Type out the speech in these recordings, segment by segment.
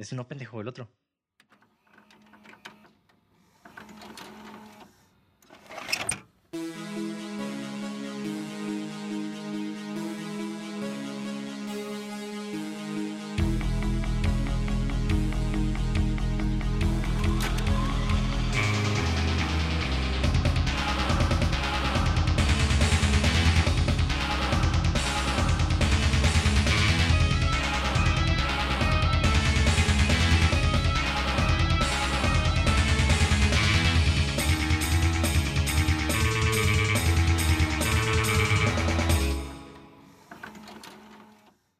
Es no pendejo el otro.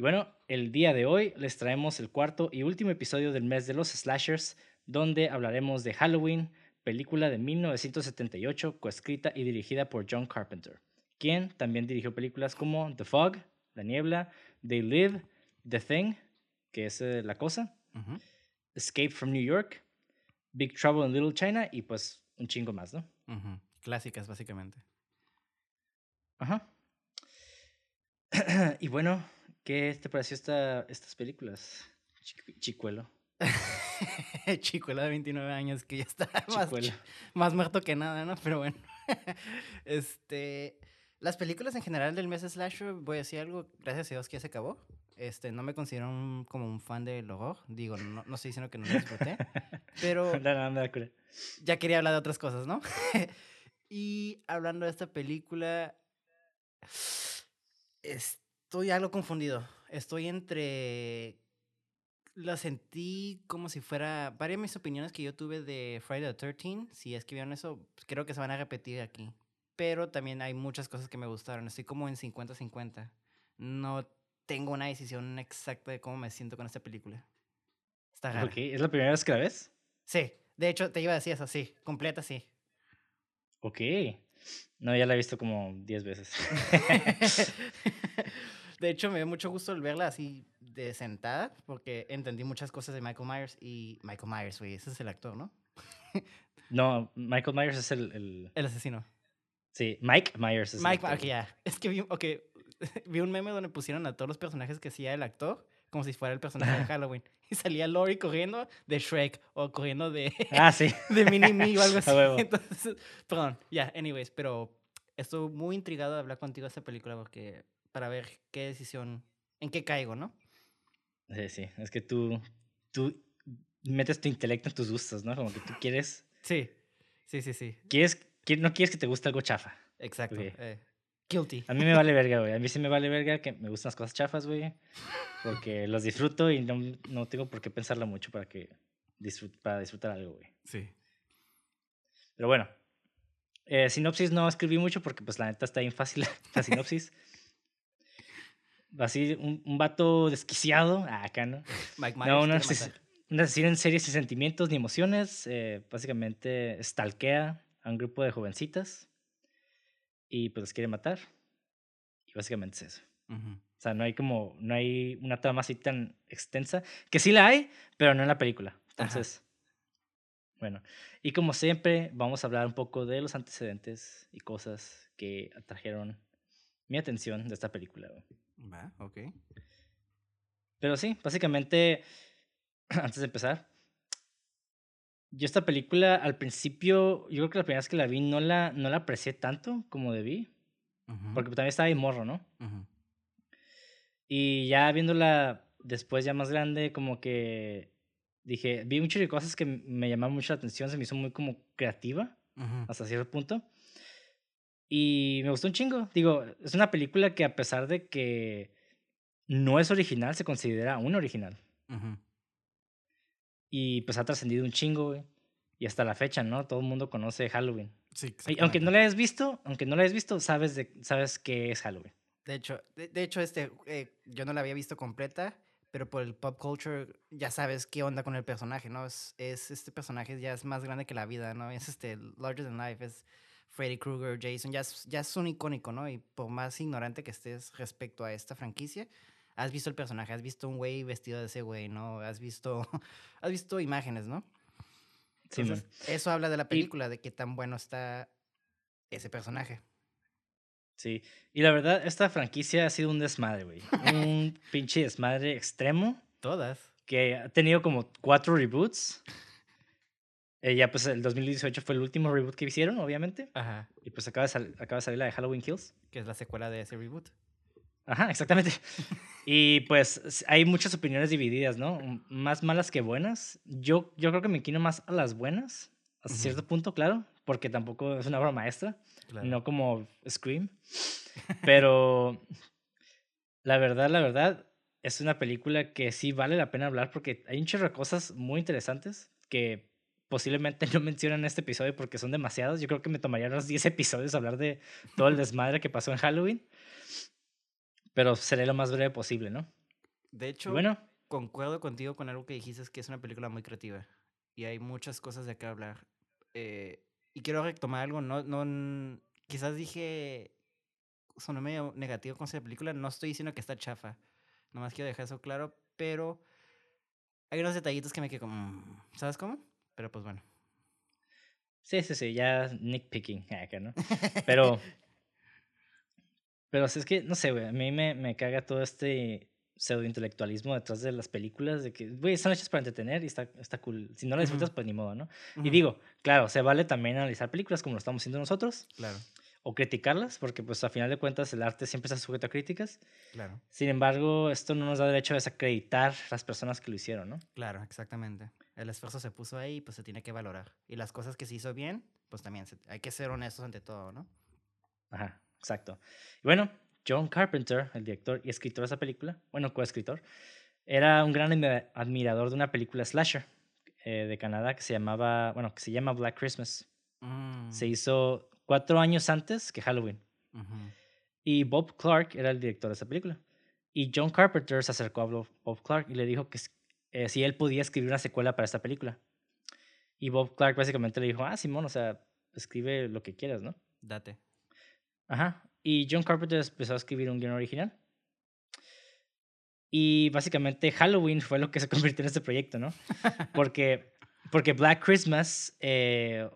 Y bueno, el día de hoy les traemos el cuarto y último episodio del mes de los slashers, donde hablaremos de Halloween, película de 1978, coescrita y dirigida por John Carpenter, quien también dirigió películas como The Fog, La Niebla, They Live, The Thing, que es eh, La Cosa, Escape from New York, Big Trouble in Little China y pues un chingo más, ¿no? Clásicas, básicamente. Ajá. y bueno, ¿Qué te pareció esta, estas películas, Chicuelo? Chicuelo de 29 años que ya está más, más, muerto que nada, ¿no? Pero bueno. este, las películas en general del mes slasher, voy a decir algo, gracias a Dios que ya se acabó. Este, no me considero como un fan del horror. Digo, no, no estoy diciendo que no lo disfruté. pero ya quería hablar de otras cosas, ¿no? y hablando de esta película, este, estoy algo confundido. Estoy entre. La sentí como si fuera. Varias de mis opiniones que yo tuve de Friday the 13 si es que vieron eso, pues, creo que se van a repetir aquí. Pero también hay muchas cosas que me gustaron. Estoy como en 50-50. No tengo una decisión exacta de cómo me siento con esta película. Está raro. ¿Es la primera vez que la ves? Sí. De hecho, te iba a decir eso, sí. Completa, sí. Ok. No, ya la he visto como 10 veces. De hecho, me dio mucho gusto verla así de sentada, porque entendí muchas cosas de Michael Myers y Michael Myers, güey, ese es el actor, ¿no? no, Michael Myers es el, el... El, asesino. Sí, Mike Myers es Mike, el actor. ya. Es que vi, okay, vi un meme donde pusieron a todos los personajes que hacía el actor como si fuera el personaje de Halloween. Y salía Lori corriendo de Shrek o corriendo de, ah, sí. de Mini Me o algo así. Entonces, perdón, ya, anyways, pero estoy muy intrigado de hablar contigo de esta película porque para ver qué decisión, en qué caigo, ¿no? Sí, sí, es que tú, tú metes tu intelecto en tus gustos, ¿no? Como que tú quieres... Sí, sí, sí, sí. Quieres, no quieres que te guste algo chafa. Exacto. Eh, guilty. A mí me vale verga, güey. A mí sí me vale verga que me gustan las cosas chafas, güey. Porque los disfruto y no, no tengo por qué pensarlo mucho para, que para disfrutar algo, güey. Sí. Pero bueno, eh, sinopsis no escribí mucho porque pues la neta está bien fácil la sinopsis. Así, un, un vato desquiciado. Ah, acá, ¿no? Mike Myers. No, una, asesino en series sin sentimientos ni emociones. Eh, básicamente, stalkea a un grupo de jovencitas. Y pues los quiere matar. Y básicamente es eso. O sea, no hay como, no hay una trama así tan extensa, que sí la hay, pero no en la película. Entonces, bueno, y como siempre, vamos a hablar un poco de los antecedentes y cosas que atrajeron mi atención de esta película. Va, ok. Pero sí, básicamente, antes de empezar, yo esta película al principio, yo creo que la primera vez que la vi no la, no la aprecié tanto como debí. Porque también estaba ahí morro, ¿no? Y ya viéndola después ya más grande, como que dije, vi muchas cosas que me llamaron mucho la atención, se me hizo muy como creativa hasta cierto punto. Y me gustó un chingo. Digo, es una película que a pesar de que no es original, se considera un original. Y pues ha trascendido un chingo, güey. Y hasta la fecha, ¿no? Todo el mundo conoce Halloween. Sí, y aunque no la hayas visto, aunque no la hayas visto, sabes, de, sabes qué es Halloween. De hecho, de, hecho este, eh, yo no la había visto completa, pero por el pop culture ya sabes qué onda con el personaje, ¿no? Es, es este personaje ya es más grande que la vida, ¿no? Es este larger than life, es Freddy Krueger, Jason, ya es, ya es un icónico, ¿no? Y por más ignorante que estés respecto a esta franquicia, has visto el personaje, has visto un güey vestido de ese güey, ¿no? Has visto, has visto imágenes, ¿no? sí, eso habla de la película, de qué tan bueno está ese personaje. Sí, y la verdad, esta franquicia ha sido un desmadre, güey. un pinche desmadre extremo. Todas. Que ha tenido como cuatro reboots. Eh, ya pues el 2018 fue el último reboot que hicieron, obviamente. Ajá. Y pues acaba de, acaba de salir la de Halloween Kills. Que es la secuela de ese reboot. Ajá, exactamente. y pues hay muchas opiniones divididas, ¿no? Más malas que buenas. Yo, yo creo que me inclino más a las buenas, hasta cierto punto, claro, porque tampoco es una obra maestra no como Scream. Pero la verdad, la verdad, es una película que sí vale la pena hablar porque hay un chorro de cosas muy interesantes que posiblemente no mencionan en este episodio porque son demasiados. Yo creo que me tomaría unos 10 episodios hablar de todo el desmadre que pasó en Halloween. Pero seré lo más breve posible, ¿no? De hecho, bueno, concuerdo contigo con algo que dijiste, es que es una película muy creativa y hay muchas cosas de qué hablar. Eh, y quiero retomar algo, no, no, quizás dije, sonó medio negativo con esa película, no estoy diciendo que está chafa, nomás quiero dejar eso claro, pero hay unos detallitos que me quedo como, mm", ¿sabes cómo? Pero pues bueno. Sí, sí, sí, ya Nick Picking acá, ¿no? Pero, pero es que, no sé, güey, a mí me, me caga todo este pseudo-intelectualismo detrás de las películas, de que, güey, están hechas para entretener y está, está cool. Si no las disfrutas, pues ni modo, ¿no? Y digo, claro, se vale también analizar películas como lo estamos haciendo nosotros. Claro. O criticarlas, porque pues a final de cuentas el arte siempre está sujeto a críticas. Claro. Sin embargo, esto no nos da derecho a desacreditar las personas que lo hicieron, ¿no? Claro, exactamente. El esfuerzo se puso ahí, pues se tiene que valorar. Y las cosas que se hizo bien, pues también hay que ser honestos ante todo, ¿no? Ajá, exacto. Y bueno, John Carpenter, el director y escritor de esa película, bueno, coescritor, era un gran admirador de una película slasher eh, de Canadá que se llamaba, bueno, que se llama Black Christmas. Se mm. hizo cuatro años antes que Halloween. Y Bob Clark era el director de esa película. Y John Carpenter se acercó a Bob Clark y le dijo que eh, si él podía escribir una secuela para esta película. Y Bob Clark básicamente le dijo, ah, Simón, o sea, escribe lo que quieras, ¿no? Date. Ajá. Y John Carpenter empezó a escribir un guion original. Y básicamente Halloween fue lo que se convirtió en este proyecto, ¿no? Porque, porque Black Christmas eh,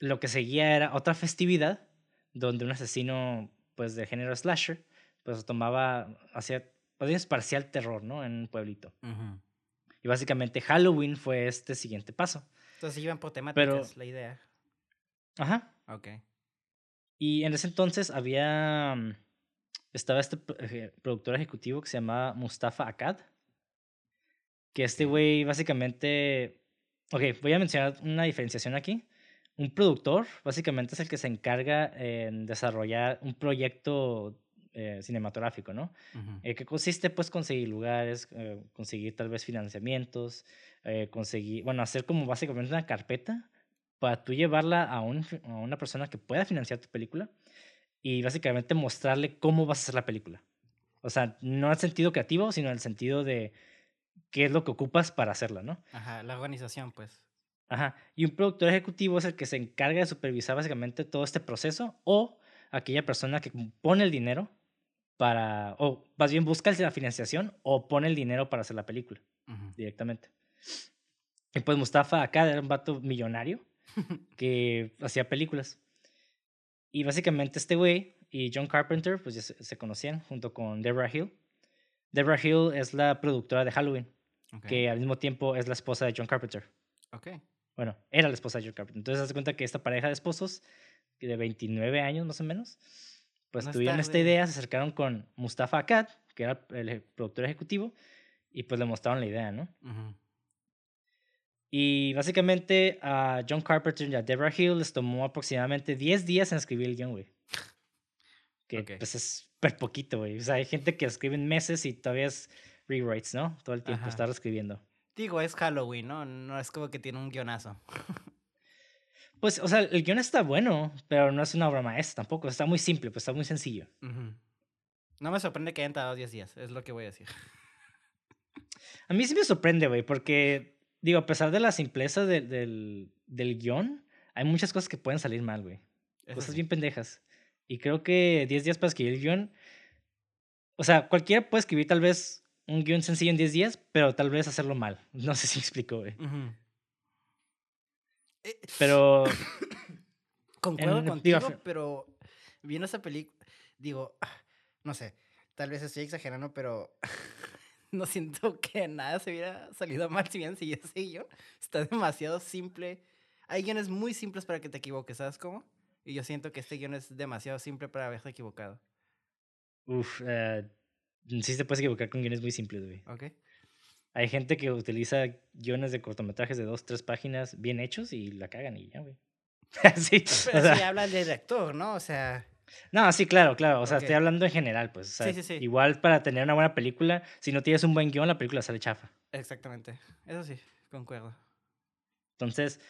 lo que seguía era otra festividad donde un asesino pues de género slasher pues tomaba, hacía, podrías parcial terror, ¿no? En un pueblito. Y básicamente Halloween fue este siguiente paso. Entonces iban por temáticas, la idea. Ajá. Ok. Y en ese entonces había, mm, estaba este productor ejecutivo que se llamaba Mustafa Akkad, que este güey básicamente, ok, voy a mencionar una diferenciación aquí. Un productor básicamente es el que se encarga en desarrollar un proyecto eh, cinematográfico, ¿no? Eh, que consiste pues conseguir lugares, eh, conseguir tal vez financiamientos, conseguir, bueno, hacer como básicamente una carpeta para tú llevarla a, un, a una persona que pueda financiar tu película y básicamente mostrarle cómo vas a hacer la película. O sea, no en el sentido creativo, sino en el sentido de qué es lo que ocupas para hacerla, ¿no? Ajá, la organización, pues. Ajá. Y un productor ejecutivo es el que se encarga de supervisar básicamente todo este proceso o aquella persona que pone el dinero para, o más bien busca la financiación o pone el dinero para hacer la película directamente. Y pues Mustafa acá era un vato millonario que hacía películas. Y básicamente este güey y John Carpenter pues ya se, conocían junto con Deborah Hill. Deborah Hill es la productora de Halloween, que al mismo tiempo es la esposa de John Carpenter. Okay. Bueno, era la esposa de John Carpenter. Entonces, hace cuenta que esta pareja de esposos, de 29 años más o menos, pues tuvieron esta idea, se acercaron con Mustafa Akkad, que era el productor ejecutivo, y pues le mostraron la idea, ¿no? Y básicamente a John Carpenter y a Deborah Hill les tomó aproximadamente 10 días en escribir el guion, güey. Que pues es súper poquito, güey. O sea, hay gente que escribe en meses y todavía es rewrites, ¿no? Todo el tiempo está escribiendo. Digo, es Halloween, ¿no? No es como que tiene un guionazo. pues, o sea, el guion está bueno, pero no es una obra maestra tampoco. Está muy simple, pues está muy sencillo. No me sorprende que hayan tardado 10 días, es lo que voy a decir. A mí sí me sorprende, güey, porque, digo, a pesar de la simpleza del, del guion, hay muchas cosas que pueden salir mal, güey. Cosas bien pendejas. Y creo que 10 días para escribir el guion. O sea, cualquiera puede escribir tal vez un guion sencillo en 10 días, pero tal vez hacerlo mal. No sé si explico, güey. Eh, pero. Concuerdo contigo, pero viendo esa película, digo, no sé, tal vez estoy exagerando, pero no siento que nada se hubiera salido mal si bien seguido ese guion. Está demasiado simple. Hay guiones muy simples para que te equivoques, ¿sabes cómo? Y yo siento que este guion es demasiado simple para haberte equivocado. Uf, eh, sí te puedes equivocar con guiones muy simples, güey. Ok. Hay gente que utiliza guiones de cortometrajes de dos, tres páginas bien hechos y la cagan y ya, güey. sí, Pero sí habla del director, ¿no? O sea... No, sí, claro, claro. O sea, estoy hablando en general, pues. sí, sí, sí. Igual para tener una buena película, si no tienes un buen guion, la película sale chafa. Exactamente. Eso sí, concuerdo. Entonces,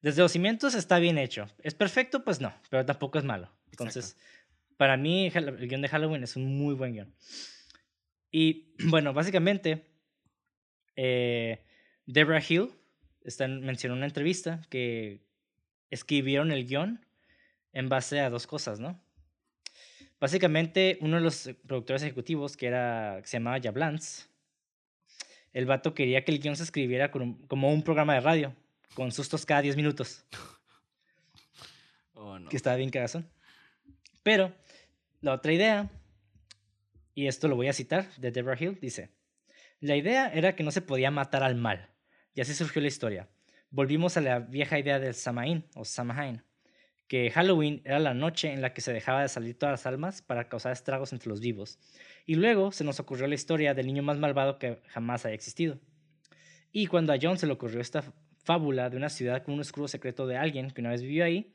desde los cimientos está bien hecho. ¿Es perfecto? Pues no, pero tampoco es malo. Entonces, para mí, el guion de Halloween es un muy buen guion. Y bueno, básicamente, eh, Deborah Hill está, mencionó en una entrevista que escribieron el guion en base a dos cosas, ¿no? Básicamente, uno de los productores ejecutivos, que, era, se llamaba Jablans, el vato quería que el guion se escribiera como un programa de radio, con sustos cada 10 minutos. Oh, no. Que estaba bien cagazón. Pero, la otra idea, y esto lo voy a citar de Deborah Hill, dice, la idea era que no se podía matar al mal, y así surgió la historia. Volvimos a la vieja idea del Samaín o Samahain, que Halloween era la noche en la que se dejaba de salir todas las almas para causar estragos entre los vivos. Y luego se nos ocurrió la historia del niño más malvado que jamás haya existido. Y cuando a John se le ocurrió esta fábula de una ciudad con un oscuro secreto de alguien que una vez vivió ahí,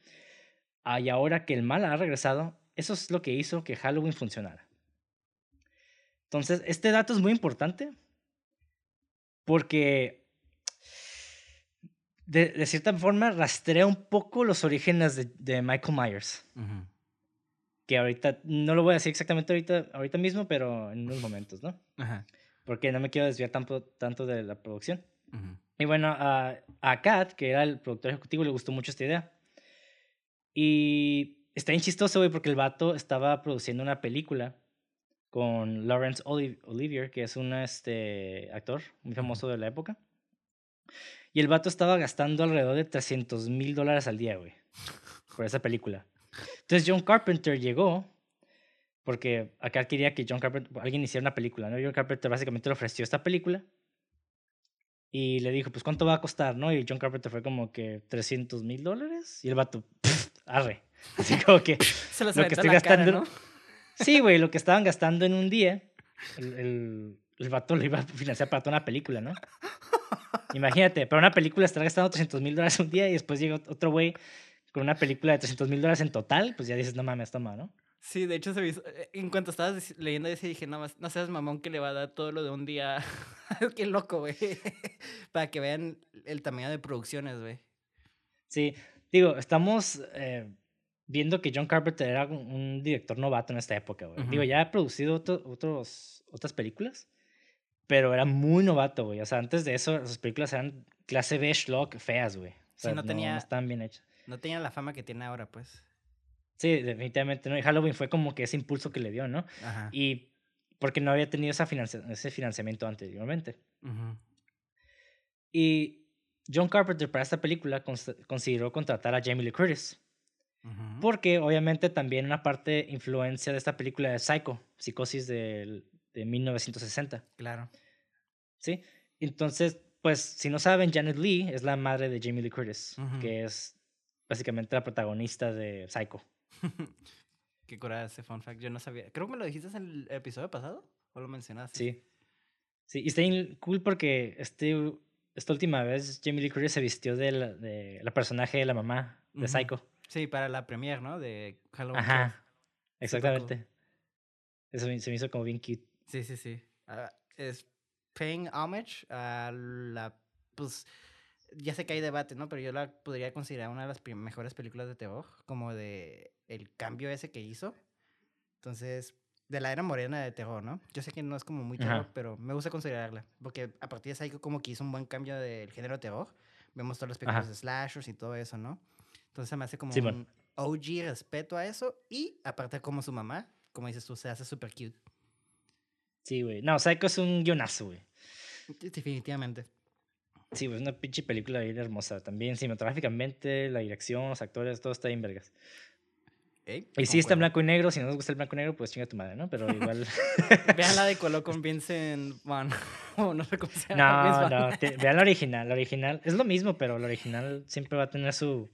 y ahora que el mal ha regresado, eso es lo que hizo que Halloween funcionara. Entonces, este dato es muy importante porque de, cierta forma rastrea un poco los orígenes de, Michael Myers. Que ahorita, no lo voy a decir exactamente ahorita, ahorita mismo, pero en unos momentos, ¿no? Porque no me quiero desviar tanto, tanto de la producción. Y bueno, a, a Kat, que era el productor ejecutivo, le gustó mucho esta idea. Y está bien chistoso, güey, porque el vato estaba produciendo una película con Lawrence Olivier, que es un este, actor muy famoso de la época. Y el vato estaba gastando alrededor de 300 mil dólares al día, güey, por esa película. Entonces John Carpenter llegó, porque acá quería que John Carpenter, alguien hiciera una película, ¿no? John Carpenter básicamente le ofreció esta película y le dijo, pues, ¿cuánto va a costar, no? Y John Carpenter fue como que 300 mil dólares. Y el vato, arre. Así como que Se lo que estoy gastando... ¿no? Sí, güey, lo que estaban gastando en un día, el, el, el vato lo iba a financiar para toda una película, ¿no? Imagínate, para una película estar gastando 300 mil dólares un día y después llega otro güey con una película de 300 mil dólares en total, pues ya dices, no mames, toma, ¿no? Sí, de hecho, se eh, en cuanto estabas leyendo ese, dije, no, no seas mamón que le va a dar todo lo de un día. Qué loco, güey. Para que vean el tamaño de producciones, güey. Sí, digo, estamos eh, viendo que John Carpenter era un director novato en esta época, güey. Digo, ya ha producido otros, otras películas, pero era muy novato, güey. O sea, antes de eso, sus películas eran clase B schlock feas, güey. O sea, no, tenía, no bien hechas. No tenía la fama que tiene ahora, pues. Sí, definitivamente no. Y Halloween fue como que ese impulso que le dio, ¿no? Ajá. Y porque no había tenido esa ese financiamiento anteriormente. Y John Carpenter para esta película consideró contratar a Jamie Lee Curtis. Porque obviamente también una parte influencia de esta película de Psycho, Psicosis de, de 1960. Claro. Sí. Entonces, pues, si no saben, Janet Lee es la madre de Jamie Lee Curtis, que es básicamente la protagonista de Psycho. Qué curada ese fun fact. Yo no sabía. Creo que me lo dijiste en el episodio pasado. ¿O lo mencionaste? Sí. Sí, y está cool porque este, esta última vez Jamie Lee Curtis se vistió de la, de la personaje de la mamá de Psycho. Sí, para la premiere, ¿no? De Halloween. Ajá. Exactamente. Eso se me hizo como bien cute. Sí, sí, sí. Ah, es paying homage a la. Pues ya sé que hay debate, ¿no? Pero yo la podría considerar una de las mejores películas de terror, como de el cambio ese que hizo. Entonces, de la era morena de terror, ¿no? Yo sé que no es como muy terror, pero me gusta considerarla. Porque a partir de Psycho como que hizo un buen cambio del género de terror. Vemos todos los películas de slashers y todo eso, ¿no? Entonces me hace como un OG respeto a eso. Y aparte como su mamá, como dices tú, se hace súper cute. Sí, güey. No, Psycho es un guionazo, güey. Definitivamente. Sí, pues una pinche película bien hermosa. También cinematográficamente, la dirección, los actores, todo está bien vergas y si está en blanco y negro, si no nos gusta el blanco y negro, pues chinga tu madre, ¿no? Pero igual. vean la de Colo con Vincent Van. no sé cómo se llama. No, no, vean la original. La original es lo mismo, pero la original siempre va a tener su,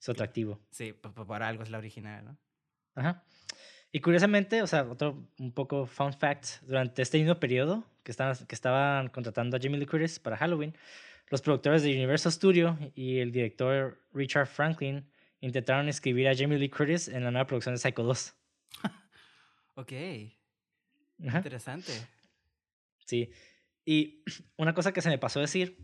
su atractivo. Sí, por, algo es la original, ¿no? Ajá. Y curiosamente, o sea, otro un poco fun fact, durante este mismo periodo que estaban, que estaban contratando a Jimmy Lee Curtis para Halloween, los productores de Universal Studio y el director Richard Franklin intentaron escribir a Jamie Lee Curtis en la nueva producción de Psycho 2. ok. Interesante. Sí. Y una cosa que se me pasó a decir,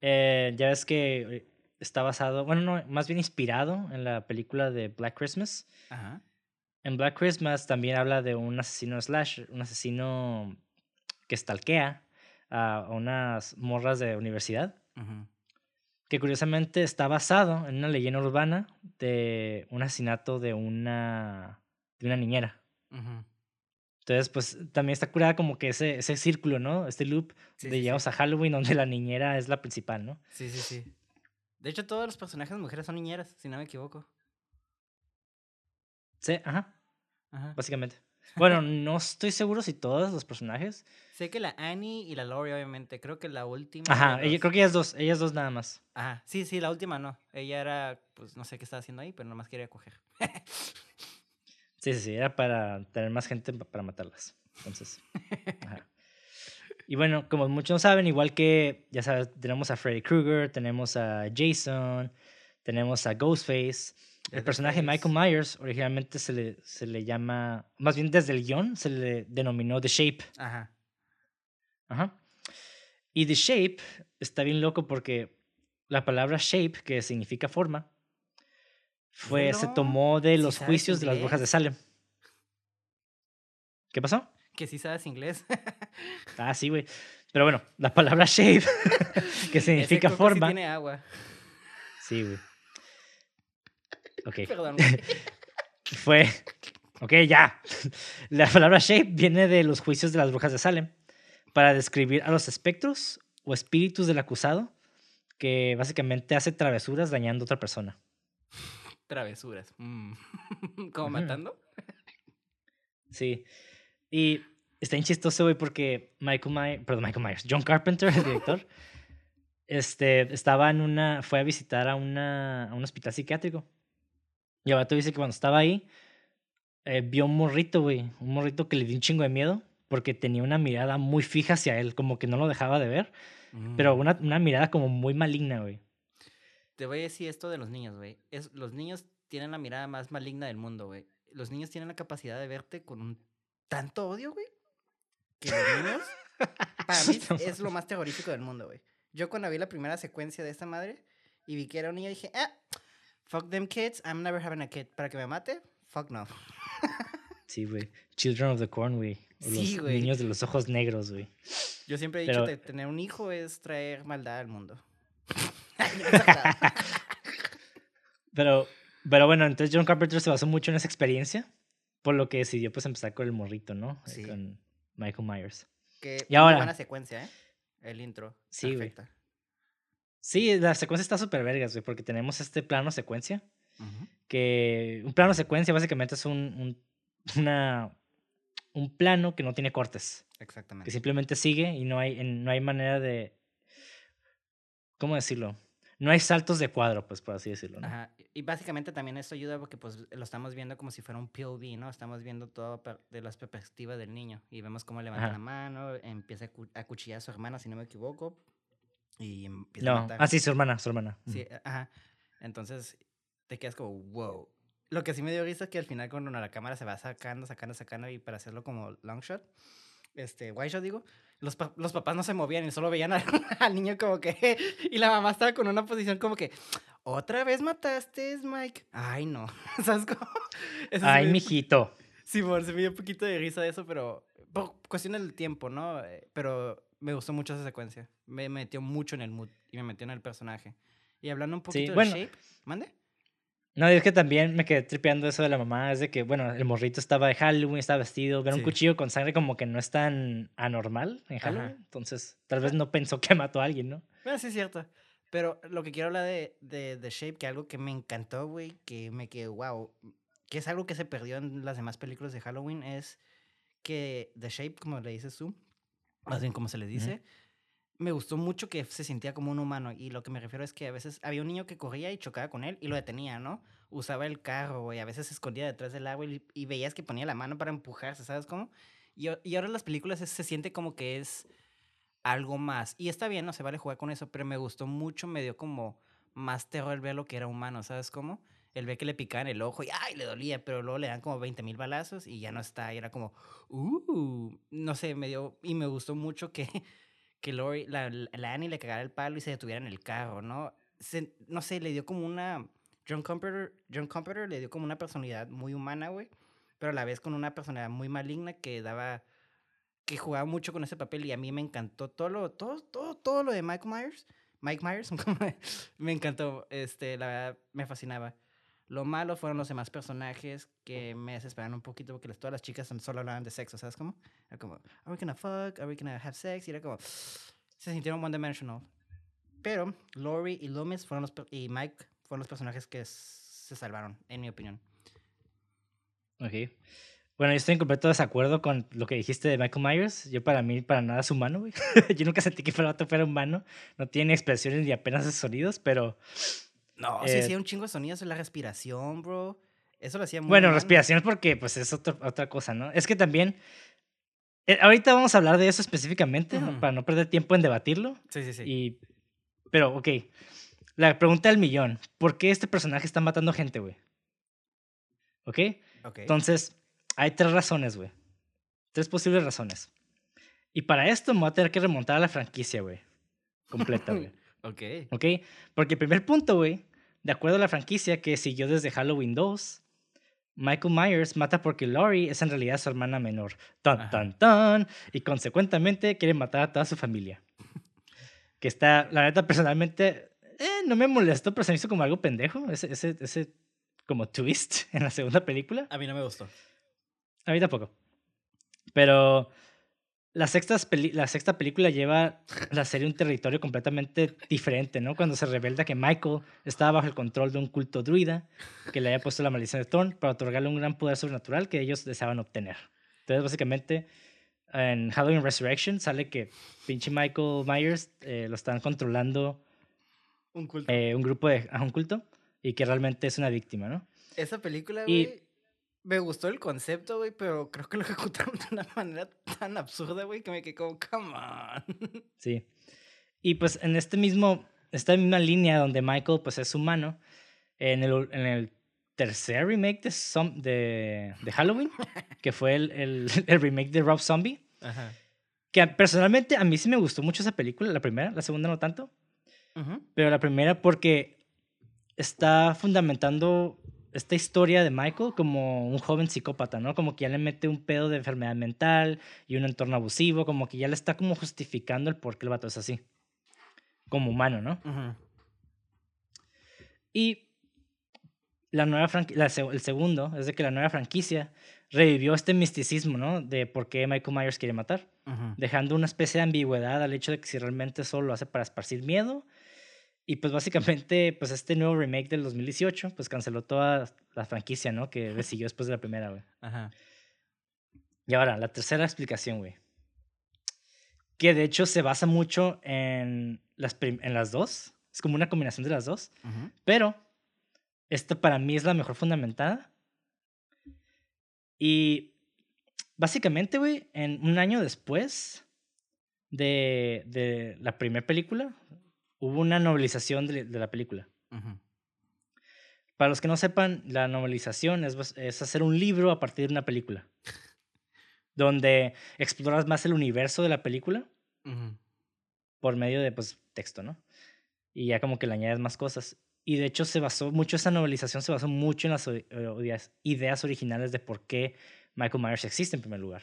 eh, ya ves que está basado, bueno, no, más bien inspirado en la película de Black Christmas. Ajá. En Black Christmas también habla de un asesino slash, un asesino que stalkea a unas morras de universidad. Ajá que curiosamente está basado en una leyenda urbana de un asesinato de una, de una niñera. Entonces, pues también está curada como que ese, ese círculo, ¿no? Este loop de llegamos a Halloween donde la niñera es la principal, ¿no? Sí, sí, sí. De hecho, todos los personajes mujeres son niñeras, si no me equivoco. Sí, ajá. Ajá. Básicamente. Bueno, no estoy seguro si todos los personajes. Sé que la Annie y la Lori, obviamente. Creo que la última. Ajá, creo que ellas dos, ellas dos nada más. Ajá, sí, sí, la última no. Ella era, pues no sé qué estaba haciendo ahí, pero nomás quería coger. sí, sí, sí, era para tener más gente para matarlas. Entonces. Ajá. Y bueno, como muchos saben, igual que, ya sabes, tenemos a Freddy Krueger, tenemos a Jason, tenemos a Ghostface. El personaje Michael Myers originalmente se le, se le llama, más bien desde el guion, se le denominó The Shape. Ajá. Ajá. Y The Shape está bien loco porque la palabra shape, que significa forma, fue, se tomó de los juicios de las brujas de Salem. ¿Qué pasó? Que sí sabes inglés. ah, sí, güey. Pero bueno, la palabra shape, que significa forma. tiene agua. Sí, güey. Ok. Perdón. Fue. Ok, ya. La palabra shape viene de los juicios de las brujas de Salem para describir a los espectros o espíritus del acusado que básicamente hace travesuras dañando a otra persona. Travesuras. Mm. ¿Como matando? Sí. Y está bien chistoso, güey, porque Michael Myers, perdón, Michael Myers, John Carpenter, el director, este, estaba en una, fue a visitar a, una, a un hospital psiquiátrico y el vato dice que cuando estaba ahí, eh, vio un morrito, güey. Un morrito que le dio un chingo de miedo porque tenía una mirada muy fija hacia él, como que no lo dejaba de ver. Pero mm. una, una mirada como muy maligna, güey. Te voy a decir esto de los niños, güey. Los niños tienen la mirada más maligna del mundo, güey. Los niños tienen la capacidad de verte con un tanto odio, güey. Que los niños, para mí, es lo más terrorífico del mundo, güey. Yo cuando vi la primera secuencia de esta madre y vi que era un niño, dije, ah, Fuck them kids, I'm never having a kid. ¿Para que me mate? Fuck no. sí, güey. Children of the Corn, güey. Sí, güey. Niños de los ojos negros, güey. Yo siempre he dicho que tener un hijo es traer maldad al mundo. pero, pero bueno, entonces John Carpenter se basó mucho en esa experiencia, por lo que decidió pues empezar con el morrito, ¿no? Sí. Con Michael Myers. Que y ahora, buena secuencia, ¿eh? El intro. Sí, güey. Sí, la secuencia está súper vergas, güey, porque tenemos este plano secuencia. Que un plano secuencia básicamente es un, un, una, un plano que no tiene cortes. Exactamente. Que simplemente sigue y no hay, no hay manera de. ¿Cómo decirlo? No hay saltos de cuadro, pues, por así decirlo. ¿no? Ajá. Y básicamente también esto ayuda porque pues lo estamos viendo como si fuera un POV, ¿no? Estamos viendo todo de las perspectivas del niño. Y vemos cómo levanta la mano, empieza a cuchillar a su hermana, si no me equivoco. Y empieza no. a matar. Ah, sí, su hermana, su hermana. Sí, ajá. Entonces te quedas como, wow. Lo que sí me dio risa es que al final cuando la cámara se va sacando, sacando, sacando y para hacerlo como long shot, este, wide shot digo, los, los papás no se movían y solo veían al, niño como que, y la mamá estaba con una posición como que, otra vez mataste, Mike. Ay, no. ¿Sabes cómo? Ay, mijito. Sí, por se me dio un poquito de risa de eso, pero por cuestión del tiempo, ¿no? Eh, pero me gustó mucho esa secuencia. Me metió mucho en el mood y me metió en el personaje. Y hablando un poquito de Shape, ¿mande? No, es que también me quedé tripeando eso de la mamá. Es de que, bueno, el morrito estaba de Halloween, estaba vestido. Ver un cuchillo con sangre como que no es tan anormal en Halloween. Entonces, tal vez no pensó que mató a alguien, ¿no? Bueno, sí es cierto. Pero lo que quiero hablar de, de, de Shape, que algo que me encantó, güey, que me quedó, wow, que es algo que se perdió en las demás películas de Halloween, es que The Shape, como le dices tú, más bien como se le dice, me gustó mucho que se sentía como un humano. Y lo que me refiero es que a veces había un niño que corría y chocaba con él y lo detenía, ¿no? Usaba el carro, y a veces se escondía detrás del agua y, veías que ponía la mano para empujarse, ¿sabes cómo? Y, y ahora en las películas se siente como que es algo más. Y está bien, no se vale jugar con eso, pero me gustó mucho, me dio como más terror el ver lo que era humano, ¿sabes cómo? El ver que le picaban el ojo y ¡ay! le dolía, pero luego le dan como 20 mil balazos y ya no está. Y era como, ¡uh! No sé, me dio. Y me gustó mucho que, que Lori, la, la Annie le cagara el palo y se detuviera en el carro, ¿no? no sé, le dio como una. John Computer, John Computer le dio como una personalidad muy humana, güey. Pero a la vez con una personalidad muy maligna que daba que jugaba mucho con ese papel y a mí me encantó todo lo, todo, todo, todo lo de Mike Myers. Mike Myers, me encantó, este, la verdad, me fascinaba. Lo malo fueron los demás personajes que me desesperaron un poquito porque todas las chicas solo hablaban de sexo, ¿sabes cómo? Era como, ¿Are we gonna fuck? ¿Are we gonna have sex? Y era como, se sintieron one-dimensional. Pero Lori y Loomis fueron los, y Mike fueron los personajes que se salvaron, en mi opinión. Ok. Bueno, yo estoy en completo desacuerdo con lo que dijiste de Michael Myers. Yo para mí, para nada es humano, güey. yo nunca sentí que fuera, fuera humano. No tiene expresiones ni apenas sonidos, pero... No, sí hacía un chingo de sonidos en la respiración, bro. Eso lo hacía muy Bueno, respiración es porque pues es otra cosa, ¿no? Es que también... Eh, ahorita vamos a hablar de eso específicamente, para no perder tiempo en debatirlo. Sí, sí, sí. Y... Pero, ok. La pregunta del millón. ¿Por qué este personaje está matando gente, güey? ¿Ok? Ok. Entonces hay tres razones, güey. Tres posibles razones. Y para esto me voy a tener que remontar a la franquicia, güey. Completa, güey. ok. Ok. Porque el primer punto, güey, de acuerdo a la franquicia que siguió desde Halloween 2, Michael Myers mata porque Laurie es en realidad su hermana menor. Tan, tan, tan. Y consecuentemente quiere matar a toda su familia. que está, la neta, personalmente, eh, no me molestó, pero se me hizo como algo pendejo. Ese, ese, ese como twist en la segunda película. A mí no me gustó. A mí tampoco. Pero la sexta, la sexta película lleva la serie a un territorio completamente diferente, ¿no? Cuando se revela que Michael estaba bajo el control de un culto druida que le había puesto la maldición de Thorn para otorgarle un gran poder sobrenatural que ellos deseaban obtener. Entonces, básicamente, en Halloween Resurrection sale que pinche Michael Myers eh, lo están controlando un, culto. Eh, un grupo de un culto y que realmente es una víctima, ¿no? Esa película, güey, me gustó el concepto, güey, pero creo que lo ejecutaron de una manera tan absurda, güey, que me quedé como, come on. Sí. Y pues en este mismo, esta misma línea donde Michael pues es humano, en el, en el tercer remake de, de, de, Halloween, que fue el, el, el, remake de Rob Zombie, Ajá. que personalmente a mí sí me gustó mucho esa película, la primera, la segunda no tanto, pero la primera porque está fundamentando esta historia de Michael como un joven psicópata, ¿no? Como que ya le mete un pedo de enfermedad mental y un entorno abusivo, como que ya le está como justificando el por qué el vato es así. Como humano, ¿no? Y la nueva el segundo es de que la nueva franquicia revivió este misticismo, ¿no? De por qué Michael Myers quiere matar, dejando una especie de ambigüedad al hecho de que si realmente solo lo hace para esparcir miedo y pues básicamente, pues este nuevo remake del 2018, pues canceló toda la franquicia, ¿no? Que le siguió después de la primera, güey. Ajá. Y ahora, la tercera explicación, güey. Que de hecho se basa mucho en las, en las dos. Es como una combinación de las dos. Pero esta para mí es la mejor fundamentada. Y básicamente, güey, en un año después de, de la primera película, hubo una novelización de, la película. Para los que no sepan, la novelización es, es, hacer un libro a partir de una película, donde exploras más el universo de la película por medio de pues, texto, ¿no? Y ya como que le añades más cosas. Y de hecho se basó mucho, esa novelización se basó mucho en las ideas originales de por qué Michael Myers existe en primer lugar.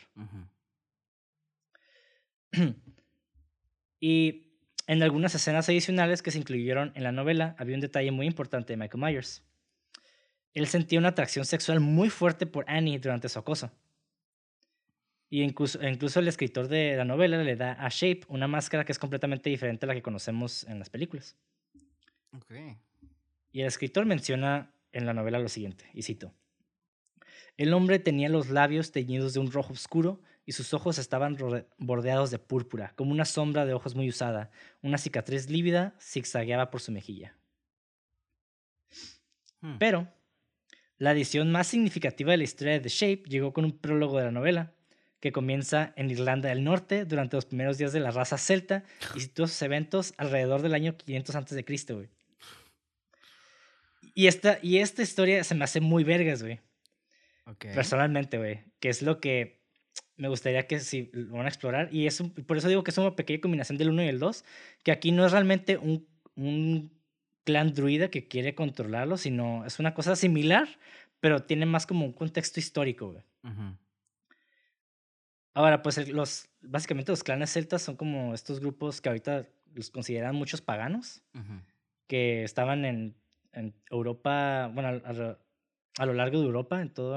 y en algunas escenas adicionales que se incluyeron en la novela había un detalle muy importante de Michael Myers. Él sentía una atracción sexual muy fuerte por Annie durante su acoso. Y incluso, incluso el escritor de la novela le da a Shape una máscara que es completamente diferente a la que conocemos en las películas. Y el escritor menciona en la novela lo siguiente, y cito. El hombre tenía los labios teñidos de un rojo oscuro y sus ojos estaban bordeados de púrpura, como una sombra de ojos muy usada. Una cicatriz lívida zigzagueaba por su mejilla. Hmm. Pero la edición más significativa de la historia de The Shape llegó con un prólogo de la novela, que comienza en Irlanda del Norte durante los primeros días de la raza celta y sitúa sus eventos alrededor del año 500 a.C., güey. Y esta, y esta historia se me hace muy vergas, güey. Personalmente, güey. Que es lo que me gustaría que si lo van a explorar. Y es por eso digo que es una pequeña combinación del 1 y el 2. Que aquí no es realmente un, un clan druida que quiere controlarlo, sino es una cosa similar, pero tiene más como un contexto histórico, güey. Ahora, pues los, básicamente los clanes celtas son como estos grupos que ahorita los consideran muchos paganos, que estaban en, en Europa, bueno, a, a, lo largo de Europa, en todo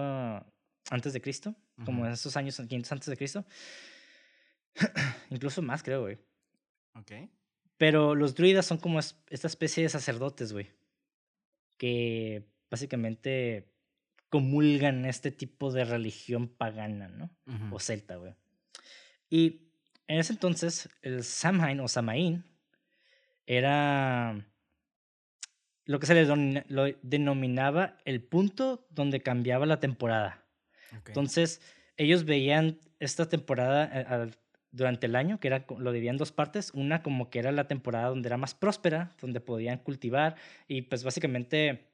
antes de Cristo, como en esos años 500 antes de Cristo. Incluso más, creo, güey. Ok. Pero los druidas son como esta especie de sacerdotes, güey. Que básicamente comulgan este tipo de religión pagana, ¿no? O celta, güey. Y en ese entonces, el Samhain o Samaín era lo que se le denominaba el punto donde cambiaba la temporada. Entonces, ellos veían esta temporada eh, durante el año, que era, lo dividían en dos partes. Una como que era la temporada donde era más próspera, donde podían cultivar y pues básicamente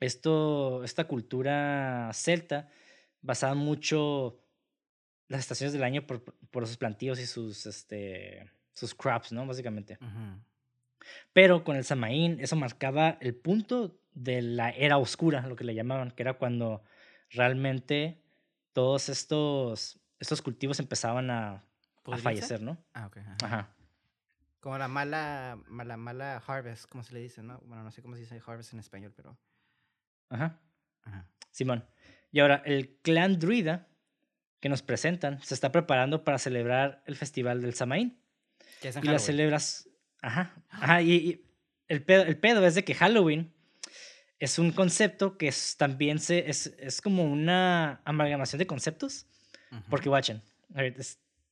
esto, esta cultura celta basaba mucho las estaciones del año por, por sus plantíos y sus, este, sus crops, ¿no? Básicamente. Pero con el Samaín, eso marcaba el punto de la era oscura, lo que le llamaban, que era cuando realmente todos estos, estos cultivos empezaban a, a fallecer, ¿no? Ah, ok. Ajá. Como la mala, mala, mala harvest, como se le dice, ¿no? Bueno, no sé cómo se dice harvest en español, pero Ajá. Simón. Y ahora, el clan druida que nos presentan se está preparando para celebrar el festival del Samaín. Que es y las celebras. Ajá. Ajá. Y, el, pedo, el pedo es de que Halloween es un concepto que es, también se, es, es como una amalgamación de conceptos. Porque, watchen,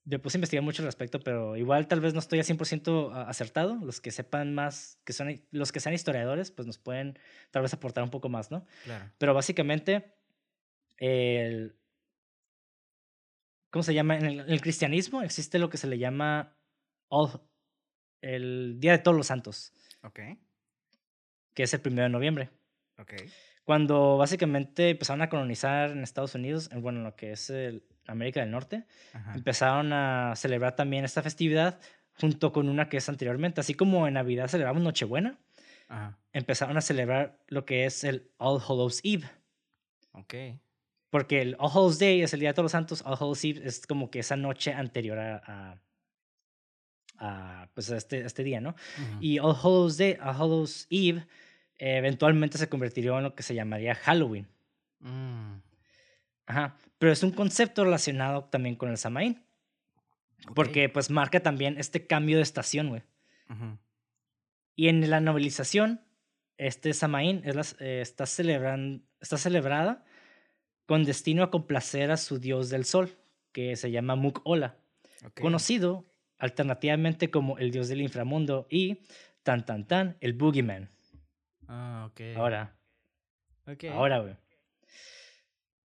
me puse a investigar mucho al respecto, pero igual tal vez no estoy a 100% acertado. Los que sepan más, que son los que sean historiadores, pues nos pueden tal vez aportar un poco más, ¿no? Claro. Pero básicamente, el, ¿cómo se llama? En el, cristianismo existe lo que se le llama el Día de Todos los Santos. Ok. Que es el primero de noviembre. Ok. Cuando básicamente empezaron a colonizar en Estados Unidos, bueno, lo que es el, América del Norte, empezaron a celebrar también esta festividad junto con una que es anteriormente. Así como en Navidad celebramos Nochebuena, empezaron a celebrar lo que es el All Hallows Eve. Ok. Porque el All Hallows Day es el Día de Todos los Santos, All Hallows Eve es como que esa noche anterior a, a, pues este, este día, ¿no? Y All Hallows Day, All Hallows Eve, eventualmente se convertiría en lo que se llamaría Halloween. Mm. Ajá. Pero es un concepto relacionado también con el Samaín. Porque pues marca también este cambio de estación, güey. Y en la novelización, este Samaín es eh, está, celebrando, está celebrada con destino a complacer a su dios del sol, que se llama Muk-Ola, conocido alternativamente como el dios del inframundo y tan tan tan el Boogeyman. Ah, ok. Ahora. Okay. Ahora, güey.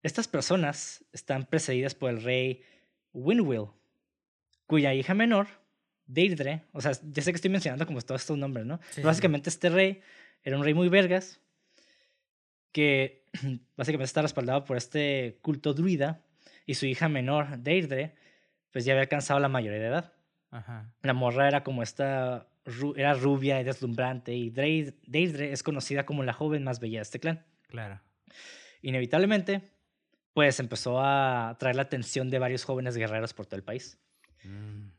Estas personas están precedidas por el rey Winwill, cuya hija menor, Deirdre, o sea, ya sé que estoy mencionando como todos estos nombres, ¿no? básicamente este rey era un rey muy vergas, que básicamente está respaldado por este culto druida, y su hija menor, Deirdre, pues ya había alcanzado la mayoría de edad. La morra era como esta, era rubia y deslumbrante, y Deirdre es conocida como la joven más bella de este clan. Claro. Inevitablemente, pues empezó a atraer la atención de varios jóvenes guerreros por todo el país. Mm.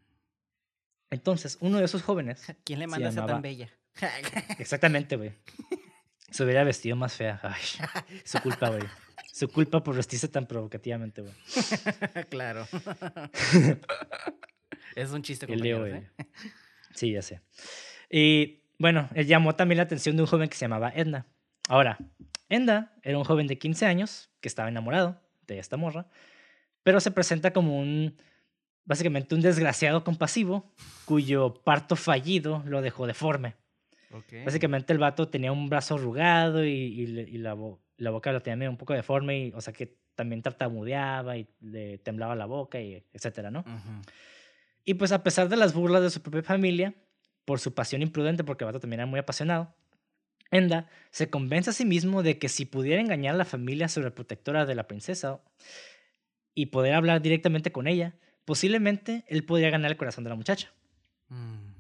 Entonces, uno de esos jóvenes. ¿Quién le manda a ser tan bella? Exactamente, güey. Se hubiera vestido más fea. Ay, su culpa, güey. Su culpa por vestirse tan provocativamente, güey. claro. es un chiste, el Leo, ¿eh? Sí, ya sé. Y bueno, él llamó también la atención de un joven que se llamaba Edna. Ahora, Edna era un joven de 15 años que estaba enamorado de esta morra, pero se presenta como un, básicamente un desgraciado compasivo cuyo parto fallido lo dejó deforme. Básicamente el vato tenía un brazo arrugado y, la, boca la tenía un poco deforme, y, o sea que también tartamudeaba y le temblaba la boca, y etcétera, ¿no? Y pues a pesar de las burlas de su propia familia, por su pasión imprudente, porque el vato también era muy apasionado, Enda se convence a sí mismo de que si pudiera engañar a la familia sobre protectora de la princesa y poder hablar directamente con ella, posiblemente él podría ganar el corazón de la muchacha. Mm.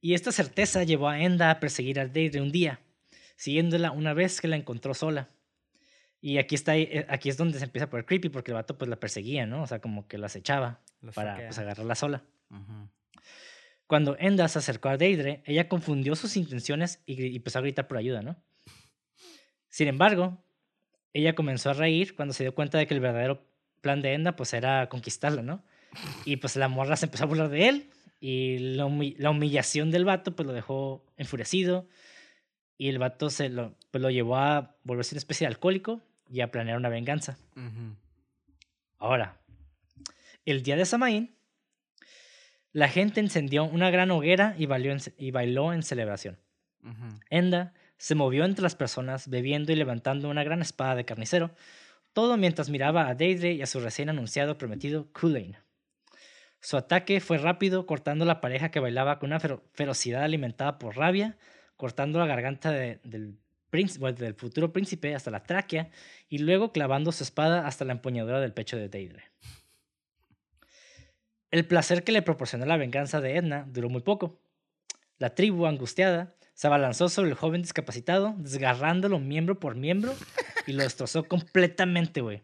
Y esta certeza llevó a Enda a perseguir a Deidre un día, siguiéndola una vez que la encontró sola. Y aquí, está, eh, aquí es donde se empieza a poner creepy, porque el vato pues la perseguía, ¿no? O sea, como que la acechaba para pues, agarrarla sola. Cuando Enda se acercó a Deidre, ella confundió sus intenciones y, empezó a gritar por ayuda, ¿no? Sin embargo, ella comenzó a reír cuando se dio cuenta de que el verdadero plan de Enda pues era conquistarla, ¿no? Y pues la morra se empezó a burlar de él y la, humillación del vato pues lo dejó enfurecido y el vato se lo, pues, lo llevó a volverse una especie de alcohólico y a planear una venganza. Ahora, el día de Samaín, la gente encendió una gran hoguera y, y bailó en celebración. Enda se movió entre las personas, bebiendo y levantando una gran espada de carnicero, todo mientras miraba a Deidre y a su recién anunciado prometido Kulain. Su ataque fue rápido, cortando la pareja que bailaba con una ferocidad alimentada por rabia, cortando la garganta del, del futuro príncipe hasta la tráquea y luego clavando su espada hasta la empuñadura del pecho de Deidre. El placer que le proporcionó la venganza de Edna duró muy poco. La tribu, angustiada, se abalanzó sobre el joven discapacitado, desgarrándolo miembro por miembro y lo destrozó completamente, güey.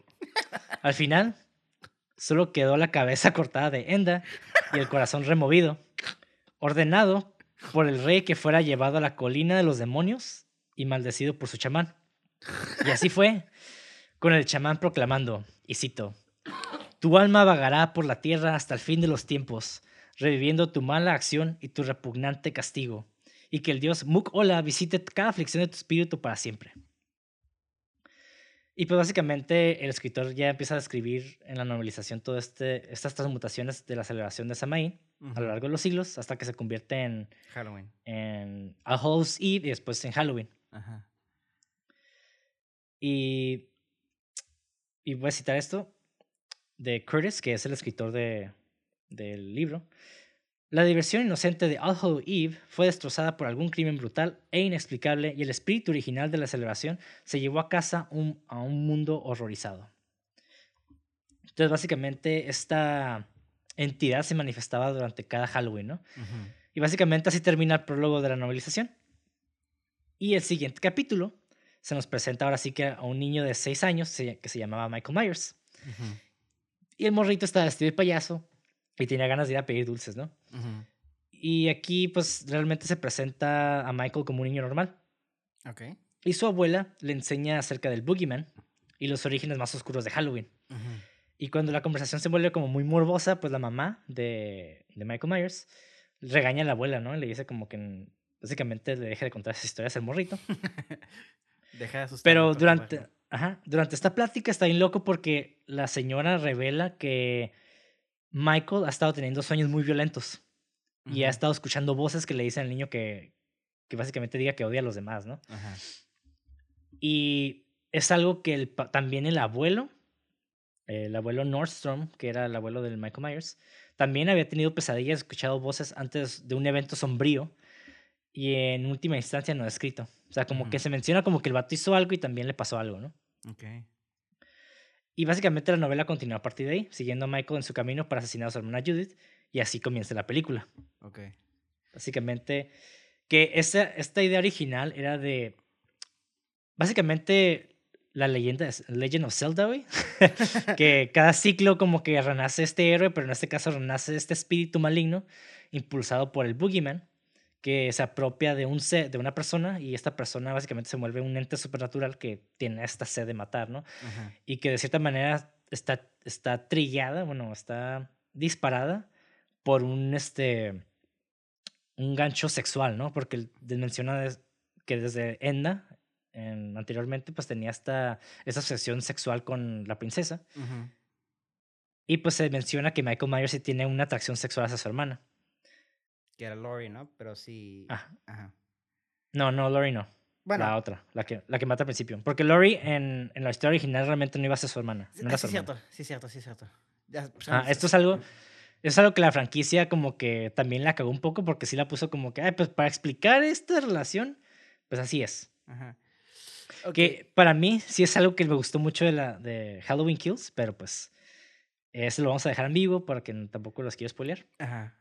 Al final, solo quedó la cabeza cortada de Enda y el corazón removido, ordenado por el rey que fuera llevado a la colina de los demonios y maldecido por su chamán. Y así fue, con el chamán proclamando, y cito, Tu alma vagará por la tierra hasta el fin de los tiempos, reviviendo tu mala acción y tu repugnante castigo y que el dios Muk-Ola visite cada aflicción de tu espíritu para siempre. Y pues básicamente el escritor ya empieza a escribir en la novelización todas este, estas transmutaciones de la celebración de Samaín a lo largo de los siglos hasta que se convierte en Halloween. En All Hallows Eve y después en Halloween. Y, y voy a citar esto de Curtis, que es el escritor de, del libro. La diversión inocente de All Hallow Eve fue destrozada por algún crimen brutal e inexplicable y el espíritu original de la celebración se llevó a casa a un mundo horrorizado. Entonces, básicamente, esta entidad se manifestaba durante cada Halloween, ¿no? Y básicamente así termina el prólogo de la novelización. Y el siguiente capítulo se nos presenta ahora sí que a un niño de 6 años que se llamaba Michael Myers. Y el morrito está vestido de payaso y tenía ganas de ir a pedir dulces, ¿no? Y aquí, pues, realmente se presenta a Michael como un niño normal. Ok. Y su abuela le enseña acerca del Boogeyman y los orígenes más oscuros de Halloween. Y cuando la conversación se vuelve como muy morbosa, pues la mamá de, de Michael Myers regaña a la abuela, ¿no? Le dice como que básicamente le deja de contar esas historias al morrito. deja de asustar. Pero durante, ajá, durante esta plática está bien loco porque la señora revela que Michael ha estado teniendo sueños muy violentos y ha estado escuchando voces que le dicen al niño que, que básicamente diga que odia a los demás, ¿no? Y es algo que el, también el abuelo, el abuelo Nordstrom, que era el abuelo del Michael Myers, también había tenido pesadillas, escuchado voces antes de un evento sombrío y en última instancia no ha escrito. O sea, como que se menciona como que el vato hizo algo y también le pasó algo, ¿no? Okay. Y básicamente la novela continúa a partir de ahí, siguiendo a Michael en su camino para asesinar a su hermana Judith, y así comienza la película. Ok. Básicamente, que esta, esta idea original era de. Básicamente, la leyenda es Legend of Zelda, güey. que cada ciclo como que renace este héroe, pero en este caso renace este espíritu maligno impulsado por el Boogeyman, que se apropia de, un de una persona y esta persona básicamente se vuelve un ente supernatural que tiene esta sed de matar, ¿no? Y que de cierta manera está, está trillada, bueno, está disparada por un, este, un gancho sexual, ¿no? Porque menciona que desde Enda, anteriormente, pues tenía esta, esta obsesión sexual con la princesa. Y pues se menciona que Michael Myers sí tiene una atracción sexual hacia su hermana. Que era Lori, ¿no? Pero sí. Ajá. No, no, Lori no. Bueno. La otra, la que, la que mata al principio. Porque Lori en, en la historia original realmente no iba a ser su hermana. No era sí, cierto, sí, cierto, sí, cierto. Pues, ah, esto es algo. Es algo que la franquicia como que también la cagó un poco porque sí la puso como que, ay, pues para explicar esta relación, pues así es. Ajá. Que para mí sí es algo que me gustó mucho de, la, de Halloween Kills, pero pues eso lo vamos a dejar en vivo para que tampoco los quiero spoilear. Ajá.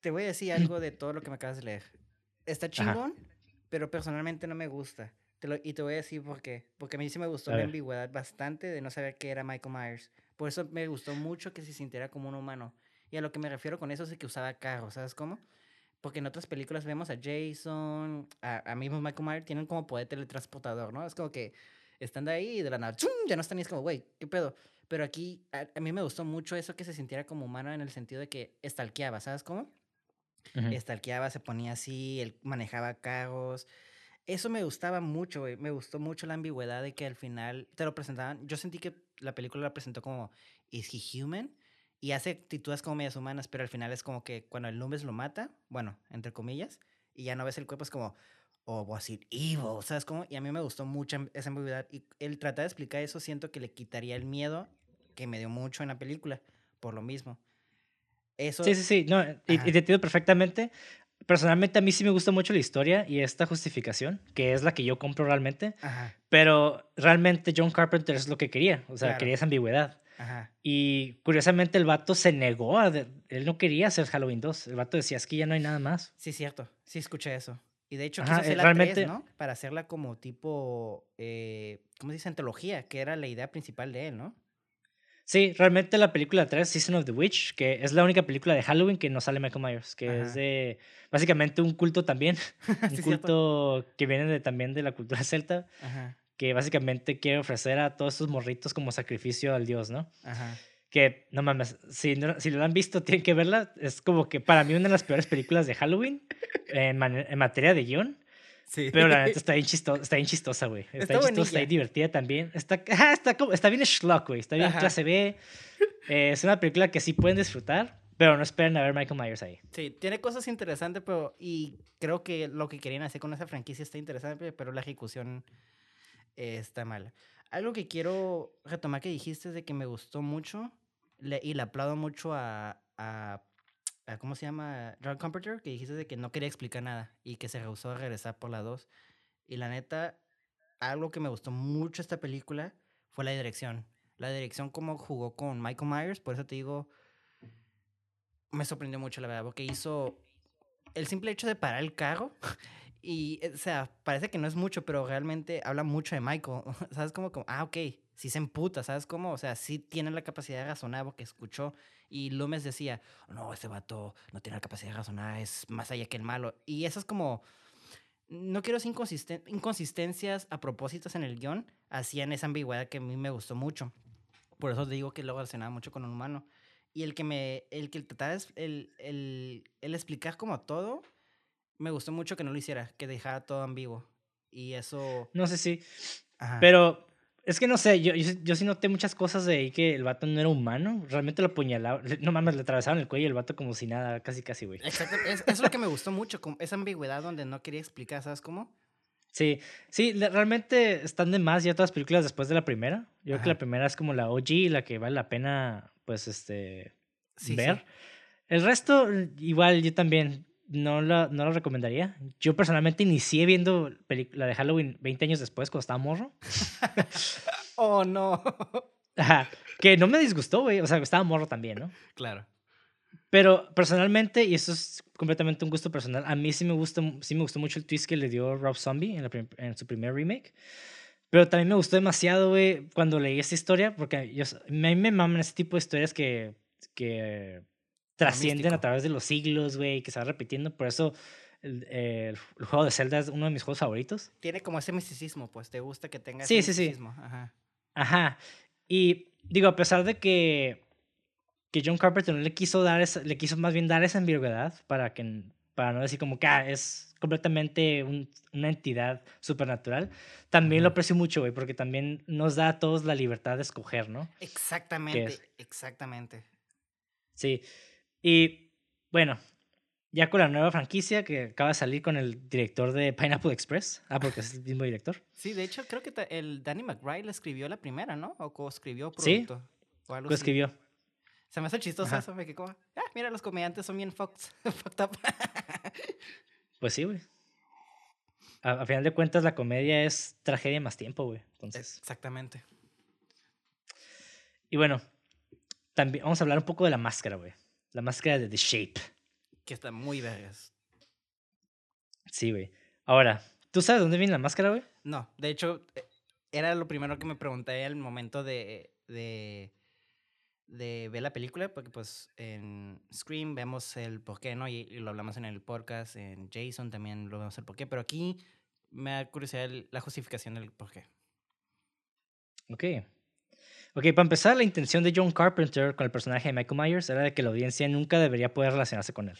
Te voy a decir algo de todo lo que me acabas de leer. Está chingón, pero personalmente no me gusta. Te lo, y te voy a decir por qué. Porque a mí sí me gustó la ambigüedad bastante de no saber qué era Michael Myers. Por eso me gustó mucho que se sintiera como un humano. Y a lo que me refiero con eso es que usaba carros, ¿sabes cómo? Porque en otras películas vemos a Jason, a, a mismo Michael Myers, tienen como poder teletransportador, ¿no? Es como que están de ahí y de la nada, ¡chum! ya no están y es como, güey, ¿qué pedo? Pero aquí a, mí me gustó mucho eso que se sintiera como humano en el sentido de que estalqueaba, ¿sabes cómo? Estalqueaba, se ponía así, él manejaba carros. Eso me gustaba mucho, güey. Me gustó mucho la ambigüedad de que al final te lo presentaban. Yo sentí que la película la presentó como, ¿is he human? Y hace actitudes como medias humanas, pero al final es como que cuando el Loomis lo mata, bueno, entre comillas, y ya no ves el cuerpo, es como, oh, voy a decir evil, ¿sabes cómo? Y a mí me gustó mucho esa ambigüedad. Y el tratar de explicar eso siento que le quitaría el miedo que me dio mucho en la película, por lo mismo. Eso... Sí, sí, sí, no, y, te entiendo perfectamente. Personalmente a mí sí me gusta mucho la historia y esta justificación, que es la que yo compro realmente, pero realmente John Carpenter es lo que quería, o sea, quería esa ambigüedad. Y curiosamente el vato se negó, a él no quería hacer Halloween 2, el vato decía, es que ya no hay nada más. Sí, cierto, sí escuché eso. Y de hecho quiso hacer la realmente... ¿no? Para hacerla como tipo, eh, ¿cómo se dice? Antología, que era la idea principal de él, ¿no? Sí, realmente la película 3, Season of the Witch, que es la única película de Halloween que no sale Michael Myers, que es de básicamente un culto también, un culto que viene de, también de la cultura celta, que básicamente quiere ofrecer a todos estos morritos como sacrificio al dios, ¿no? Ajá. Que, no mames, si, no, si lo han visto, tienen que verla. Es como que para mí una de las peores películas de Halloween en, en materia de guion. Pero la neta está bien, chistosa, está bien chistosa, güey. Está, bien chistosa, y divertida también. Está, está, está bien schlock, güey. Está bien clase B. Eh, es una película que sí pueden disfrutar, pero no esperen a ver Michael Myers ahí. Sí, tiene cosas interesantes, pero. Y creo que lo que querían hacer con esa franquicia está interesante, pero la ejecución eh, está mala. Algo que quiero retomar que dijiste es de que me gustó mucho y le aplaudo mucho a, a ¿cómo se llama? John Comforter, que dijiste de que no quería explicar nada y que se rehusó a regresar por la 2. Y la neta, algo que me gustó mucho esta película fue la dirección. La dirección como jugó con Michael Myers, por eso te digo, me sorprendió mucho la verdad, porque hizo el simple hecho de parar el carro y, o sea, parece que no es mucho, pero realmente habla mucho de Michael. ¿Sabes? Como, como ah, ok, sí se emputa, ¿sabes cómo? O sea, sí tiene la capacidad de razonar porque escuchó y Loomis decía, no, ese vato no tiene la capacidad de razonar, es más allá que el malo. Y eso es como, no quiero decir inconsistencias a propósitos en el guion, hacían esa ambigüedad que a mí me gustó mucho. Por eso digo que luego relacionaba mucho con un humano. Y el que me, el que trataba, el, el, el explicar como todo, me gustó mucho que no lo hiciera, que dejara todo ambiguo. Y eso... No sé si... Pero es que no sé, yo, yo, sí noté muchas cosas de ahí que el vato no era humano. Realmente lo apuñalaba. No mames, le atravesaban el cuello y el vato como si nada, casi, casi, güey. Exacto. Es, es lo que me gustó mucho, esa ambigüedad donde no quería explicar, ¿sabes cómo? Sí, sí, realmente están de más ya todas las películas después de la primera. Yo creo que la primera es como la OG, la que vale la pena, pues, este, ver. El resto, igual, yo también no la, no recomendaría. Yo personalmente inicié viendo la de Halloween 20 años después, cuando estaba morro. oh, no. Que no me disgustó, güey. O sea, estaba morro también, ¿no? Claro. Pero personalmente, y eso es completamente un gusto personal, a mí sí me, gusta, sí me gustó mucho el twist que le dio Rob Zombie en, en su primer remake. Pero también me gustó demasiado, güey, cuando leí esta historia, porque yo, a mí me maman ese tipo de historias que, que trascienden a través de los siglos, güey, que se va repitiendo. Por eso el, el, juego de Zelda es uno de mis juegos favoritos. Tiene como ese misticismo, pues, te gusta que tenga sí, ese sí, misticismo. Sí. Ajá. Ajá. Y digo, a pesar de que, que John Carpenter no le quiso dar esa, le quiso más bien dar esa ambigüedad para que para no decir como que ah, es completamente un, una entidad supernatural, también lo aprecio mucho, güey, porque también nos da a todos la libertad de escoger, ¿no? Exactamente, exactamente. Sí. Y bueno, ya con la nueva franquicia que acaba de salir con el director de Pineapple Express. Ah, porque es el mismo director. Sí, de hecho, creo que el Danny McBride le escribió la primera, ¿no? O co-escribió producto. Sí, o algo lo escribió. Se me hace chistoso eso, me que como, ah, mira, los comediantes son bien fucked, fucked up. pues sí, güey. A, a, final de cuentas, la comedia es tragedia más tiempo, güey. Entonces. Exactamente. Y bueno, también vamos a hablar un poco de la máscara, güey. La máscara de The Shape. Que está muy vergas. Sí, güey. Ahora, ¿tú sabes dónde viene la máscara, güey? No, de hecho, eh, era lo primero que me pregunté al momento de, de, de ver la película, porque pues en Scream vemos el porqué, ¿no? Y, y, lo hablamos en el podcast, en Jason también lo vemos el porqué, pero aquí me da curiosidad la justificación del porqué. Ok. Ok, para empezar, la intención de John Carpenter con el personaje de Michael Myers era de que la audiencia nunca debería poder relacionarse con él.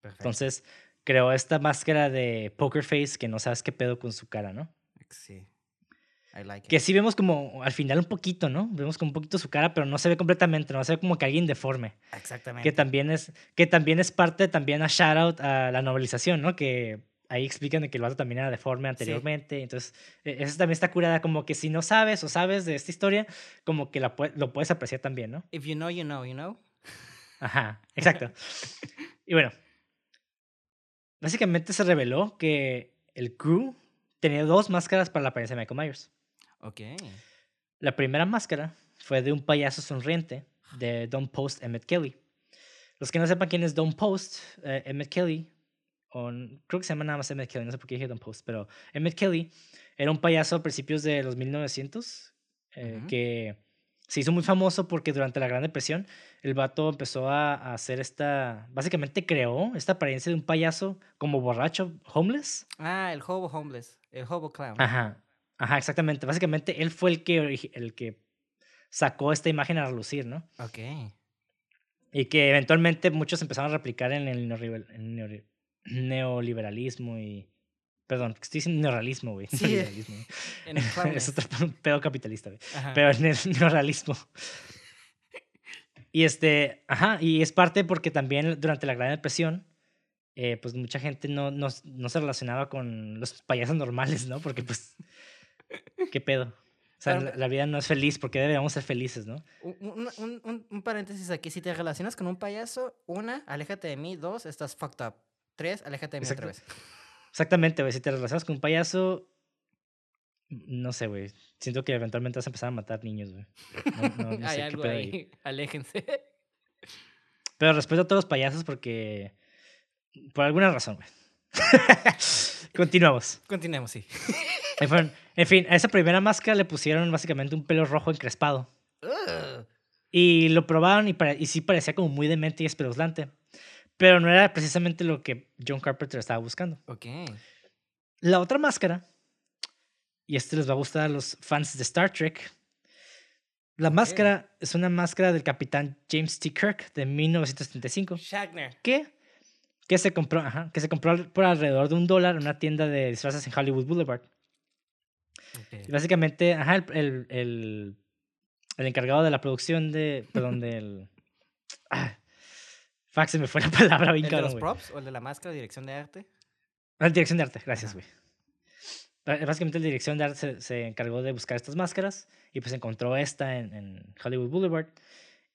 Perfecto. Entonces, creó esta máscara de poker face que no sabes qué pedo con su cara, ¿no? Sí. I like que sí vemos como al final un poquito, ¿no? Vemos como un poquito su cara, pero no se ve completamente, no se ve como que alguien deforme. Exactamente. Que también es, que también es parte también a shout out a la novelización, ¿no? Que ahí explican de que el vato también era deforme anteriormente. Sí. Entonces, eso también está curada, como que si no sabes o sabes de esta historia, como que la, lo puedes apreciar también, ¿no? If you know, you know, you know. Ajá, exacto. y bueno, básicamente se reveló que el crew tenía dos máscaras para la apariencia de Michael Myers. Ok. La primera máscara fue de un payaso sonriente de Don Post Emmett Kelly. Los que no sepan quién es Don Post, eh, Emmett Kelly o creo que se llama nada más Emmett Kelly, no sé por qué dije Don Post, pero Emmett Kelly era un payaso a principios de los 1900 eh, uh -huh. que se hizo muy famoso porque durante la Gran Depresión el vato empezó a, a, hacer esta, básicamente creó esta apariencia de un payaso como borracho, homeless. Ah, el hobo homeless, el hobo clown. Ajá, ajá, exactamente. Básicamente él fue el que, el que sacó esta imagen a relucir, ¿no? Ok. Y que eventualmente muchos empezaron a replicar en el, en el neoliberalismo y. Perdón, estoy diciendo neorrealismo, güey. Sí, neoliberalismo. En el es otro pedo capitalista, güey. Pero en el neorrealismo. Y este, ajá, y es parte porque también durante la Gran Depresión, eh, pues mucha gente no, no, no, se relacionaba con los payasos normales, ¿no? Porque pues, ¿qué pedo? O sea, la, la, vida no es feliz porque deberíamos ser felices, ¿no? Un, un, un, un, paréntesis aquí, si te relacionas con un payaso, una, aléjate de mí, dos, estás fucked up. Tres, aléjate de mí Exacto. otra vez. Exactamente, güey. Si te relacionas con un payaso, no sé, güey. Siento que eventualmente vas a empezar a matar niños, güey. No, no, no Hay sé algo qué pedo ahí. ahí. Aléjense. Pero respeto a todos los payasos porque. Por alguna razón, güey. Continuamos. Continuemos, sí. En fin, en fin, a esa primera máscara le pusieron básicamente un pelo rojo encrespado. Y lo probaron y, y sí parecía como muy demente y espeluznante. Pero no era precisamente lo que John Carpenter estaba buscando. Ok. La otra máscara, y este les va a gustar a los fans de Star Trek. La máscara es una máscara del capitán James T. Kirk de 1935. Shagner. que, que, se compró, ajá, que se compró por alrededor de un dólar en una tienda de disfraces en Hollywood Boulevard. Y básicamente, ajá, el, el, el, el encargado de la producción de. Perdón, del. Ah, fuck, se me fue la palabra bien ¿El de los props o el de la máscara, dirección de arte? La dirección de arte, gracias, güey. Básicamente la dirección de arte se, se encargó de buscar estas máscaras y pues encontró esta en, en Hollywood Boulevard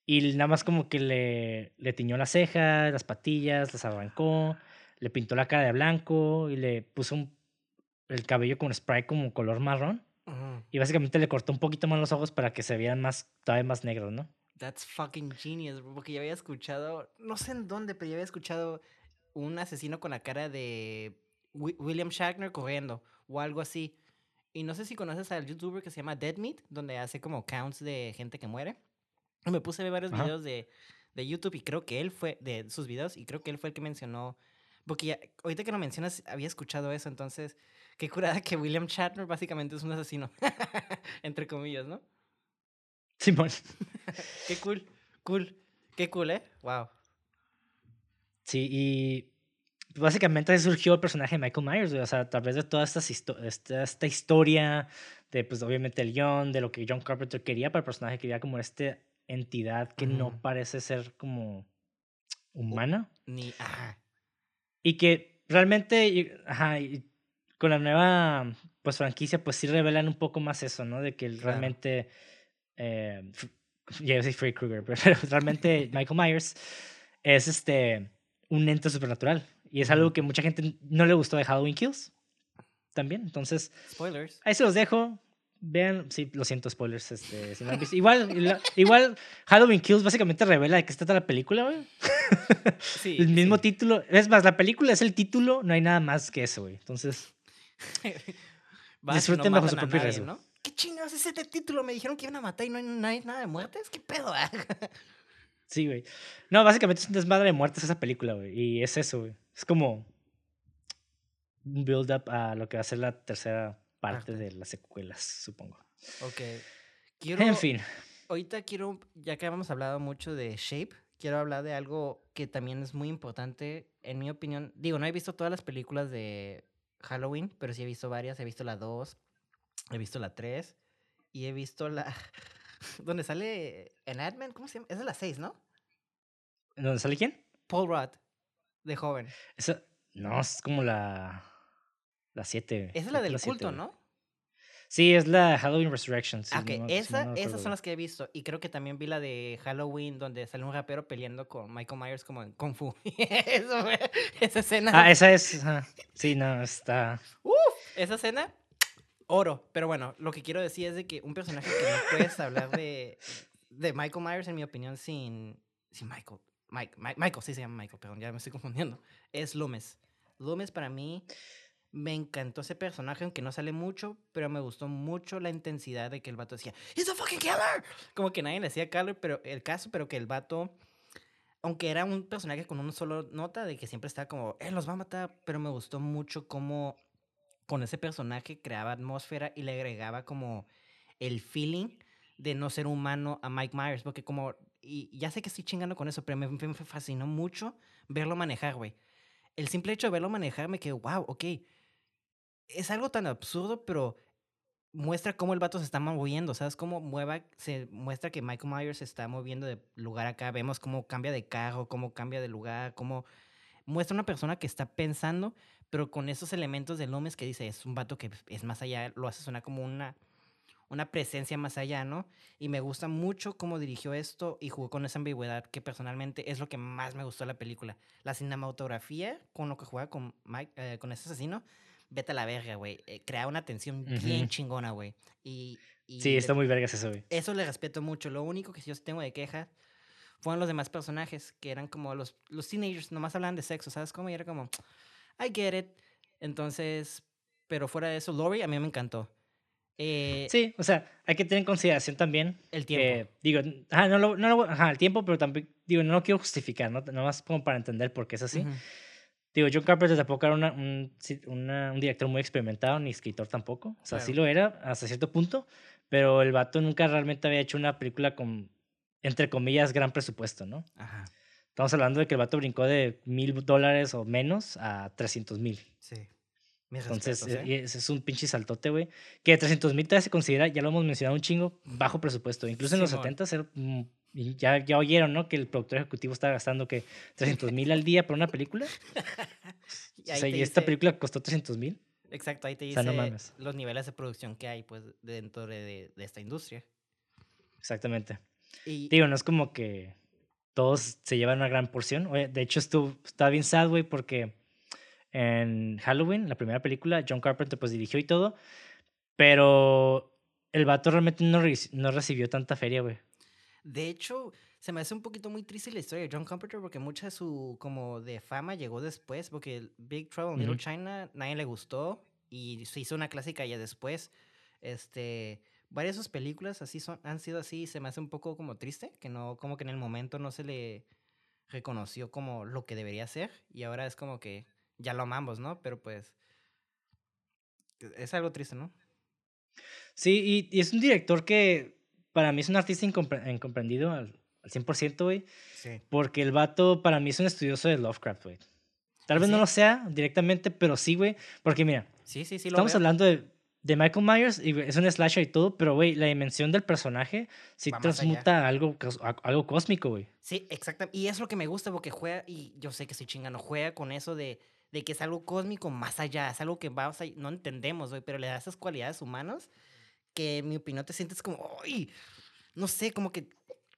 y nada más como que le, le tiñó las cejas, las patillas, las arrancó, le pintó la cara de blanco y le puso un- el cabello con spray como color marrón Ujú. y básicamente le cortó un poquito más los ojos para que se vieran más, todavía más negros, ¿no? That's fucking genius, bro, porque ya había escuchado, no sé en dónde, pero ya había escuchado un asesino con la cara de Wi- William Shatner corriendo o algo así. Y no sé si conoces al youtuber que se llama Dead Meat, donde hace como counts de gente que muere. Me puse a ver varios videos de, de, YouTube y creo que él fue, de sus videos, y creo que él fue el que mencionó, porque ya, ahorita que lo mencionas, había escuchado eso, entonces, qué curada que William Shatner básicamente es un asesino, entre comillas, ¿no? Simón. qué cool, cool, qué cool, ¿eh? Wow. Sí, y básicamente surgió el personaje de Michael Myers, o sea, a través de toda esta, esta, esta, historia, de pues obviamente el guion, de lo que John Carpenter quería para el personaje, quería como esta entidad que no parece ser como humana. Ni, ajá. Y que realmente, ajá, con la nueva pues franquicia, pues sí revelan un poco más eso, ¿no? De que realmente, eh, ya soy Freddy Krueger, pero realmente Michael Myers es este un ente supernatural. Y es algo que mucha gente no le gustó de Halloween Kills. También, entonces. Spoilers. Ahí se los dejo. Vean, sí, lo siento, spoilers. Este, si no han visto. Igual, igual, Halloween Kills básicamente revela de qué se trata la película, güey. Sí, el mismo título. Es más, la película es el título, no hay nada más que eso, güey. Entonces. disfruten bajo su propio riesgo. ¿no? ¿Qué chingados es ese título? Me dijeron que iban a matar y no hay, no hay nada de muertes. ¿Qué pedo? sí, güey. No, básicamente es un desmadre de muertes esa película, güey. Y es eso, güey. Es como un build-up a lo que va a ser la tercera parte de las secuelas, supongo. Ok. Quiero, en fin. Ahorita quiero, ya que hemos hablado mucho de Shape, quiero hablar de algo que también es muy importante, en mi opinión. Digo, no he visto todas las películas de Halloween, pero sí he visto varias. He visto la 2, he visto la 3 y he visto la... donde sale en Adman, ¿cómo se llama? Es de la 6, ¿no? ¿Dónde sale quién? Paul Rudd de joven. Esa, no, es como la. La 7. Esa es la del culto, ¿no? Sí, es la Halloween Resurrection. esa, esas son las que he visto. Y creo que también vi la de Halloween, donde sale un rapero peleando con Michael Myers como en Kung Fu. Eso, esa escena. Ah, esa es. sí, no, está. Uf, esa escena, oro. Pero bueno, lo que quiero decir es de que un personaje que no puedes hablar de, de Michael Myers, en mi opinión, sin, sin Michael. Mike, Michael, sí se llama Michael, perdón, ya me estoy confundiendo. Es Loomis. Loomis para mí me encantó ese personaje, aunque no sale mucho, pero me gustó mucho la intensidad de que el vato decía, ¡He's a fucking killer! Como que nadie le decía killer, pero el caso, pero que el vato, aunque era un personaje con una solo nota de que siempre estaba como, él los va a matar, pero me gustó mucho cómo con ese personaje creaba atmósfera y le agregaba como el feeling de no ser humano a Mike Myers, porque como y ya sé que estoy chingando con eso, pero me, fascinó mucho verlo manejar, güey. El simple hecho de verlo manejar me quedé, wow, ok. Es algo tan absurdo, pero muestra cómo el vato se está moviendo, ¿sabes? Cómo mueva, se muestra que Michael Myers se está moviendo de lugar acá, vemos cómo cambia de carro, cómo cambia de lugar, cómo muestra una persona que está pensando, pero con esos elementos de Lómez que dice, es un vato que es más allá, lo hace sonar como una una presencia más allá, ¿no? Y me gusta mucho cómo dirigió esto y jugó con esa ambigüedad que personalmente es lo que más me gustó de la película. La cinematografía con lo que juega con, Mike, eh, con ese asesino, vete a la verga, güey. Eh, crea una tensión bien chingona, güey. Y, sí, está muy vergas eso, güey. Eso le respeto mucho. Lo único que yo tengo de queja fueron los demás personajes, que eran como los, los teenagers, nomás hablaban de sexo, ¿sabes cómo? Y era como, I get it. Entonces, pero fuera de eso, Lori a mí me encantó. Eh, sí, o sea, hay que tener en consideración también. El tiempo. digo, ajá, no lo, no ajá, el tiempo, pero también, digo, no lo quiero justificar, ¿no? Nomás como para entender por qué es así. Digo, John Carpenter tampoco era una, un, un, director muy experimentado, ni escritor tampoco. O sea, sí lo era hasta cierto punto, pero el vato nunca realmente había hecho una película con, entre comillas, gran presupuesto, ¿no? Ajá. Estamos hablando de que el vato brincó de mil dólares o menos a trescientos mil. Sí. Entonces, ¿eh? ese es un pinche saltote, güey. Que 300 mil se considera, ya lo hemos mencionado un chingo, bajo presupuesto. Incluso en los 70 mm, ya, ya oyeron, ¿no? Que el productor ejecutivo estaba gastando que 300 mil al día por una película. y o sea, y esta película costó 300 mil. Exacto, ahí te dice los niveles de producción que hay, pues, dentro de, de esta industria. Exactamente. Y... Digo, no es como que todos se llevan una gran porción. Oye, de hecho, estuvo, está bien sad, güey, porque en Halloween, la primera película, John Carpenter pues dirigió y todo, pero el vato realmente no, no recibió tanta feria, güey. De hecho, se me hace un poquito muy triste la historia de John Carpenter porque mucha de su como de fama llegó después porque Big Trouble in Little China nadie le gustó y se hizo una clásica ya después. Este, varias de sus películas así son, han sido así, se me hace un poco como triste, que no, como que en el momento no se le reconoció como lo que debería ser, y ahora es como que ya lo amamos, ¿no? Pero pues es algo triste, ¿no? Sí, y, es un director que para mí es un artista incomprendido al, al 100%, güey. Sí. Porque el vato para mí es un estudioso de Lovecraft, güey. Tal vez no lo sea directamente, pero sí, güey. Porque mira, sí, sí, sí, estamos hablando de, de, Michael Myers y es un slasher y todo, pero, güey, la dimensión del personaje sí transmuta algo, algo cósmico, güey. Sí, exactamente. Y es lo que me gusta porque juega, y yo sé que estoy chingando, juega con eso de de que es algo cósmico más allá, es algo que vamos a, no entendemos, güey, pero le da esas cualidades humanas que en mi opinión te sientes como, ¡ay! No sé, como que,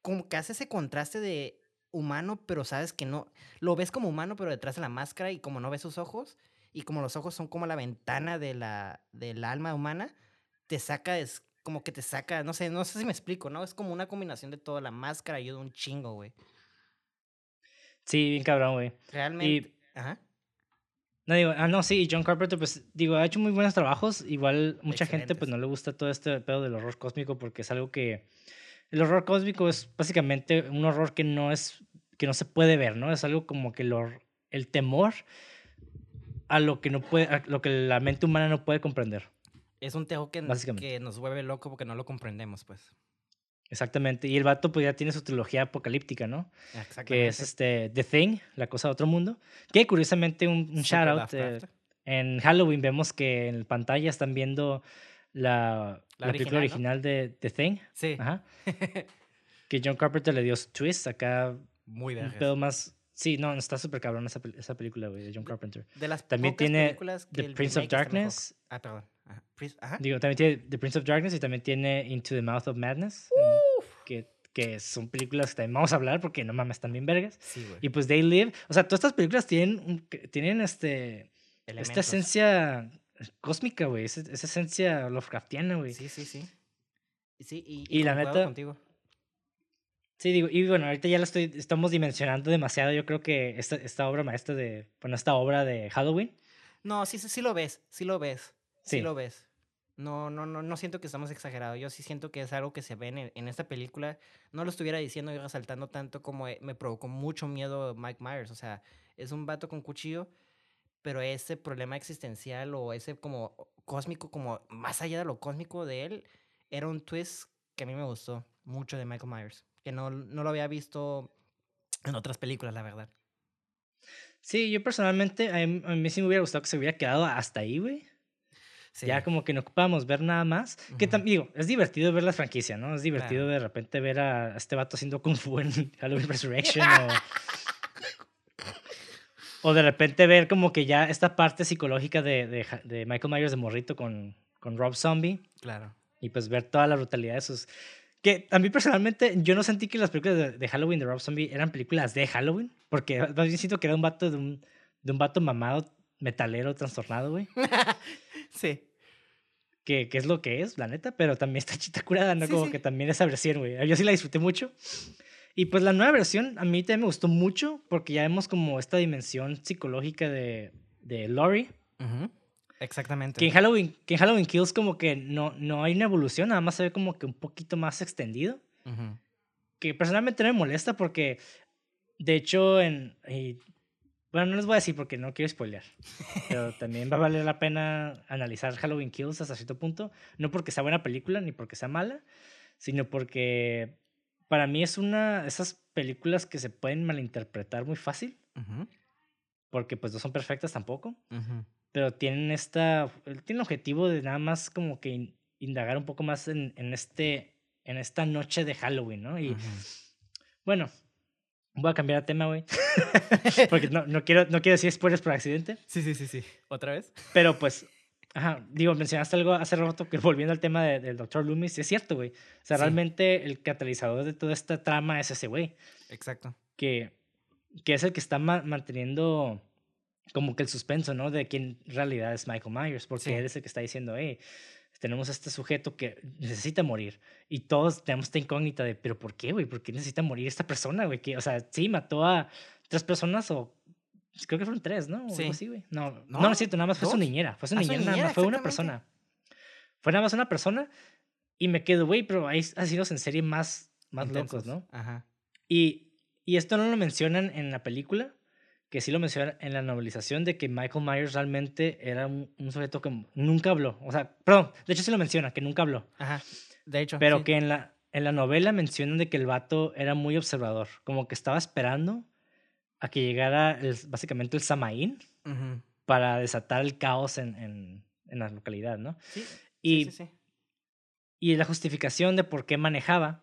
como que hace ese contraste de humano, pero sabes que no, lo ves como humano, pero detrás de la máscara y como no ves sus ojos, y como los ojos son como la ventana de la, del alma humana, te saca, es como que te saca, no sé, no sé si me explico, ¿no? Es como una combinación de toda la máscara y de un chingo, güey. Sí, bien cabrón, güey. Realmente. Ajá. No, digo, ah, no, sí, John Carpenter, pues, digo, ha hecho muy buenos trabajos. Igual, mucha gente, pues, no le gusta todo este pedo del horror cósmico porque es algo que. El horror cósmico es básicamente un horror que no es. que no se puede ver, ¿no? Es algo como que el, el temor a lo que no puede. a lo que la mente humana no puede comprender. Es un tejo que, que nos vuelve loco porque no lo comprendemos, pues. Exactamente. Y el vato pues ya tiene su trilogía apocalíptica, ¿no? Que es este The Thing, la cosa de otro mundo. Que curiosamente un, un shout out. Eh, en Halloween vemos que en pantalla están viendo la, la, película original de The Thing. Sí. Ajá. que John Carpenter le dio su twist acá. Muy de Un pedo más. Sí, no, está súper cabrón esa, esa película, güey, de John Carpenter. De, las También tiene The Prince of Darkness. Ah, perdón. Digo, también tiene The Prince of Darkness y también tiene Into the Mouth of Madness. Que, que, son películas que también vamos a hablar porque no mames, están bien vergas. y pues They Live. O sea, todas estas películas tienen, tienen este, esta esencia cósmica, güey. Esa, esencia Lovecraftiana, güey. Sí, sí, sí. Sí, y, y, la neta. Contigo. Sí, digo, y bueno, ahorita ya la estoy, estamos dimensionando demasiado. Yo creo que esta, esta obra maestra de, bueno, esta obra de Halloween. No, sí, sí, sí lo ves, sí lo ves. Sí. lo ves. No, no, no, no siento que estamos exagerados. Yo sí siento que es algo que se ve en, en esta película. No lo estuviera diciendo y resaltando tanto como eh, me provocó mucho miedo Mike Myers. O sea, es un vato con cuchillo, pero ese problema existencial o ese como cósmico, como más allá de lo cósmico de él, era un twist que a mí me gustó mucho de Michael Myers. Que no, no lo había visto en otras películas, la verdad. Sí, yo personalmente, a mí, a mí sí me hubiera gustado que se hubiera quedado hasta ahí, güey. Ya como que no ocupamos ver nada más. Que también, digo, es divertido ver la franquicia, ¿no? Es divertido de repente ver a este vato haciendo Kung Fu en Halloween Resurrection o, o, de repente ver como que ya esta parte psicológica de, de, de Michael Myers de morrito con, con Rob Zombie. Claro. Y pues ver toda la brutalidad de sus... Que a mí personalmente, yo no sentí que las películas de, Halloween de Rob Zombie eran películas de Halloween, porque más bien siento que era un vato de un, de un vato mamado metalero trastornado, güey. sí. Que, que, es lo que es, la neta, pero también está chita curada, ¿no? Como que también esa versión, güey. Yo sí la disfruté mucho. Y pues la nueva versión a mí también me gustó mucho porque ya vemos como esta dimensión psicológica de, de Laurie. Exactamente. Que en, Halloween, que en Halloween Kills como que no, no hay una evolución, nada más se ve como que un poquito más extendido. Que personalmente no me molesta porque, de hecho, en, bueno, no les voy a decir porque no quiero spoilear. Pero también va a valer la pena analizar Halloween Kills hasta cierto punto. No porque sea buena película ni porque sea mala, sino porque para mí es una de esas películas que se pueden malinterpretar muy fácil. Porque pues no son perfectas tampoco. Pero tienen esta. Tienen el objetivo de nada más como que indagar un poco más en, en este. En esta noche de Halloween, ¿no? Y. Bueno, Voy a cambiar de tema, güey. Porque no, no, quiero, no quiero decir spoilers por accidente. Sí, sí, sí, sí. ¿Otra vez? Pero pues, ajá, digo, mencionaste algo hace rato que volviendo al tema del Dr. Loomis, es cierto, güey. O sea, realmente el catalizador de toda esta trama es ese güey. Exacto. Que, que es el que está manteniendo como que el suspenso, ¿no? De quién en realidad es Michael Myers, porque él es el que está diciendo, hey, tenemos a este sujeto que necesita morir. Y todos tenemos esta incógnita de, ¿pero por qué, güey? ¿Por qué necesita morir esta persona, güey? Que, o sea, sí, mató a tres personas o Creo que fueron tres, ¿no? Sí. Así, güey. No, no, no, es cierto, nada más fue su niñera. Fue su ah, niñera, nada más fue una persona. Fue nada más una persona. Y me quedo, güey, pero hay asesinos en serie más, más locos, ¿no? Ajá. Y, y esto no lo mencionan en la película, que sí lo mencionan en la novelización, de que Michael Myers realmente era un, sujeto que nunca habló. O sea, perdón, de hecho sí lo menciona, que nunca habló. Ajá. De hecho. Pero que en la, en la novela mencionan de que el vato era muy observador, como que estaba esperando a que llegara básicamente el Samaín para desatar el caos en, en, en, la localidad, ¿no? Sí. Y, sí, sí, y la justificación de por qué manejaba,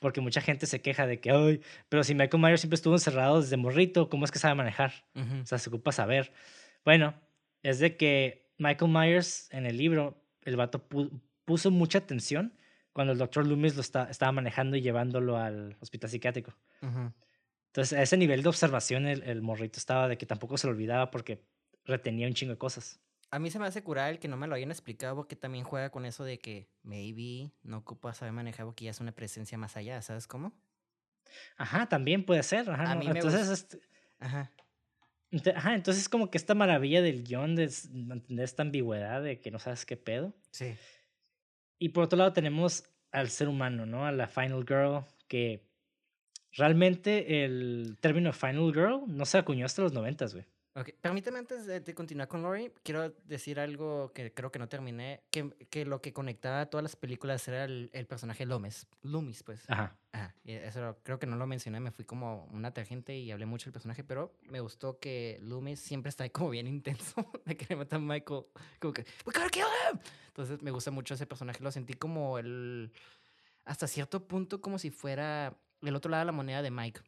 porque mucha gente se queja de que, ay, pero si Michael Myers siempre estuvo encerrado desde morrito, ¿cómo es que sabe manejar? O sea, se ocupa saber. Bueno, es de que Michael Myers en el libro, el vato puso mucha atención cuando el doctor Loomis lo estaba manejando y llevándolo al hospital psiquiátrico. Entonces, a ese nivel de observación, el, el, morrito estaba de que tampoco se lo olvidaba porque retenía un chingo de cosas. A mí se me hace curar el que no me lo hayan explicado porque también juega con eso de que maybe no ocupa saber manejar porque ya es una presencia más allá, ¿sabes cómo? Ajá, también puede ser. Ajá, entonces, este Ajá. Ajá, entonces es como que esta maravilla del guion de mantener esta ambigüedad de que no sabes qué pedo. Sí. Y por otro lado tenemos al ser humano, ¿no? A la Final Girl, que realmente el término Final Girl no se acuñó hasta los noventas, güey. Ok, permíteme antes de, continuar con Lori, quiero decir algo que creo que no terminé, que, que lo que conectaba a todas las películas era el, el personaje Loomis, Loomis, pues. Ajá. Ajá, y eso creo que no lo mencioné, me fui como una tangente y hablé mucho del personaje, pero me gustó que Loomis siempre está ahí como bien intenso, de que le mata a Michael, como que, we gotta kill him! Entonces me gusta mucho ese personaje, lo sentí como el, hasta cierto punto como si fuera el otro lado de la moneda de Mike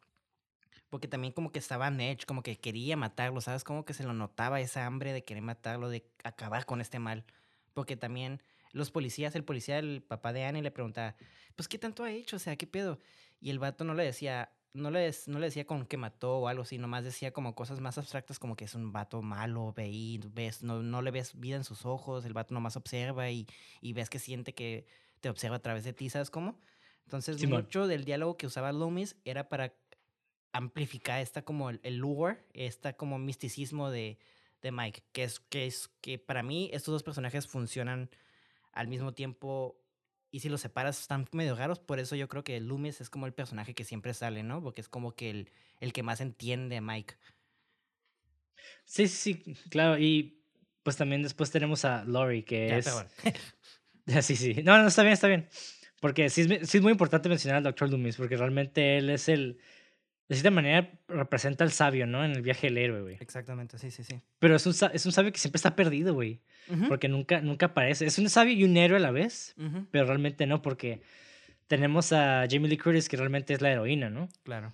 porque también como que estaba edge, como que quería matarlo, ¿sabes? Como que se lo notaba esa hambre de querer matarlo, de acabar con este mal. Porque también los policías, el policía, el papá de Annie le preguntaba, pues, ¿qué tanto ha hecho? O sea, ¿qué pedo? Y el vato no le decía, no le, no le decía con que mató o algo así, nomás decía como cosas más abstractas, como que es un vato malo, veí, ves, no, no le ves vida en sus ojos, el vato nomás observa y, y ves que siente que te observa a través de ti, ¿sabes cómo? Entonces, mucho del diálogo que usaba Loomis era para amplificar esta como el, el lore, esta como misticismo de, de Mike, que es, que es que para mí estos dos personajes funcionan al mismo tiempo y si los separas están medio raros, por eso yo creo que Loomis es como el personaje que siempre sale, ¿no? Porque es como que el, el que más entiende a Mike. Sí, sí, claro, y pues también después tenemos a Lori, que es... sí, sí, no, no, está bien, está bien. Porque sí es, sí es muy importante mencionar al Dr. Loomis, porque realmente él es el, de cierta manera representa al sabio, ¿no? En el viaje del héroe, güey. Exactamente, sí, sí, sí. Pero es un, es un sabio que siempre está perdido, güey. Porque nunca, nunca aparece. Es un sabio y un héroe a la vez, pero realmente no, porque tenemos a Jamie Lee Curtis, que realmente es la heroína, ¿no? Claro.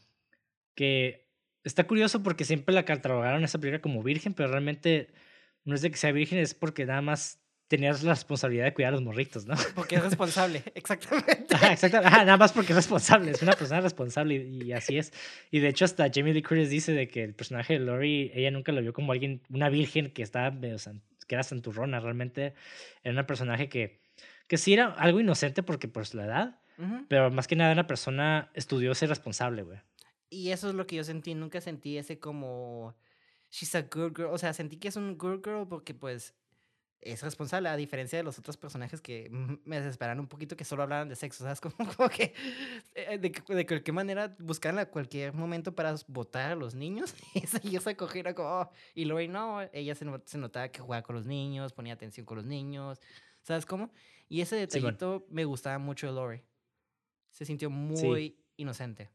Que está curioso porque siempre la catalogaron esa película como virgen, pero realmente no es de que sea virgen, es porque nada más tenías la responsabilidad de cuidar a los morritos, ¿no? Porque es responsable, exactamente. exactamente. nada más porque es responsable, es una persona responsable y, así es. Y de hecho hasta Jamie Lee Curtis dice de que el personaje de Lori, ella nunca lo vio como alguien, una virgen que estaba, que era santurrona, realmente era un personaje que, que sí era algo inocente porque por la edad, pero más que nada una persona estudiosa y responsable, güey. Y eso es lo que yo sentí, nunca sentí ese como... She's a good girl, o sea, sentí que es un good girl porque pues es responsable, a diferencia de los otros personajes que me desesperan un poquito que solo hablaban de sexo, ¿sabes? Como, como que eh, de, de, cualquier manera buscan a cualquier momento para votar a los niños y esa cogiera como, oh, y Lori no, ella se, se, notaba que jugaba con los niños, ponía atención con los niños, ¿sabes cómo? Y ese detallito me gustaba mucho de Lori. Se sintió muy inocente.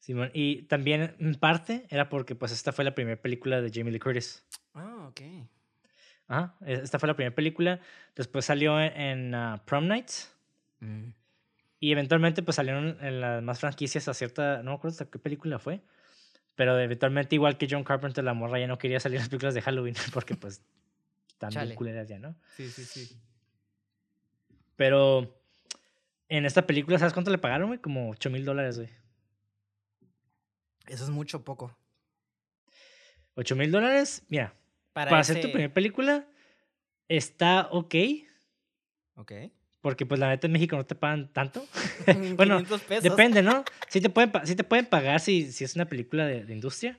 Simón, y también en parte era porque pues esta fue la primera película de Jamie Lee Curtis. Ah, ok. Ah, esta fue la primera película. Después salió en, ah, Prom Nights. Mm. Y eventualmente pues salieron en las más franquicias a cierta... No me acuerdo hasta qué película fue. Pero eventualmente igual que John Carpenter, la morra ya no quería salir en las películas de Halloween porque pues están bien culeras ya, ¿no? Sí, sí, sí. Pero en esta película, ¿sabes cuánto le pagaron, güey? Como 8 mil dólares, güey. Eso es mucho poco. 8 mil dólares, mira, para, hacer tu primera película, está ok. Ok. Porque pues la neta en México no te pagan tanto. bueno, depende, ¿no? Sí te pueden, sí te pueden pagar si, si es una película de, industria.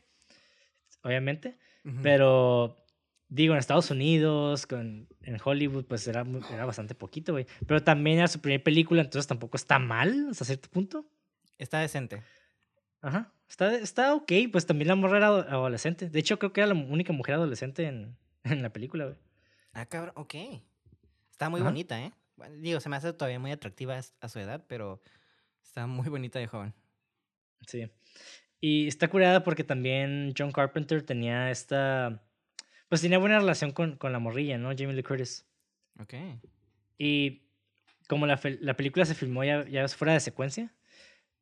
obviamente, pero digo, en Estados Unidos, con, en Hollywood, pues era, era bastante poquito, güey. Pero también era su primera película, entonces tampoco está mal hasta cierto punto. Está decente. Ajá. Está, está ok, pues también la mujer era adolescente. De hecho, creo que era la única mujer adolescente en, en la película, güey. Ah, cabrón, ok. Está muy bonita, ¿eh? Digo, se me hace todavía muy atractiva a su edad, pero está muy bonita de joven. Sí. Y está curada porque también John Carpenter tenía esta. Pues tenía buena relación con, con la morrilla, ¿no? Jamie Lee Curtis. Ok. Y como la, la película se filmó ya, ya fuera de secuencia,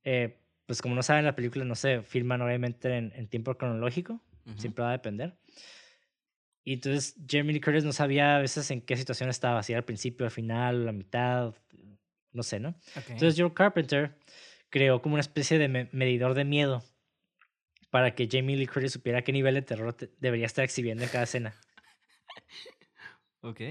eh, pues como no saben, la película no se filman obviamente en, en tiempo cronológico, siempre va a depender. Y entonces Jamie Lee Curtis no sabía a veces en qué situación estaba, si era al principio, al final, la mitad, no sé, ¿no? Entonces Joe Carpenter creó como una especie de medidor de miedo para que Jamie Lee Curtis supiera qué nivel de terror debería estar exhibiendo en cada escena. Ok.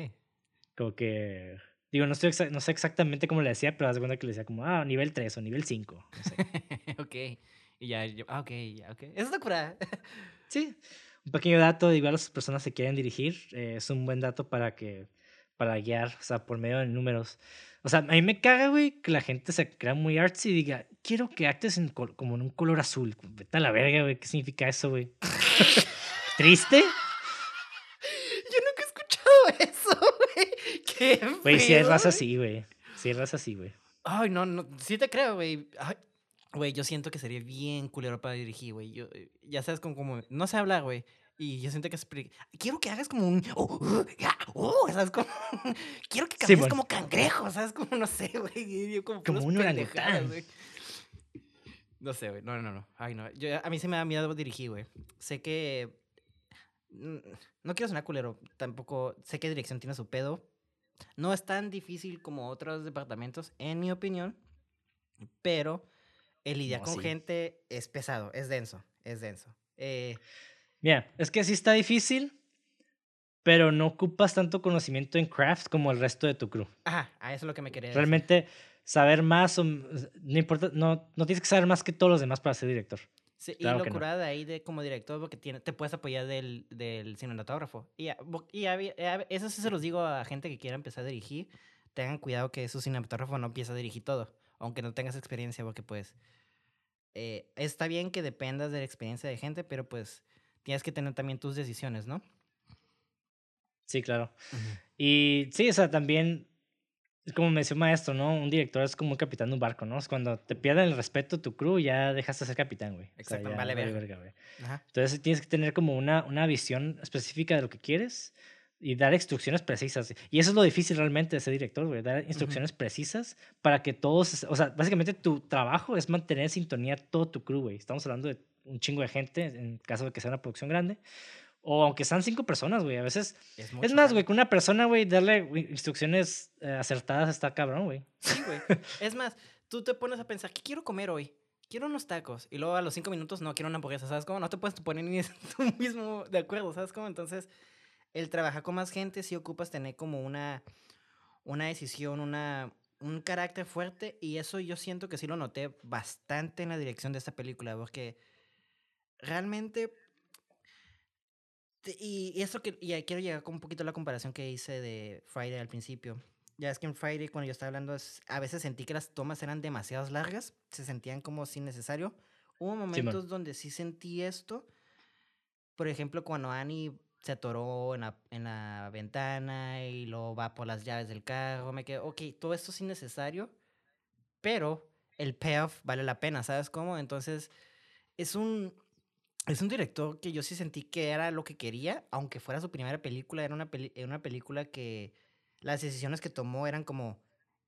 Como que. Digo, no, estoy no sé exactamente cómo le decía, pero haz cuenta que le decía como, ah, nivel 3 o nivel 5. No sé. ok. Y ya, ah, ok, ya, ok. Eso está curada. sí. Un pequeño dato, igual las personas se quieren dirigir, eh, es un buen dato para que, para guiar, o sea, por medio de números. O sea, a mí me caga, güey, que la gente se crea muy artsy y diga, quiero que actes en como en un color azul. Vete a la verga, güey, ¿qué significa eso, güey? ¿Triste? Yo nunca he escuchado eso, güey. Qué Güey, si es raza así, güey. Si es raza así, güey. Ay, no, no, sí te creo, güey. Güey, yo siento que sería bien culero para dirigir, güey. Yo, eh, ya sabes, como, como no sé hablar, güey. Y yo siento que es... Quiero que hagas como un... Oh, oh, ¿sabes? Como... Quiero que camines como cangrejo, ¿sabes? Como, no sé, güey. Como, como un orangután. No sé, güey. No, no, no. Ay, no. Yo, a mí se me da miedo dirigir, güey. Sé que... Mm, no quiero sonar culero. Tampoco... Sé que dirección tiene su pedo. No es tan difícil como otros departamentos, en mi opinión. Pero el lidiar con gente es pesado, es denso, es denso. Eh, Mira, es que sí está difícil, pero no ocupas tanto conocimiento en craft como el resto de tu crew. Ajá, a eso es lo que me quería decir. Realmente saber más, o, no importa, no, no tienes que saber más que todos los demás para ser director. Sí, y lo curada de ahí de como director porque tiene, te puedes apoyar del, del cinematógrafo. Y, y eso sí se los digo a gente que quiera empezar a dirigir. Tengan cuidado que su cinematógrafo no empiece a dirigir todo, aunque no tengas experiencia, porque pues eh, está bien que dependas de la experiencia de gente, pero pues tienes que tener también tus decisiones, ¿no? Sí, claro. Y sí, o sea, también, como me decía un maestro, ¿no? Un director es como un capitán de un barco, ¿no? Es cuando te pierden el respeto tu crew, ya dejas de ser capitán, güey. Exacto, vale, verga. güey. Entonces tienes que tener como una, una visión específica de lo que quieres y dar instrucciones precisas. Y eso es lo difícil realmente de ser director, güey, dar instrucciones precisas para que todos, o sea, básicamente tu trabajo es mantener en sintonía todo tu crew, güey. Estamos hablando de un chingo de gente, en caso de que sea una producción grande. O aunque sean cinco personas, güey. A veces. Es, más, güey, que una persona, güey, darle instrucciones eh, acertadas está cabrón, güey. Sí, güey. es más, tú te pones a pensar, ¿qué quiero comer hoy? Quiero unos tacos. Y luego a los cinco minutos, no, quiero una hamburguesa, ¿sabes cómo? No te puedes poner ni tú mismo de acuerdo, ¿sabes cómo? Entonces, el trabajar con más gente sí ocupas tener como una, una decisión, una, un carácter fuerte. Y eso yo siento que sí lo noté bastante en la dirección de esta película, porque realmente... Y, eso que... Y quiero llegar con un poquito a la comparación que hice de Friday al principio. Ya es que en Friday, cuando yo estaba hablando, a veces sentí que las tomas eran demasiado largas, se sentían como sin necesario. Hubo momentos donde sí sentí esto. Por ejemplo, cuando Annie se atoró en la, en la ventana y luego va por las llaves del carro, me quedé, ok, todo esto es innecesario, pero el payoff vale la pena, ¿sabes cómo? Entonces, es un, es un director que yo sí sentí que era lo que quería, aunque fuera su primera película, era una, una película que las decisiones que tomó eran como,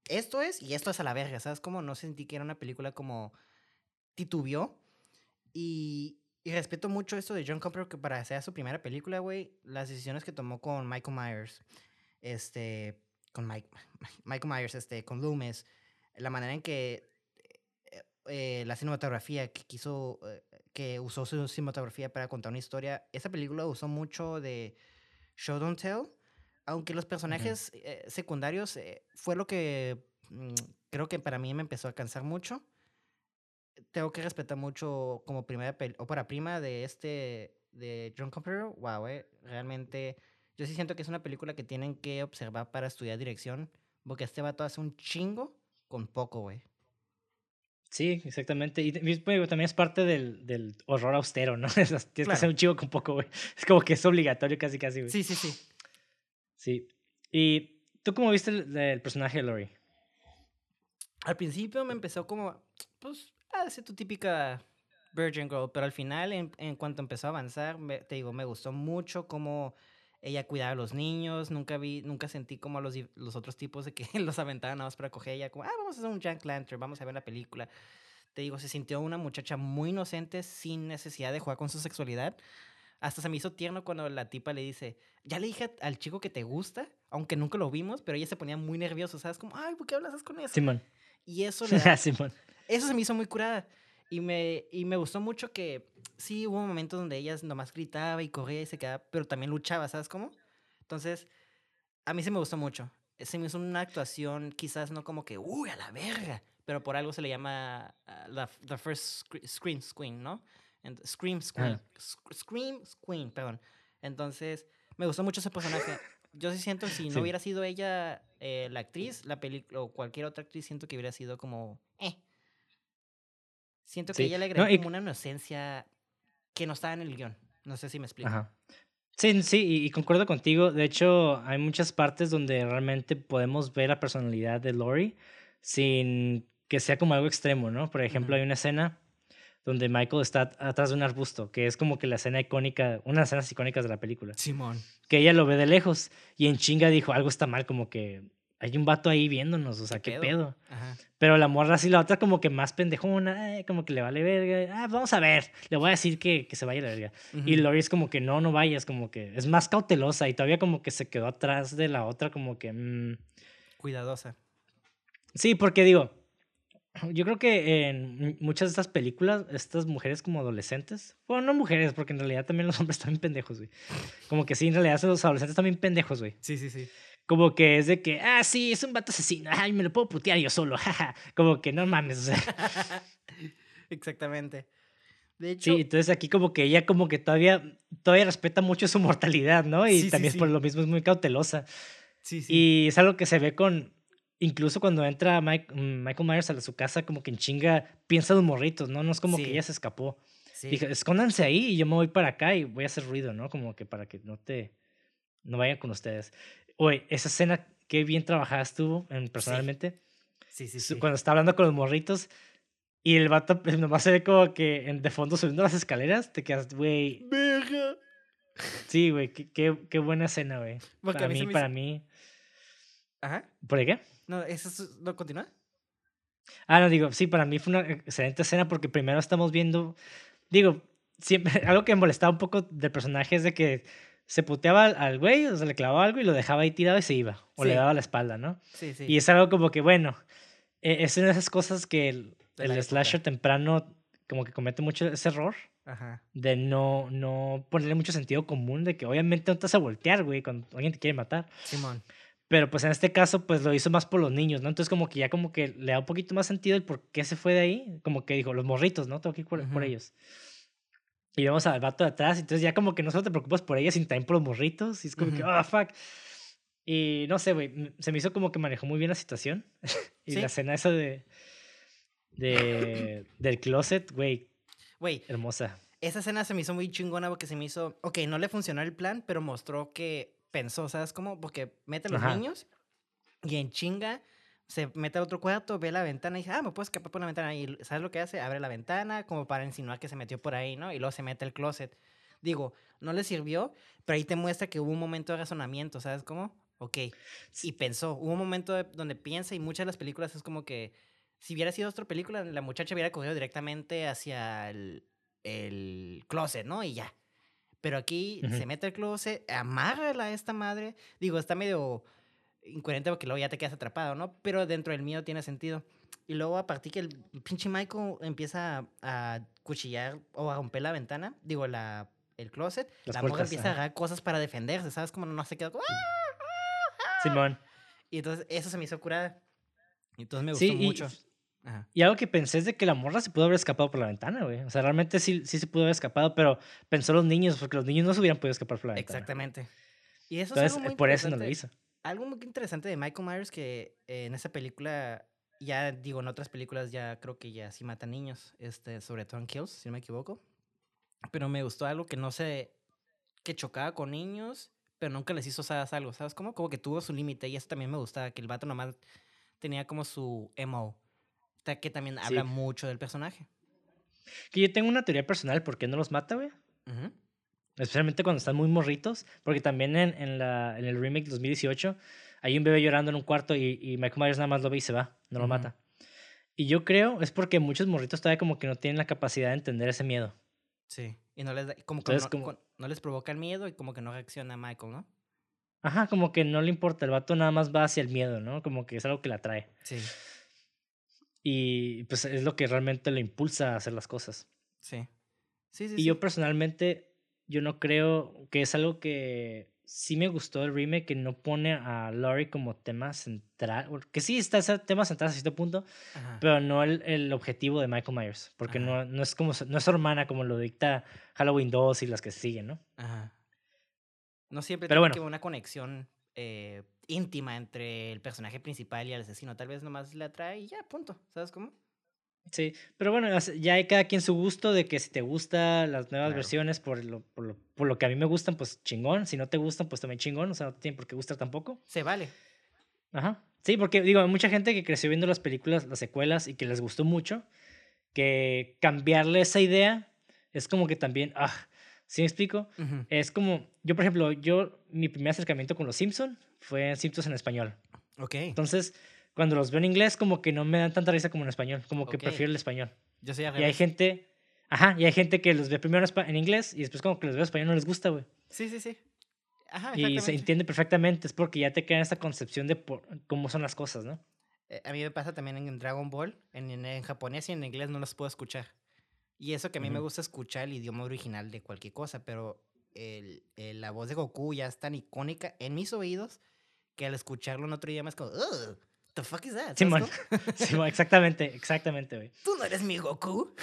esto es y esto es a la verga, ¿sabes? Como no sentí que era una película como titubió y, y respeto mucho esto de John Carpenter que para hacer su primera película, güey, las decisiones que tomó con Michael Myers, este, con Mike, Michael Myers, este, con Loomis, la manera en que eh, eh, la cinematografía que quiso eh, que usó su cinematografía para contar una historia. Esa película usó mucho de Show Don't Tell, aunque los personajes eh, secundarios eh, fue lo que mm, creo que para mí me empezó a cansar mucho. Tengo que respetar mucho como primera o para prima de este de John Carpenter, wow, eh, realmente yo sí siento que es una película que tienen que observar para estudiar dirección, porque este vato hace un chingo con poco, güey. Sí, exactamente. Y también es parte del, del horror austero, ¿no? Tienes que hacer un chingo con poco, güey. Es como que es obligatorio casi, casi, güey. Sí, sí, sí. Sí. ¿Y tú cómo viste el, personaje de Lori? Al principio me empezó como, pues, a ser tu típica Virgin Girl, pero al final, en, en cuanto empezó a avanzar, te digo, me gustó mucho cómo ella cuidaba a los niños, nunca vi, nunca sentí como los, los otros tipos de que los aventaban nada más para coger ella, como, ah, vamos a hacer un Jack Lantern, vamos a ver la película. Te digo, se sintió una muchacha muy inocente, sin necesidad de jugar con su sexualidad. Hasta se me hizo tierno cuando la tipa le dice, ya le dije al chico que te gusta, aunque nunca lo vimos, pero ella se ponía muy nerviosa, ¿sabes? Como, ay, ¿por qué hablas con eso? Simón. Y eso le da, Simón. Eso se me hizo muy curada. Y me, y me gustó mucho que sí hubo momentos donde ella nomás gritaba y corría y se quedaba, pero también luchaba, ¿sabes cómo? Entonces, a mí se me gustó mucho. Se me hizo una actuación quizás no como que, uy, a la verga, pero por algo se le llama uh, la the first scream queen, ¿no? scream queen. Scream queen, perdón. Entonces, me gustó mucho ese personaje. Yo sí siento, si no hubiera sido ella eh, la actriz, la película o cualquier otra actriz, siento que hubiera sido como, eh, Siento que ella le agregó como una inocencia que no estaba en el guion. No sé si me explico. Ajá. Sí, sí, y, concuerdo contigo. De hecho, hay muchas partes donde realmente podemos ver la personalidad de Lori sin que sea como algo extremo, ¿no? Por ejemplo, hay una escena donde Michael está atrás de un arbusto, que es como que la escena icónica, una de las escenas icónicas de la película. Simón. Que ella lo ve de lejos y en chinga dijo, algo está mal, como que hay un vato ahí viéndonos, o sea, qué, pedo. Pero la morra así, la otra como que más pendejona, como que le vale verga. Ah, vamos a ver, le voy a decir que, que se vaya la verga. Y Lori es como que no, no vayas, como que es más cautelosa y todavía como que se quedó atrás de la otra, como que... Mm. Cuidadosa. Sí, porque digo, yo creo que en muchas de estas películas, estas mujeres como adolescentes, bueno, no mujeres, porque en realidad también los hombres están pendejos, güey. Como que sí, en realidad los adolescentes también pendejos, güey. Sí, sí, sí. Como que es de que, ah, sí, es un vato asesino, ay, me lo puedo putear yo solo, jaja. Como que no mames, o sea. Exactamente. De hecho, sí, entonces aquí como que ella como que todavía, todavía respeta mucho su mortalidad, ¿no? Y también por lo mismo es muy cautelosa. Sí, sí. Y es algo que se ve con, incluso cuando entra Mike, mm, Michael Myers a su casa, como que en chinga piensa de morritos, ¿no? No es como que ella se escapó. Dije, escóndanse ahí y yo me voy para acá y voy a hacer ruido, ¿no? Como que para que no te, no vayan con ustedes. Oye, esa escena, qué bien trabajada estuvo en, personalmente. Sí. sí, sí, Cuando está hablando con los morritos y el vato nomás se ve como que en, de fondo subiendo las escaleras, te quedas, güey. ¡Verga! Sí, güey, qué, qué, qué, buena escena, güey. Para mí, para mí. Ajá. ¿Por qué? No, ¿eso no continúa? Ah, no, digo, sí, para mí fue una excelente escena porque primero estamos viendo, digo, siempre, algo que me molestaba un poco del personaje es de que se puteaba al güey, o se le clavaba algo y lo dejaba ahí tirado y se iba. O le daba la espalda, ¿no? Sí, sí. Y es algo como que, bueno, e, es una de esas cosas que el, slasher temprano como que comete mucho ese error. Ajá. De no, no ponerle mucho sentido común, de que obviamente no te vas a voltear, güey, cuando alguien te quiere matar. Simón. Pero pues en este caso, pues lo hizo más por los niños, ¿no? Entonces como que ya como que le da un poquito más sentido el por qué se fue de ahí. Como que dijo, los morritos, ¿no? Tengo que ir por ellos. Y vemos al vato de atrás, entonces ya como que no solo te preocupas por ella, sino también por los morritos. Y es como que, oh, fuck. Y no sé, güey, se me hizo como que manejó muy bien la situación. y la escena esa de, de del closet, güey. Güey. Hermosa. Esa escena se me hizo muy chingona porque se me hizo, ok, no le funcionó el plan, pero mostró que pensó, ¿sabes cómo? Porque mete a los niños y en chinga se mete a otro cuarto, ve la ventana y dice, ah, me puedo escapar por la ventana. Y ¿sabes lo que hace? Abre la ventana como para insinuar que se metió por ahí, ¿no? Y luego se mete al closet. Digo, no le sirvió, pero ahí te muestra que hubo un momento de razonamiento, ¿sabes cómo? Ok. Y pensó, hubo un momento donde piensa y muchas de las películas es como que si hubiera sido otra película, la muchacha hubiera corrido directamente hacia el, el closet, ¿no? Y ya. Pero aquí se mete al closet, amarra a esta madre. Digo, está medio incoherente porque luego ya te quedas atrapado, ¿no? Pero dentro del mío tiene sentido. Y luego a partir que el pinche Michael empieza a, cuchillar o a romper la ventana, digo, la, el closet, la mujer empieza a agarrar cosas para defenderse, ¿sabes? Como no se queda como... Simón. Y entonces eso se me hizo curada. Y entonces me gustó mucho. Y algo que pensé es de que la morra se pudo haber escapado por la ventana, güey. O sea, realmente sí, sí se pudo haber escapado, pero pensó los niños, porque los niños no se hubieran podido escapar por la ventana. Exactamente. Y eso es algo muy por eso no lo hizo. Algo muy interesante de Michael Myers que eh, en esa película, ya digo, en otras películas ya creo que ya sí matan niños, este, sobre todo en Kills, si no me equivoco. Pero me gustó algo que no sé, que chocaba con niños, pero nunca les hizo algo, ¿sabes? Como, como que tuvo su límite y eso también me gustaba, que el vato nomás tenía como su emo que también habla mucho del personaje. Que yo tengo una teoría personal por qué no los mata, güey. Especialmente cuando están muy morritos. Porque también en, en, la, en el remake de 2018 hay un bebé llorando en un cuarto y, y Michael Myers nada más lo ve y se va, no lo mata. Y yo creo es porque muchos morritos todavía como que no tienen la capacidad de entender ese miedo. Sí, y no les, como que no, no, les provoca el miedo y como que no reacciona Michael, ¿no? Ajá, como que no le importa, el vato nada más va hacia el miedo, ¿no? Como que es algo que la atrae. Sí. Y pues es lo que realmente le impulsa a hacer las cosas. Sí. Sí, sí. Y yo personalmente, yo no creo que es algo que sí me gustó el remake, que no pone a Laurie como tema central. Que sí está ese tema central a cierto punto, pero no el, el, objetivo de Michael Myers. Porque no, no, es como no es su hermana como lo dicta Halloween 2 y las que siguen, ¿no? Ajá. No siempre pero tiene que una conexión eh, íntima entre el personaje principal y el asesino. Tal vez nomás le atrae y ya, punto. ¿Sabes cómo? Sí, pero bueno, ya hay cada quien su gusto de que si te gustan las nuevas versiones por lo, por, lo, por lo que a mí me gustan, pues chingón. Si no te gustan, pues también chingón. O sea, no tiene por qué gustar tampoco. Se vale. Ajá. Sí, porque digo, hay mucha gente que creció viendo las películas, las secuelas y que les gustó mucho, que cambiarle esa idea es como que también, ah, ¿Sí me explico? Es como, yo por ejemplo, yo, mi primer acercamiento con los Simpsons fue en Simpsons en español. Ok. Entonces, cuando los veo en inglés, como que no me dan tanta risa como en español, como que prefiero el español. Yo soy Y hay gente, ajá, y hay gente que los ve primero en inglés y después como que los ve en español no les gusta, güey. Sí, sí, sí. Ajá, y se entiende perfectamente, es porque ya te queda esta concepción de cómo son las cosas, ¿no? Eh, a mí me pasa también en Dragon Ball, en, en japonés y en inglés no los puedo escuchar. Y eso que a mí me gusta escuchar el idioma original de cualquier cosa, pero el, la voz de Goku ya es tan icónica en mis oídos que al escucharlo en otro idioma es como, Ugh, the fuck is that? Simón, Simón exactamente, exactamente, güey. Tú no eres mi Goku.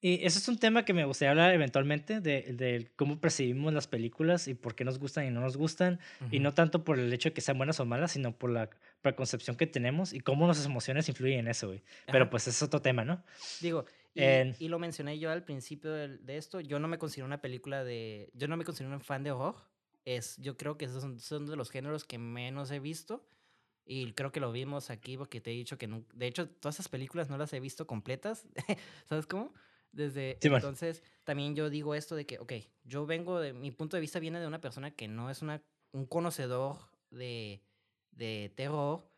y eso es un tema que me gustaría hablar eventualmente de, de, cómo percibimos las películas y por qué nos gustan y no nos gustan. Y no tanto por el hecho de que sean buenas o malas, sino por la preconcepción que tenemos y cómo nuestras emociones influyen en eso, güey. Pero pues es otro tema, ¿no? Digo, y, lo mencioné yo al principio de, esto, yo no me considero una película de... Yo no me considero un fan de horror. Es, yo creo que esos son, de los géneros que menos he visto. Y creo que lo vimos aquí porque te he dicho que... No, de hecho, todas esas películas no las he visto completas. ¿Sabes cómo? Desde entonces, también yo digo esto de que, ok, yo vengo de... Mi punto de vista viene de una persona que no es una, un conocedor de, de terror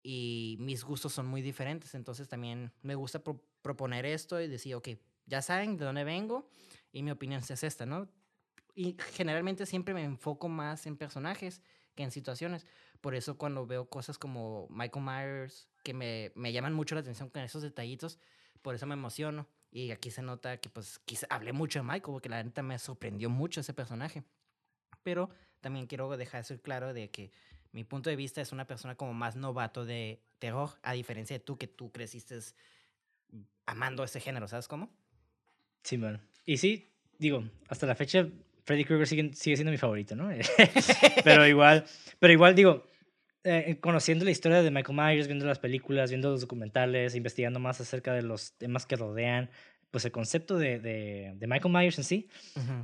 y mis gustos son muy diferentes. Entonces también me gusta proponer esto y decir, ok, ya saben de dónde vengo y mi opinión es esta, ¿no? Y generalmente siempre me enfoco más en personajes que en situaciones. Por eso cuando veo cosas como Michael Myers, que me, me llaman mucho la atención con esos detallitos, por eso me emociono. Y aquí se nota que pues quise, hablé mucho de Michael, porque la neta me sorprendió mucho ese personaje. Pero también quiero dejar eso claro de que mi punto de vista es una persona como más novato de terror, a diferencia de tú que tú creciste amando ese género, ¿sabes cómo? Sí, man. Y sí, digo, hasta la fecha Freddy Krueger sigue, sigue siendo mi favorito, ¿no? pero igual, pero igual digo, eh, conociendo la historia de Michael Myers, viendo las películas, viendo los documentales, investigando más acerca de los temas que rodean, pues el concepto de, de, de Michael Myers en sí,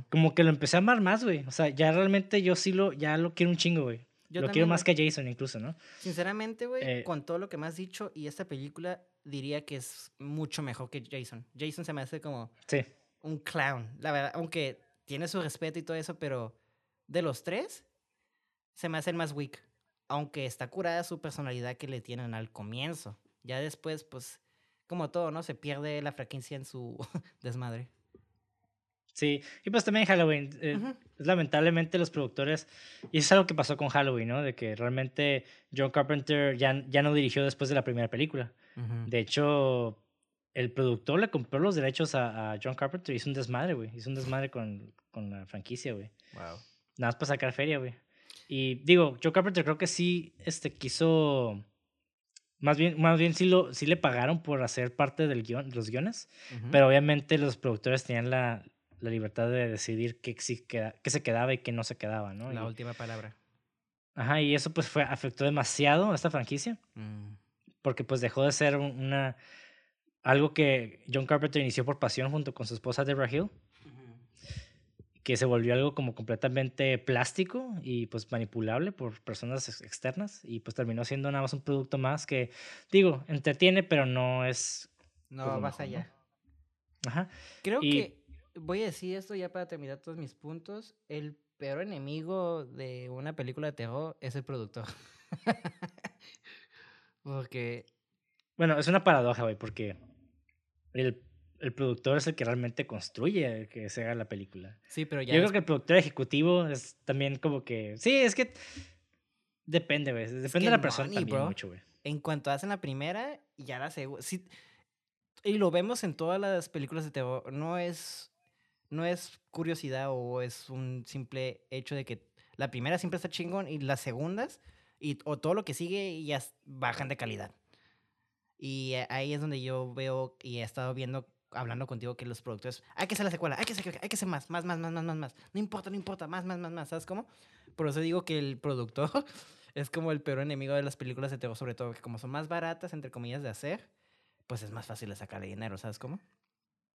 como que lo empecé a amar más, güey. O sea, ya realmente yo sí lo, ya lo quiero un chingo, güey. Yo lo quiero más que Jason incluso, ¿no? Sinceramente, güey, eh, con todo lo que me has dicho y esta película diría que es mucho mejor que Jason. Jason se me hace como sí. un clown, la verdad, aunque tiene su respeto y todo eso, pero de los tres se me hace el más weak, aunque está curada su personalidad que le tienen al comienzo. Ya después, pues, como todo, ¿no? Se pierde la franquicia en su desmadre. Sí, y pues también Halloween. Eh, lamentablemente los productores, y eso es algo que pasó con Halloween, ¿no? De que realmente John Carpenter ya, ya no dirigió después de la primera película. De hecho, el productor le compró los derechos a, John Carpenter y hizo un desmadre, güey. Hizo un desmadre con, con la franquicia, güey. Wow. Nada más para sacar feria, güey. Y digo, John Carpenter creo que sí este, quiso Más bien, más bien sí, lo, sí le pagaron por hacer parte del guion, los guiones, pero obviamente los productores tenían la, la libertad de decidir qué, qué se quedaba y qué no se quedaba, ¿no? La última palabra. Ajá, y eso pues fue, afectó demasiado a esta franquicia. Mm. Porque pues dejó de ser una algo que John Carpenter inició por pasión junto con su esposa Deborah Hill. Que se volvió algo como completamente plástico y pues manipulable por personas externas. Y pues terminó siendo nada más un producto más que, digo, entretiene, pero no es. No, más allá. Ajá. Creo que voy a decir esto ya para terminar todos mis puntos. El peor enemigo de una película de terror es el productor. porque... Bueno, es una paradoja, güey, porque el, el, productor es el que realmente construye que se haga la película. Sí, pero ya... Yo creo que el productor ejecutivo es también como que... Sí, es que... Depende, güey. Depende de la persona también mucho, güey. En cuanto hacen la primera, ya la segunda... Sí, y lo vemos en todas las películas de terror. No es no es curiosidad o es un simple hecho de que la primera siempre está chingón y las segundas y, o todo lo que sigue ya bajan de calidad. Y ahí es donde yo veo y he estado viendo, hablando contigo, que los productores, hay que hacer la secuela, hay que hacer, hay que hacer más, más, más, más, más, más, más. No importa, no importa, más, más, más, más, ¿sabes cómo? Por eso digo que el productor es como el peor enemigo de las películas de terror, sobre todo que como son más baratas, entre comillas, de hacer, pues es más fácil de sacarle dinero, ¿sabes cómo?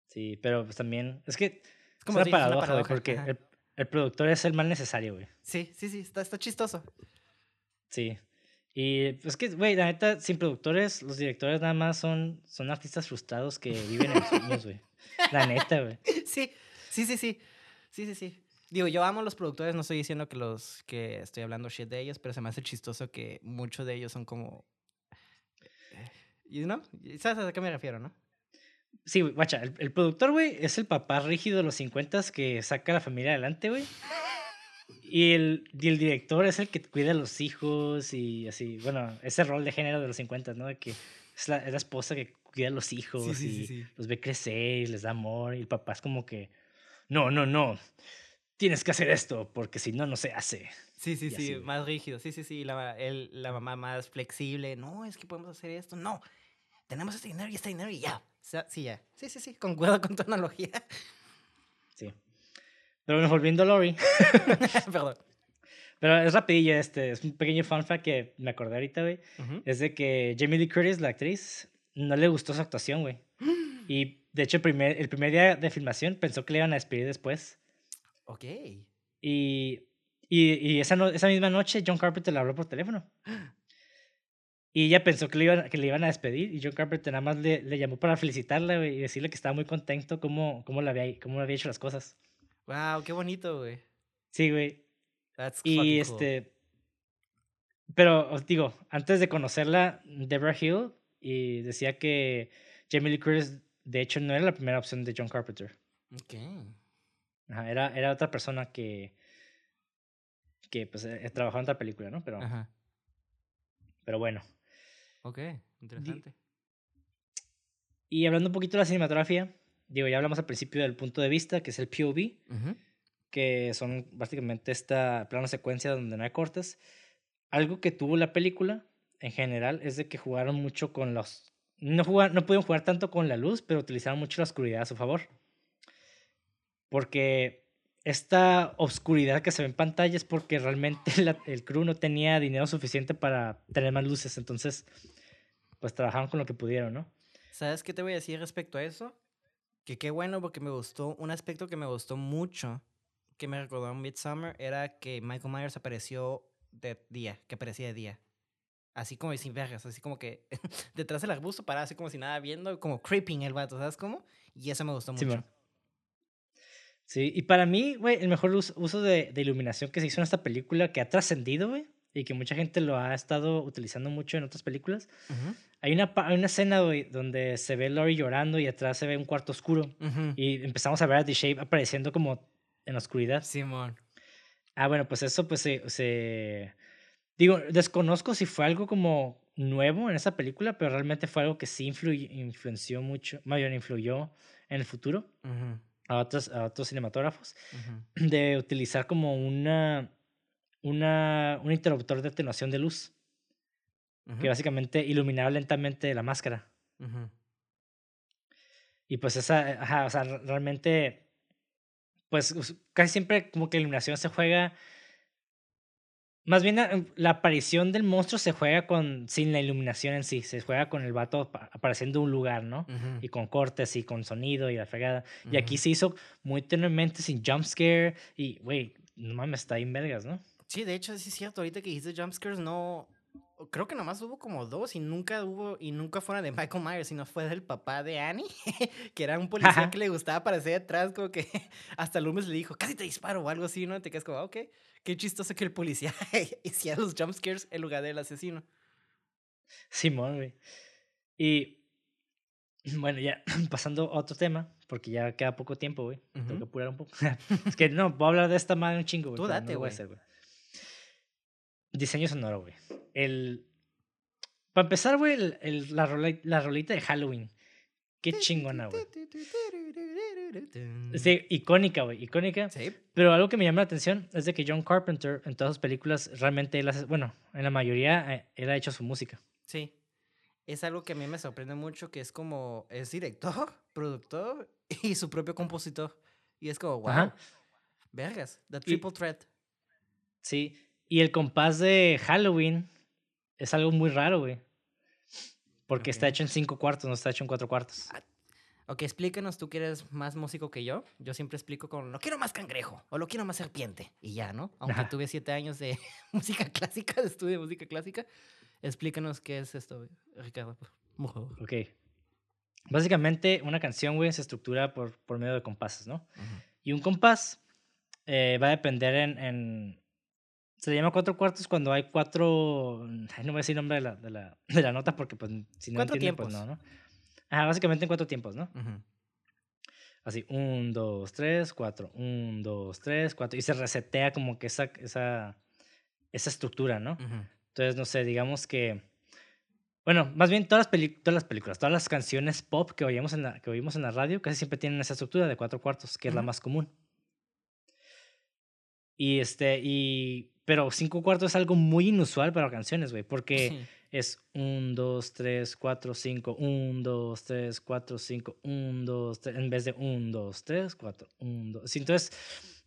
Sí, pero pues también, es que es como una paradoja, porque el, el, productor es el mal necesario, güey. Sí, sí, sí, está, está chistoso. Sí. Y pues que, güey, la neta, sin productores, los directores nada más son, son artistas frustrados que viven en los sueños, güey. La neta, güey. Sí, sí, sí, sí. Sí, sí, sí. Digo, yo amo a los productores, no estoy diciendo que los que estoy hablando shit de ellos, pero se me hace chistoso que muchos de ellos son como. Eh, you know? ¿Sabes a qué me refiero, no? Sí, guacha, el, el productor, güey, es el papá rígido de los 50 que saca a la familia adelante, güey. Y el, y el director es el que cuida a los hijos y así. Bueno, ese rol de género de los 50, ¿no? De que es la, es la esposa que cuida a los hijos y los ve crecer y les da amor. Y el papá es como que, no, no, no, tienes que hacer esto porque si no, no se hace. Sí, sí, sí, más rígido. Sí, sí, sí. La, el, la mamá más flexible. No, es que podemos hacer esto. No, tenemos este dinero y este dinero y ya. Sí, ya. Sí, sí, sí. Concuerdo con tu analogía. Pero bueno, volviendo a Lori. Perdón. Pero es rapidillo este. Es un pequeño fun fact que me acordé ahorita, güey. Es de que Jamie Lee Curtis, la actriz, no le gustó su actuación, güey. y de hecho, el primer, el primer día de filmación pensó que le iban a despedir después. Ok. Y, y, y esa, no, esa misma noche, John Carpenter le habló por teléfono. Y ella pensó que le iban, que le iban a despedir y John Carpenter nada más le, le llamó para felicitarla y decirle que estaba muy contento cómo, cómo, le había, cómo había hecho las cosas. Wow, qué bonito, güey. Sí, güey. y este... Pero os digo, antes de conocerla, Deborah Hill y decía que Jamie Lee Curtis de hecho no era la primera opción de John Carpenter. Ok. Ajá, era, era otra persona que, que pues, eh, trabajaba en otra película, ¿no? Pero, Ajá. pero bueno. Ok, interesante. Y hablando un poquito de la cinematografía, digo, ya hablamos al principio del punto de vista, que es el POV, que son básicamente esta plano secuencia donde no hay cortes. Algo que tuvo la película en general es de que jugaron mucho con los... No, jugaron, no pudieron jugar tanto con la luz, pero utilizaron mucho la oscuridad a su favor. Porque esta oscuridad que se ve en pantalla es porque realmente el crew no tenía dinero suficiente para tener más luces, entonces pues trabajaron con lo que pudieron, ¿no? ¿Sabes qué te voy a decir respecto a eso? Que qué bueno porque me gustó, un aspecto que me gustó mucho, que me recordó a Midsummer, era que Michael Myers apareció de día, que aparecía de día. Así como sin vergas, así como que detrás del arbusto paraba así como si nada viendo, como creeping el vato, ¿sabes cómo? Y eso me gustó mucho. Sí, y para mí, güey, el mejor uso de, de, iluminación que se hizo en esta película, que ha trascendido, güey, y que mucha gente lo ha estado utilizando mucho en otras películas. hay, una, hay una escena, güey, donde se ve Lori llorando y atrás se ve un cuarto oscuro. Y empezamos a ver a The Shape apareciendo como en la oscuridad. Simón. Ah, bueno, pues eso, pues se, se... Digo, desconozco si fue algo como nuevo en esa película, pero realmente fue algo que sí influenció mucho, mayor influyó en el futuro a otros, a otros cinematógrafos, de utilizar como una, una, un interruptor de atenuación de luz. que básicamente iluminaba lentamente la máscara. Y pues esa, ajá, o sea, realmente, pues casi siempre como que la iluminación se juega más bien eh, la, aparición del monstruo se juega con sin la iluminación en sí, se juega con el vato apareciendo en un lugar, ¿no? Y con cortes y con sonido y la fregada. Y aquí se hizo muy tenuemente sin jumpscare y, güey, no mames, está en vergas, ¿no? Sí, de hecho, sí es cierto, ahorita que dijiste jumpscares, no, creo que nomás hubo como dos y nunca hubo, y nunca fueron de Michael Myers, sino fue del papá de Annie, que era un policía que le gustaba aparecer atrás, como que hasta Loomis le dijo, casi te disparo o algo así, ¿no? Te quedas como, ah, ok, qué chistoso que el policía hiciera los jumpscares en lugar del asesino. Simón, güey. Y bueno, ya pasando a otro tema, porque ya queda poco tiempo, güey. Tengo que apurar un poco. es que no, voy a hablar de esta madre un chingo, güey. Tú date, güey. Diseño sonoro, güey. El. Para empezar, güey, el, la, la rolita de Halloween. Qué chingona, güey. Sí, icónica, güey, icónica. Sí. Pero algo que me llama la atención es de que John Carpenter en todas sus películas realmente él hace, bueno, en la mayoría eh, él ha hecho su música. Sí. Es algo que a mí me sorprende mucho, que es como, es director, productor y su propio compositor. Y es como, wow. Vergas, the triple threat. Sí, y el compás de Halloween es algo muy raro, güey. Porque está hecho en cinco cuartos, no está hecho en cuatro cuartos. Ah, ok, explícanos, tú que eres más músico que yo. Yo siempre explico con, lo quiero más cangrejo o lo quiero más serpiente. Y ya, ¿no? Aunque tuve siete años de música clásica, de estudio de música clásica. Explícanos qué es esto, Ricardo. Ok. Básicamente, una canción, güey, se estructura por, por medio de compases, ¿no? Y un compás eh, va a depender en se llama cuatro cuartos cuando hay cuatro. Ay, no voy a decir nombre de la, de la, de la nota porque, pues, si no cuatro entienden, pues no, ¿no? Ajá, básicamente en cuatro tiempos, ¿no? Así, un, dos, tres, cuatro. Un, dos, tres, cuatro. Y se resetea como que esa, esa, esa estructura, ¿no? Entonces, no sé, digamos que. Bueno, más bien todas las, todas las películas, todas las canciones pop que oímos, en la, que oímos en la radio casi siempre tienen esa estructura de cuatro cuartos, que es la más común. Y este, y pero cinco cuartos es algo muy inusual para canciones, güey, porque es un, dos, tres, cuatro, cinco, un, dos, tres, cuatro, cinco, un, dos, tres, en vez de un, dos, tres, cuatro, un, dos. Entonces,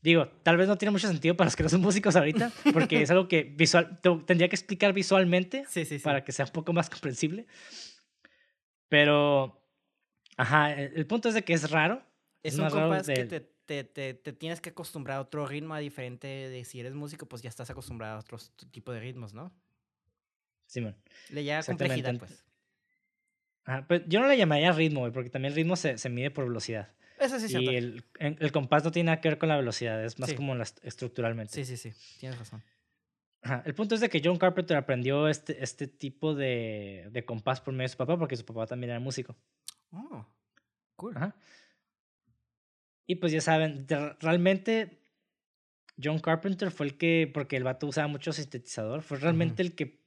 digo, tal vez no tiene mucho sentido para los que no son músicos ahorita, porque es algo que visual, tendría que explicar visualmente para que sea un poco más comprensible. Pero, ajá, el, punto es de que es raro. Es, un compás que te te, te, te, tienes que acostumbrar a otro ritmo a diferente de si eres músico, pues ya estás acostumbrado a otro tipo de ritmos, ¿no? Simón. Le llama complejidad, pues. Ah, pues yo no le llamaría ritmo, güey, porque también el ritmo se, se mide por velocidad. Eso sí, Y el, el, compás no tiene nada que ver con la velocidad, es más como la, estructuralmente. Sí, sí, sí, tienes razón. Ajá. El punto es de que John Carpenter aprendió este, este tipo de, de compás por medio de su papá, porque su papá también era músico. Oh, cool. Ajá. Y pues ya saben, realmente John Carpenter fue el que, porque el vato usaba mucho sintetizador, fue realmente el que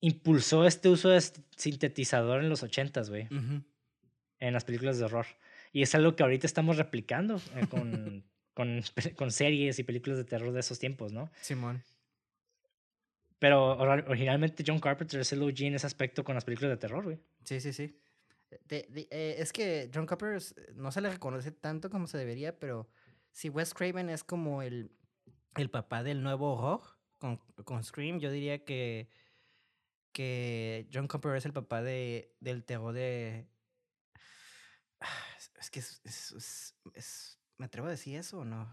impulsó este uso de sintetizador en los ochentas, güey. En las películas de horror. Y es algo que ahorita estamos replicando eh, con, con, con, series y películas de terror de esos tiempos, ¿no? Simón. Pero originalmente John Carpenter es el OG en ese aspecto con las películas de terror, güey. Sí, sí, sí. Eh, es que John Carpenter no se le reconoce tanto como se debería, pero si Wes Craven es como el, el papá del nuevo horror con, con Scream, yo diría que, que John Carpenter es el papá de, del terror de... Es que es, es, ¿Me atrevo a decir eso o no?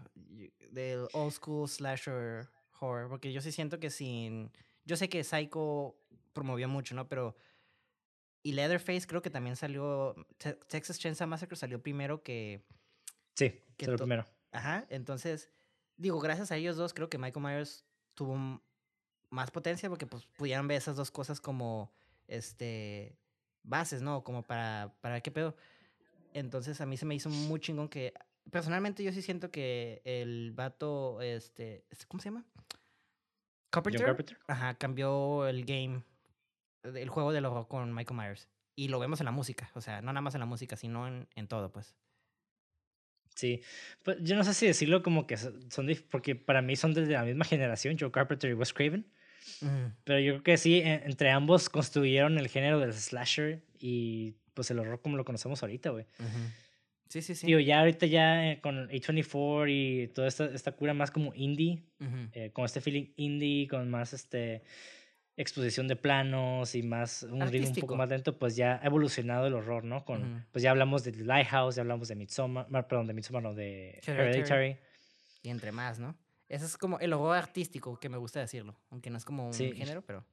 Del old school slasher horror, porque yo sí siento que sin... Yo sé que Psycho promovió mucho, ¿no? Pero y Leatherface creo que también salió. Texas Chainsaw Massacre salió primero que. Sí, que salió primero. Ajá, entonces. Digo, gracias a ellos dos, creo que Michael Myers tuvo más potencia porque pues pudieron ver esas dos cosas como. Este. Bases, ¿no? Como para. ¿Para qué pedo? Entonces a mí se me hizo muy chingón que. Personalmente yo sí siento que el vato. Este. ¿Cómo se llama? Carpenter. Carpenter. Ajá, cambió el game el juego del horror con Michael Myers. Y lo vemos en la música, o sea, no nada más en la música, sino en, en todo, pues. Sí, pues yo no sé si decirlo como que son, porque para mí son de la misma generación, Joe Carpenter y Wes Craven. Pero yo creo que sí, e, entre ambos construyeron el género del slasher y pues el horror como lo conocemos ahorita, güey. Sí, sí, sí. Tío, ya ahorita ya eh, con A24 y toda esta, esta cura más como indie, eh, con este feeling indie, con más este exposición de planos y más un ritmo un poco más lento, pues ya ha evolucionado el horror, ¿no? Con, Pues ya hablamos de Lighthouse, ya hablamos de Midsommar, perdón, de Midsommar, no, de Hereditary. Y entre más, ¿no? Ese es como el horror artístico, que me gusta decirlo, aunque no es como un género, pero...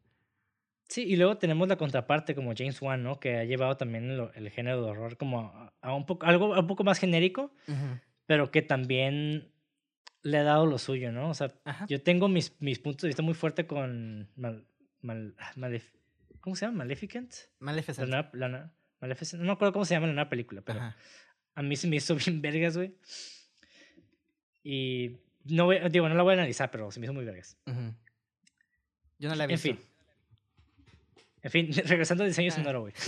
Sí, y luego tenemos la contraparte como James Wan, ¿no? Que ha llevado también el, género de horror como a, un poco, algo un poco más genérico, pero que también le ha dado lo suyo, ¿no? O sea, yo tengo mis, mis puntos de vista muy fuerte con mal, ah, ¿Cómo se llama? Maleficent. Maleficent. La, Maleficent. No me acuerdo cómo se llama la nueva película, pero a mí se me hizo bien vergas, güey. Y no voy, digo, no la voy a analizar, pero se me hizo muy vergas. Yo no la he visto. En fin. En fin, regresando al diseño ah. sonoro, güey.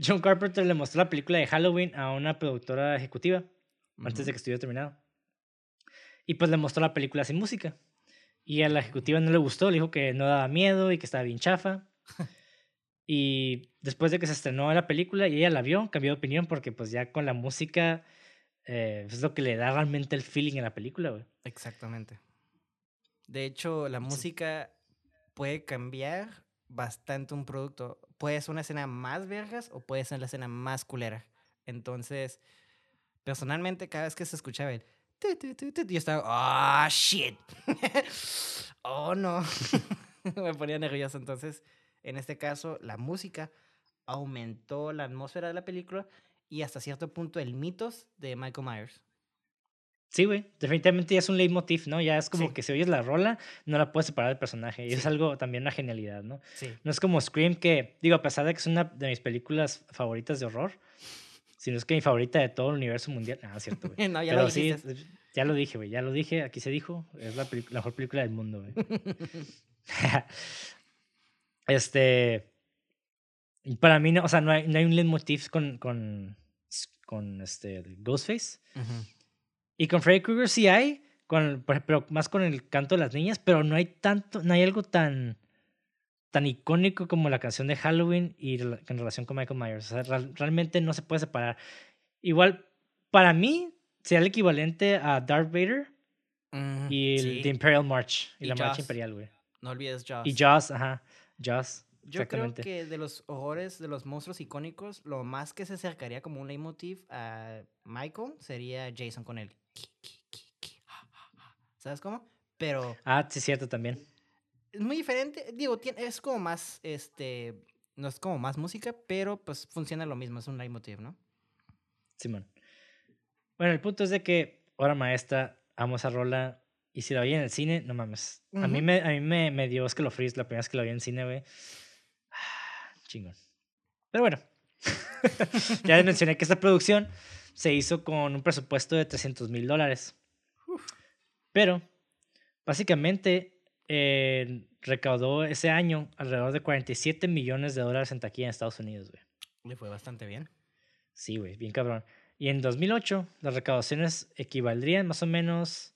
John Carpenter le mostró la película de Halloween a una productora ejecutiva antes de que estuviera terminado. Y pues le mostró la película sin música. Y a la ejecutiva no le gustó, le dijo que no daba miedo y que estaba bien chafa. y después de que se estrenó la película y ella la vio, cambió de opinión porque pues ya con la música eh, es lo que le da realmente el feeling a la película, güey. Exactamente. De hecho, la música puede cambiar bastante un producto. Puede ser una escena más vergas o puede ser la escena más culera. Entonces, personalmente, cada vez que se escuchaba el y estaba, ah, shit. oh, no. Me ponía nervioso. Entonces, en este caso, la música aumentó la atmósfera de la película y hasta cierto punto el mitos de Michael Myers. Sí, güey. Definitivamente ya es un leitmotiv, ¿no? Ya es como que si oyes la rola, no la puedes separar del personaje. Y es algo también una genialidad, ¿no? Sí. No es como Scream, que, digo, a pesar de que es una de mis películas favoritas de horror, si no es que mi favorita de todo el universo mundial. Ah, cierto, güey. no, ya lo sí, ya lo dije, güey. Ya lo dije, aquí se dijo. Es la, mejor película del mundo, güey. este. Para mí, no, o sea, no hay, no hay un leitmotiv con, con, con este, Ghostface. Y con Freddy Krueger sí hay, con, pero más con el canto de las niñas, pero no hay tanto, no hay algo tan tan icónico como la canción de Halloween y en relación con Michael Myers. O sea, realmente no se puede separar. Igual, para mí, sería el equivalente a Darth Vader y el, The Imperial March. Y, la marcha imperial, güey. No olvides Jaws. Y Jaws, ajá. Jaws. Yo creo que de los horrores, de los monstruos icónicos, lo más que se acercaría como un leitmotiv a Michael sería Jason con él. ¿Sabes cómo? Pero. Ah, sí, cierto también es muy diferente. Digo, es como más, este, no es como más música, pero pues funciona lo mismo, es un leitmotiv, ¿no? Simón. Bueno, el punto es de que, ahora maestra, amo esa rola. Y si la vi en el cine, no mames. A mí, me, a mí me, me dio es que lo freeze la primera vez que la vi en cine, güey. Ah, chingón. Pero bueno. ya les mencioné que esta producción se hizo con un presupuesto de 300 mil dólares. Pero, básicamente, eh, recaudó ese año alrededor de 47 millones de dólares en taquilla en Estados Unidos, güey. Le fue bastante bien. Sí, güey, bien cabrón. Y en 2008, las recaudaciones equivaldrían más o menos.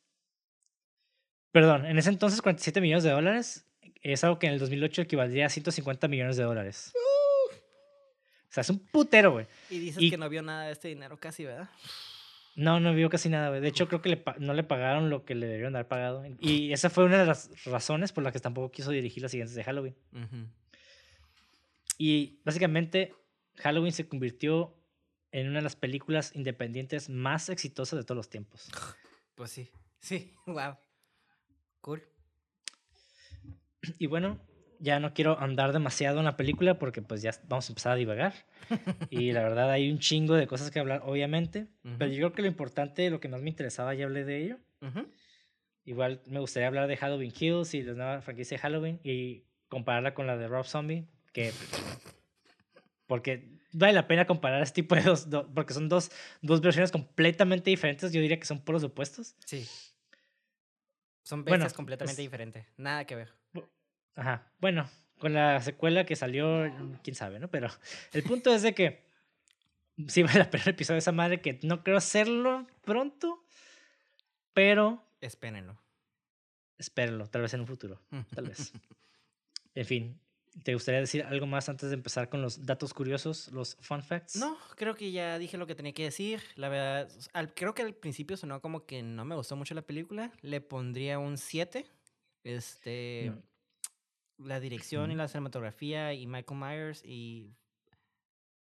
Perdón, en ese entonces 47 millones de dólares es algo que en el 2008 equivaldría a 150 millones de dólares. O sea, es un putero, güey. Y dices que no vio nada de este dinero casi, ¿verdad? No, no vio casi nada, güey. De hecho, creo que no le pagaron lo que le debieron haber pagado. Y esa fue una de las razones por las que tampoco quiso dirigir las siguientes de Halloween. Y básicamente, Halloween se convirtió en una de las películas independientes más exitosas de todos los tiempos. Pues sí, sí, wow. Cool. Y bueno, ya no quiero andar demasiado en la película porque pues ya vamos a empezar a divagar. y la verdad hay un chingo de cosas que hablar, obviamente. Pero yo creo que lo importante, lo que más me interesaba, ya hablé de ello. Igual me gustaría hablar de Halloween Kills y la nueva franquicia de Halloween y compararla con la de Rob Zombie, que... Porque vale la pena comparar este tipo de dos, porque son dos, dos versiones completamente diferentes. Yo diría que son puros opuestos. Sí. Son bestias completamente diferentes. Nada que ver. Ajá. Bueno, con la secuela que salió, quién sabe, ¿no? Pero el punto es de que sí vale la pena el episodio de esa madre, que no creo hacerlo pronto, pero. Espérenlo. espérenlo, tal vez en un futuro, tal vez. En fin, ¿te gustaría decir algo más antes de empezar con los datos curiosos, los fun facts? No, creo que ya dije lo que tenía que decir. La verdad, creo que al principio sonó como que no me gustó mucho la película. Le pondría un 7. Este, la dirección y la cinematografía y Michael Myers y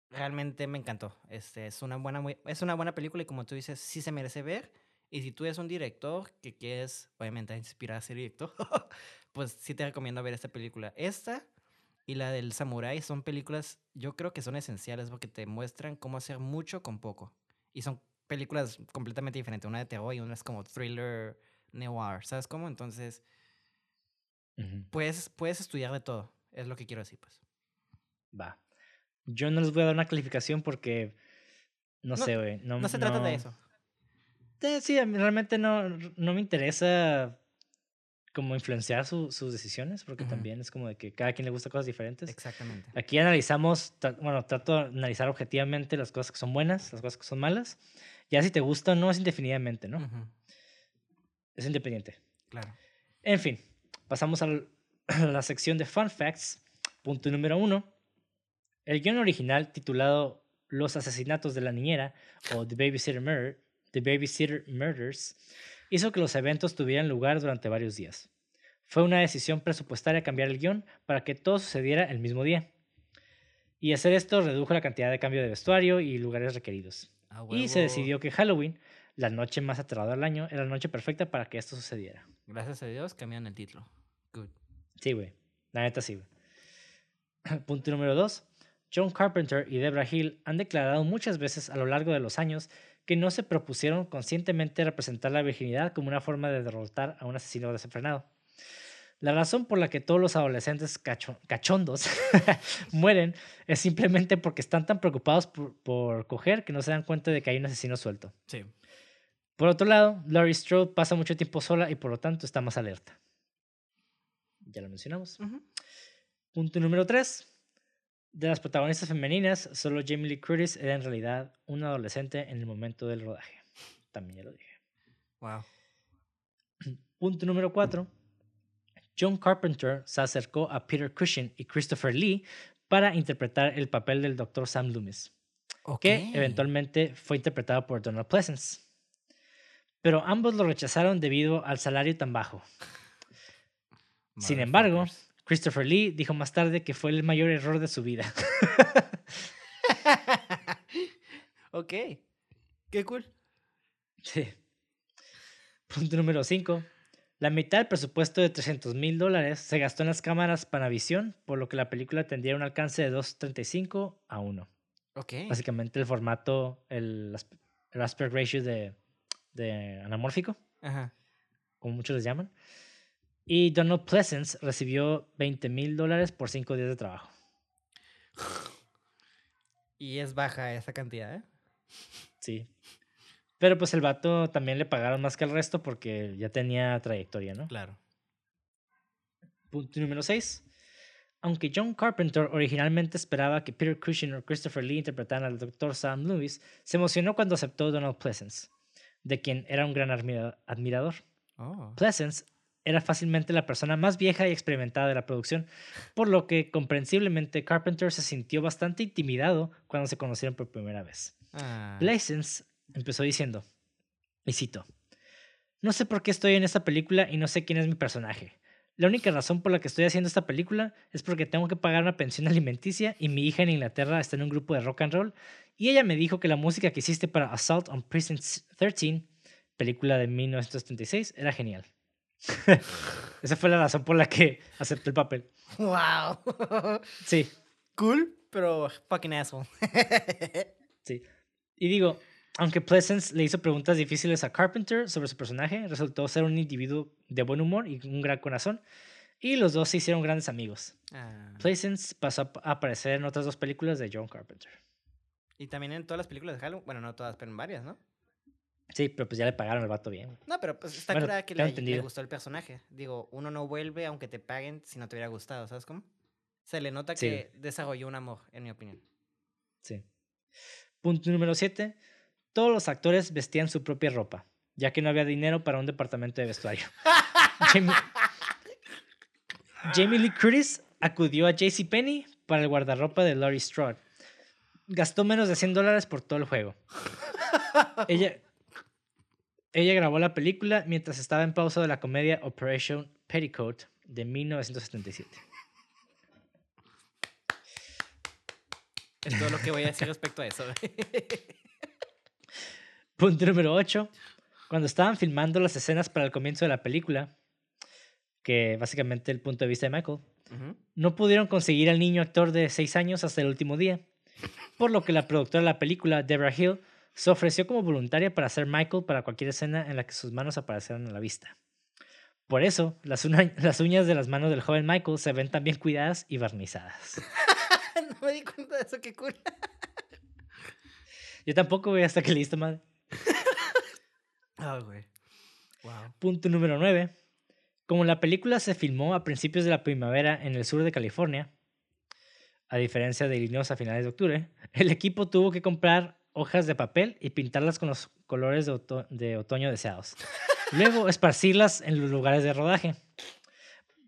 realmente me encantó. Este, es, una buena, es una buena película y como tú dices, sí se merece ver. Y si tú eres un director que quieres, obviamente, inspirar a ser director, pues sí te recomiendo ver esta película. Esta y la del Samurai son películas, yo creo que son esenciales porque te muestran cómo hacer mucho con poco. Y son películas completamente diferentes. Una de terror y una es como thriller noir, ¿sabes cómo? Entonces, puedes, puedes estudiar de todo. Es lo que quiero decir, pues. Va. Yo no les voy a dar una calificación porque, no, sé, güey. No, no, se trata de eso. Eh, sí, realmente no, no me interesa como influenciar sus decisiones, porque también es como de que cada quien le gusta cosas diferentes. Exactamente. Aquí analizamos, bueno, trato de analizar objetivamente las cosas que son buenas, las cosas que son malas. Ya si te gusta no es indefinidamente, ¿no? Es independiente. Claro. En fin, pasamos a la sección de Fun Facts. Punto número uno. El guion original, titulado Los asesinatos de la niñera o The Babysitter Murder, The Babysitter Murders, hizo que los eventos tuvieran lugar durante varios días. Fue una decisión presupuestaria cambiar el guion para que todo sucediera el mismo día. Y hacer esto redujo la cantidad de cambio de vestuario y lugares requeridos. Y se decidió que Halloween, la noche más aterradora del año, era la noche perfecta para que esto sucediera. Gracias a Dios cambiaron el título. Good. Sí, güey. La neta sí, güey. Punto número dos. John Carpenter y Debra Hill han declarado muchas veces a lo largo de los años que no se propusieron conscientemente representar la virginidad como una forma de derrotar a un asesino desenfrenado. La razón por la que todos los adolescentes cachondos mueren es simplemente porque están tan preocupados por, coger que no se dan cuenta de que hay un asesino suelto. Sí. Por otro lado, Laurie Strode pasa mucho tiempo sola y por lo tanto está más alerta. Ya lo mencionamos. Punto número 3. De las protagonistas femeninas, solo Jamie Lee Curtis era en realidad una adolescente en el momento del rodaje. También ya lo dije. Wow. Punto número 4. John Carpenter se acercó a Peter Cushing y Christopher Lee para interpretar el papel del Dr. Sam Loomis, que eventualmente fue interpretado por Donald Pleasence. Pero ambos lo rechazaron debido al salario tan bajo. Sin embargo, Christopher Lee dijo más tarde que fue el mayor error de su vida. ok. Qué cool. Sí. Punto número 5. La mitad del presupuesto de 300 mil dólares se gastó en las cámaras Panavision, por lo que la película tendría un alcance de 2.35 a 1. Ok. Básicamente el formato, el, aspect ratio de, de anamórfico, Ajá. como muchos les llaman. Y Donald Pleasence recibió 20 mil dólares por cinco días de trabajo. Y es baja esa cantidad, ¿eh? Sí. Pero pues el vato también le pagaron más que el resto porque ya tenía trayectoria, ¿no? Claro. Punto número 6. Aunque John Carpenter originalmente esperaba que Peter Cushing o Christopher Lee interpretaran al Dr. Sam Lewis, se emocionó cuando aceptó Donald Pleasence, de quien era un gran admirador. Oh. Pleasence era fácilmente la persona más vieja y experimentada de la producción, por lo que comprensiblemente Carpenter se sintió bastante intimidado cuando se conocieron por primera vez. Ah. empezó diciendo, y cito, no sé por qué estoy en esta película y no sé quién es mi personaje. La única razón por la que estoy haciendo esta película es porque tengo que pagar una pensión alimenticia y mi hija en Inglaterra está en un grupo de rock and roll y ella me dijo que la música que hiciste para Assault on Precinct 13, película de 1976, era genial. Esa fue la razón por la que acepté el papel. Wow. Sí. Cool, pero fucking asshole. Sí. Y digo, aunque Pleasance le hizo preguntas difíciles a Carpenter sobre su personaje, resultó ser un individuo de buen humor y un gran corazón. Y los dos se hicieron grandes amigos. Ah. Pleasance pasó a aparecer en otras dos películas de John Carpenter. Y también en todas las películas de Halloween. Bueno, no todas, pero en varias, ¿no? Sí, pero pues ya le pagaron al vato bien. No, pero pues está claro que le, gustó el personaje. Digo, uno no vuelve aunque te paguen si no te hubiera gustado, ¿sabes cómo? Se le nota que desarrolló un amor, en mi opinión. Sí. Punto número 7. Todos los actores vestían su propia ropa, ya que no había dinero para un departamento de vestuario. Jamie, Lee Curtis acudió a JCPenney para el guardarropa de Laurie Strode. Gastó menos de 100 dólares por todo el juego. ella, ella grabó la película mientras estaba en pausa de la comedia Operation Petticoat de 1977. Es todo lo que voy a decir respecto a eso. Punto número 8. Cuando estaban filmando las escenas para el comienzo de la película, que básicamente el punto de vista de Michael, no pudieron conseguir al niño actor de 6 años hasta el último día, por lo que la productora de la película, Deborah Hill, se ofreció como voluntaria para ser Michael para cualquier escena en la que sus manos aparecieran a la vista. Por eso, las, las uñas de las manos del joven Michael se ven tan bien cuidadas y barnizadas. no me di cuenta de eso, qué cool. Yo tampoco, güey, hasta que listo, madre. Ah, güey. Wow. Punto número 9. Como la película se filmó a principios de la primavera en el sur de California, a diferencia de Illinois a finales de octubre, el equipo tuvo que comprar hojas de papel y pintarlas con los colores de, de otoño deseados. Luego esparcirlas en los lugares de rodaje.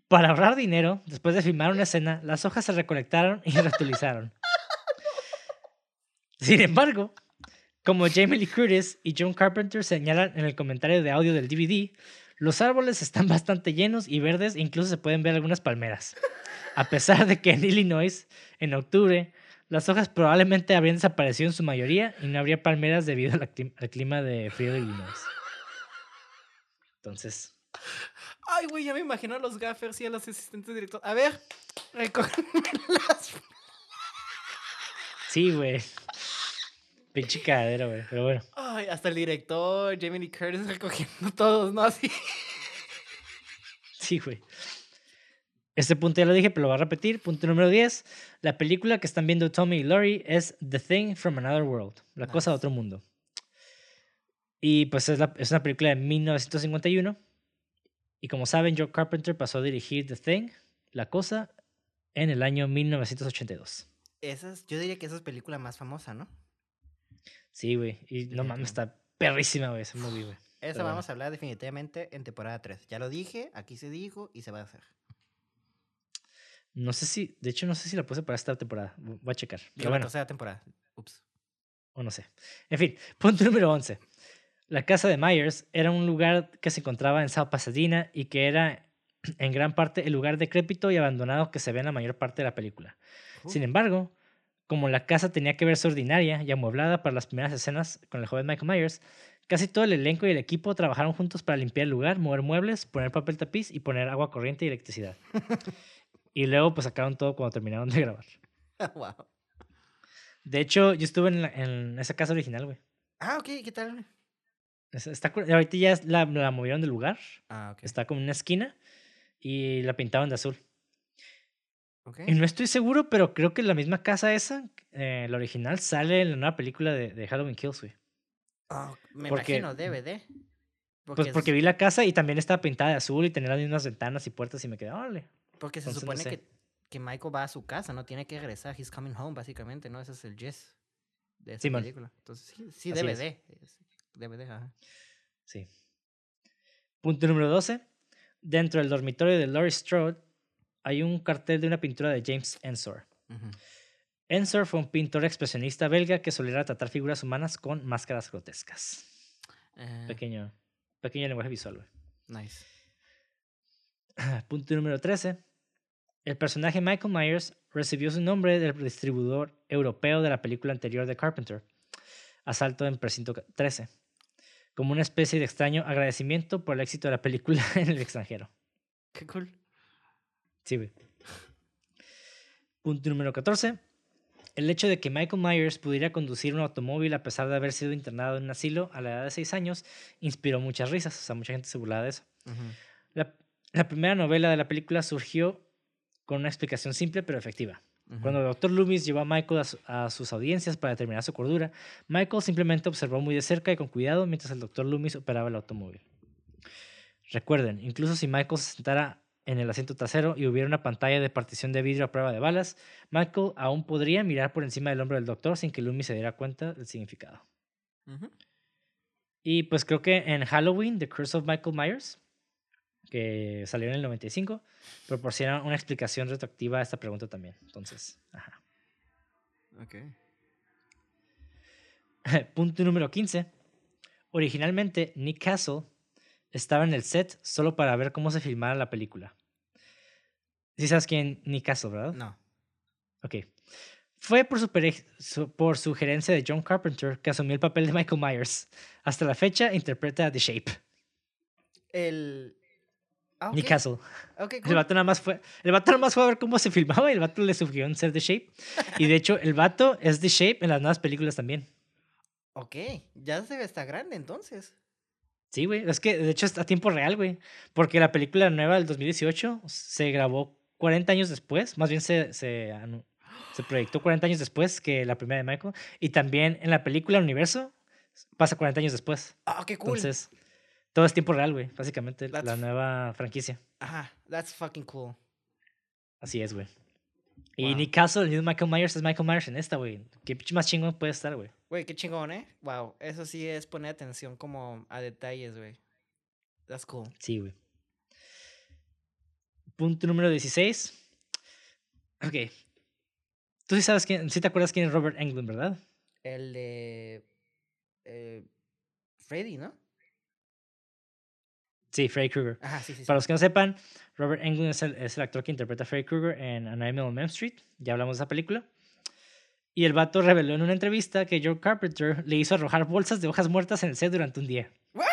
Para ahorrar dinero, después de filmar una escena, las hojas se recolectaron y reutilizaron. Sin embargo, como Jamie Lee Curtis y John Carpenter señalan en el comentario de audio del DVD, los árboles están bastante llenos y verdes e incluso se pueden ver algunas palmeras. A pesar de que en Illinois, en octubre, las hojas probablemente habrían desaparecido en su mayoría y no habría palmeras debido al, clima de frío de Illinois. Entonces. Ay, güey, ya me imagino a los gaffers y a los asistentes directores. A ver, recógeme las. Sí, güey. Pinche cadera, güey. Pero bueno. Ay, hasta el director, Jamie Lee Curtis recogiendo todos, ¿no? Así. Sí, güey. Este punto ya lo dije, pero lo voy a repetir. Punto número 10. La película que están viendo Tommy y Lori es The Thing from Another World. La cosa de otro mundo. Y pues es, es una película de 1951. Y como saben, Joe Carpenter pasó a dirigir The Thing, La Cosa, en el año 1982. Esa yo diría que esa es película más famosa, ¿no? Sí, güey. Y no mames, está perrísima, güey, esa movie, güey. Esa vamos a hablar definitivamente en temporada 3. Ya lo dije, aquí se dijo y se va a hacer. No sé si, de hecho, no sé si la puse para esta temporada. Voy a checar. Pero bueno. tercera temporada. Ups. O no sé. En fin, punto número 11. La casa de Myers era un lugar que se encontraba en South Pasadena y que era en gran parte el lugar decrépito y abandonado que se ve en la mayor parte de la película. Sin embargo, como la casa tenía que verse ordinaria y amueblada para las primeras escenas con el joven Michael Myers, casi todo el elenco y el equipo trabajaron juntos para limpiar el lugar, mover muebles, poner papel tapiz y poner agua corriente y electricidad. y luego pues sacaron todo cuando terminaron de grabar. wow. De hecho, yo estuve en, esa casa original, güey. Ah, ok, ¿qué tal? Está, ahorita ya la, la, movieron del lugar. Ah, ok. Está como en una esquina y la pintaban de azul. Y no estoy seguro, pero creo que la misma casa esa, eh, la original, sale en la nueva película de, de Halloween Kills, güey. Oh, me imagino DVD. pues porque vi la casa y también estaba pintada de azul y tenía las mismas ventanas y puertas y me quedé, órale. Porque se supone que, que Michael va a su casa, no tiene que regresar. He's coming home, básicamente, ¿no? Ese es el Jess de esa película. Entonces, sí, sí DVD. DVD, ajá. Sí. Punto número 12. Dentro del dormitorio de Laurie Strode hay un cartel de una pintura de James Ensor. Ensor fue un pintor expresionista belga que solía tratar figuras humanas con máscaras grotescas. Eh. Pequeño, pequeño lenguaje visual, güey. Nice. Punto número 13. El personaje Michael Myers recibió su nombre del distribuidor europeo de la película anterior de Carpenter, Asalto en Precinto 13, como una especie de extraño agradecimiento por el éxito de la película en el extranjero. Qué cool. Sí, güey. Punto número 14. El hecho de que Michael Myers pudiera conducir un automóvil a pesar de haber sido internado en un asilo a la edad de 6 años inspiró muchas risas. O sea, mucha gente se burlaba de eso. la, la, primera novela de la película surgió con una explicación simple pero efectiva. Cuando el Dr. Loomis llevó a Michael a, a, sus audiencias para determinar su cordura, Michael simplemente observó muy de cerca y con cuidado mientras el Dr. Loomis operaba el automóvil. Recuerden, incluso si Michael se sentara en el asiento trasero y hubiera una pantalla de partición de vidrio a prueba de balas, Michael aún podría mirar por encima del hombro del doctor sin que Loomis se diera cuenta del significado. Y pues creo que en Halloween, The Curse of Michael Myers, que salió en el 95, proporciona una explicación retroactiva a esta pregunta también. Entonces, ajá. Ok. Punto número 15. Originalmente, Nick Castle estaba en el set solo para ver cómo se filmara la película. ¿Sí sabes quién Nick Castle, verdad? No. Ok. Fue por, por sugerencia de John Carpenter que asumió el papel de Michael Myers. Hasta la fecha interpreta The Shape. El. Ah, Nick Castle. Okay, El vato nada más fue. El vato nada más fue a ver cómo se filmaba y el vato le sugirió en ser The Shape. Y de hecho, el vato es The Shape en las nuevas películas también. Ok, ya se ve está grande entonces. Sí, güey. Es que de hecho está a tiempo real, güey. Porque la película nueva del 2018 se grabó 40 años después. Más bien se, se, se proyectó 40 años después que la primera de Michael. Y también en la película Universo pasa 40 años después. Ah, qué cool. Entonces, todo es tiempo real, güey. Básicamente, la nueva franquicia. Ajá, that's fucking cool. Así es, güey. Y ni caso, el Michael Myers es Michael Myers en esta, güey. Qué más chingón puede estar, güey. Güey, qué chingón, ¿eh? Wow, eso sí es poner atención como a detalles, güey. That's cool. Sí, güey. Punto número 16. Ok. Tú sí sabes quién, sí te acuerdas quién es Robert Englund, ¿verdad? El de. Eh, Freddy, ¿no? Sí, Freddy Krueger. Ajá, sí, sí, Para los que no sepan, Robert Englund es el, es el actor que interpreta a Freddy Krueger en A Nightmare on Elm Street. Ya hablamos de esa película. Y el vato reveló en una entrevista que Joe Carpenter le hizo arrojar bolsas de hojas muertas en el set durante un día. ¿What?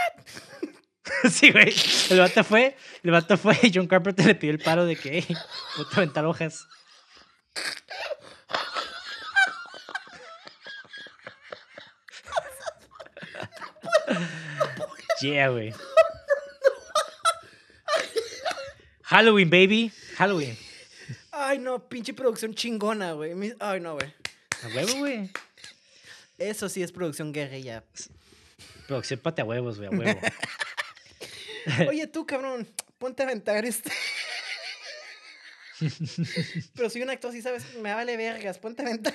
sí, güey. El vato fue, el vato fue y John Carpenter le pidió el paro de que, hey, a aventar hojas. yeah, güey. Halloween, baby. Halloween. Ay, no, pinche producción chingona, güey. Ay, no, güey. A huevo, güey. Eso sí es producción guerrilla. Producción pate a huevos, güey, a huevo. Oye, tú, cabrón, ponte a aventar este. pero soy un actor, sí sabes, me vale vergas, ponte a aventar.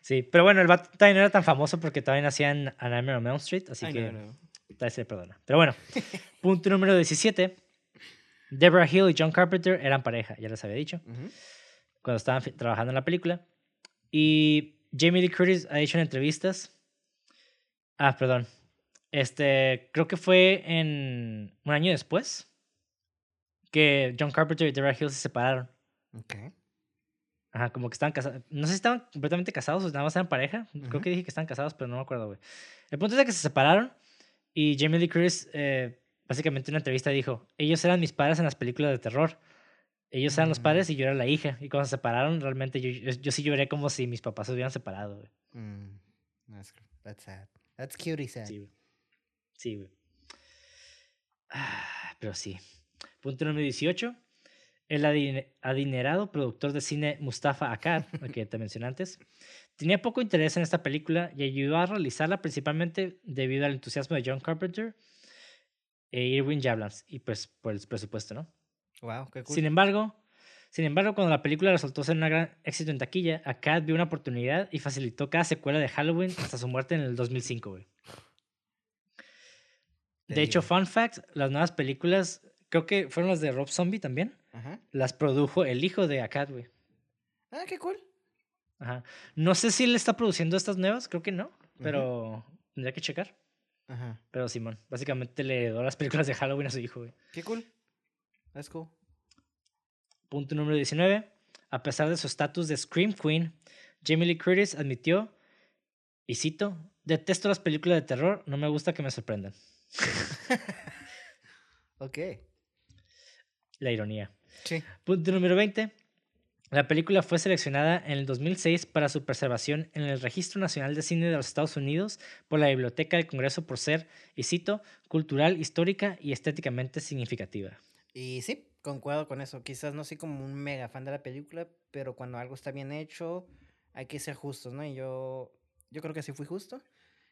sí, pero bueno, el vato también no era tan famoso porque todavía nacía en Nightmare on Elm Street, así que no, no. se perdona. Pero bueno, punto número 17. Deborah Hill y John Carpenter eran pareja, ya les había dicho, cuando estaban trabajando en la película. Y Jamie Lee Curtis ha dicho en entrevistas. Ah, perdón. Este, creo que fue en un año después que John Carpenter y Deborah Hill se separaron. Ok. Ajá, como que estaban casados. No sé si estaban completamente casados o nada más eran pareja. Creo que dije que estaban casados, pero no me acuerdo, güey. El punto es que se separaron y Jamie Lee Curtis eh, básicamente en una entrevista dijo, ellos eran mis padres en las películas de terror. Ellos eran los padres y yo era la hija. Y cuando se separaron, realmente yo, yo, sí lloré como si mis papás se hubieran separado, güey. Mm, that's, sad. That's cute sad. Sí, güey. Sí, güey. Ah, pero sí. Punto número 18. El adinerado productor de cine Mustafa Akkad, el que te mencioné antes, tenía poco interés en esta película y ayudó a realizarla principalmente debido al entusiasmo de John Carpenter e Irwin Jablans y pues por el presupuesto, ¿no? Wow, qué cool. Sin embargo, sin embargo, cuando la película resultó ser un gran éxito en taquilla, Akkad vio una oportunidad y facilitó cada secuela de Halloween hasta su muerte en el 2005, güey. De hecho, fun fact, las nuevas películas, creo que fueron las de Rob Zombie también, las produjo el hijo de Akkad, güey. Ah, qué cool. Ajá. No sé si él está produciendo estas nuevas, creo que no, pero tendría que checar. Ajá. Pero Simón, básicamente le dio las películas de Halloween a su hijo, güey. Qué cool. That's cool. Punto número 19. A pesar de su estatus de Scream Queen, Jamie Lee Curtis admitió, y cito, detesto las películas de terror, no me gusta que me sorprendan. ok. La ironía. Sí. Punto número 20. La película fue seleccionada en el 2006 para su preservación en el Registro Nacional de Cine de los Estados Unidos por la Biblioteca del Congreso por ser, y cito, cultural, histórica y estéticamente significativa. Y sí, concuerdo con eso. Quizás no soy como un mega fan de la película, pero cuando algo está bien hecho, hay que ser justos, ¿no? Y yo, yo creo que sí fui justo.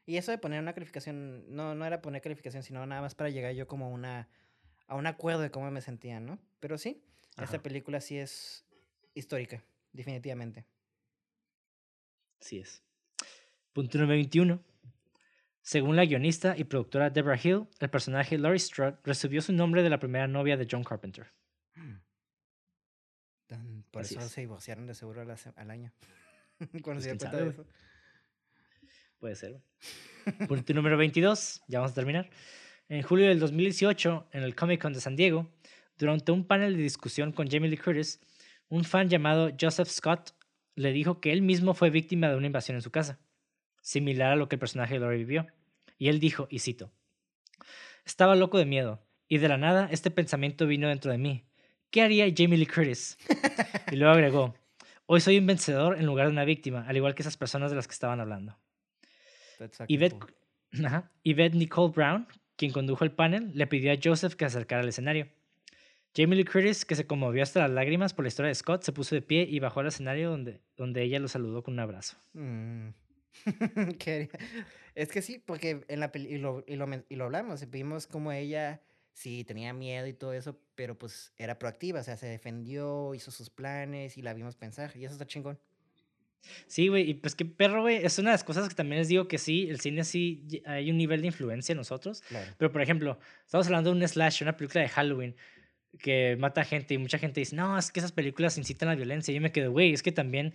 Y eso de poner una calificación, no, no era poner calificación, sino nada más para llegar yo como una, a un acuerdo de cómo me sentía, ¿no? Pero sí, esta película sí es histórica, definitivamente. Así es. Punto número 21. Según la guionista y productora Deborah Hill, el personaje Laurie Strode recibió su nombre de la primera novia de John Carpenter. Por eso se divorciaron de seguro al, año. Cuando se cuenta de eso. Puede ser. Punto número 22, ya vamos a terminar. En julio del 2018, en el Comic Con de San Diego, durante un panel de discusión con Jamie Lee Curtis, un fan llamado Joseph Scott le dijo que él mismo fue víctima de una invasión en su casa, similar a lo que el personaje de Laurie vivió. Y él dijo, y cito, Estaba loco de miedo, y de la nada este pensamiento vino dentro de mí. ¿Qué haría Jamie Lee Curtis? y luego agregó, Hoy soy un vencedor en lugar de una víctima, al igual que esas personas de las que estaban hablando. Yvette, Nicole Brown, quien condujo el panel, le pidió a Joseph que acercara al escenario. Jamie Lee Curtis, que se conmovió hasta las lágrimas por la historia de Scott, se puso de pie y bajó al escenario donde, donde ella lo saludó con un abrazo. Mm. es que sí, porque en la peli y lo, y, lo, y lo hablamos, vimos como ella sí tenía miedo y todo eso, pero pues era proactiva, o sea, se defendió, hizo sus planes y la vimos pensar, y eso está chingón. Sí, güey, y pues qué perro, güey, es una de las cosas que también les digo que sí, el cine sí hay un nivel de influencia en nosotros, pero por ejemplo, estamos hablando de un slash, una película de Halloween, que mata gente y mucha gente dice, no, es que esas películas incitan a la violencia. Y yo me quedo, güey, es que también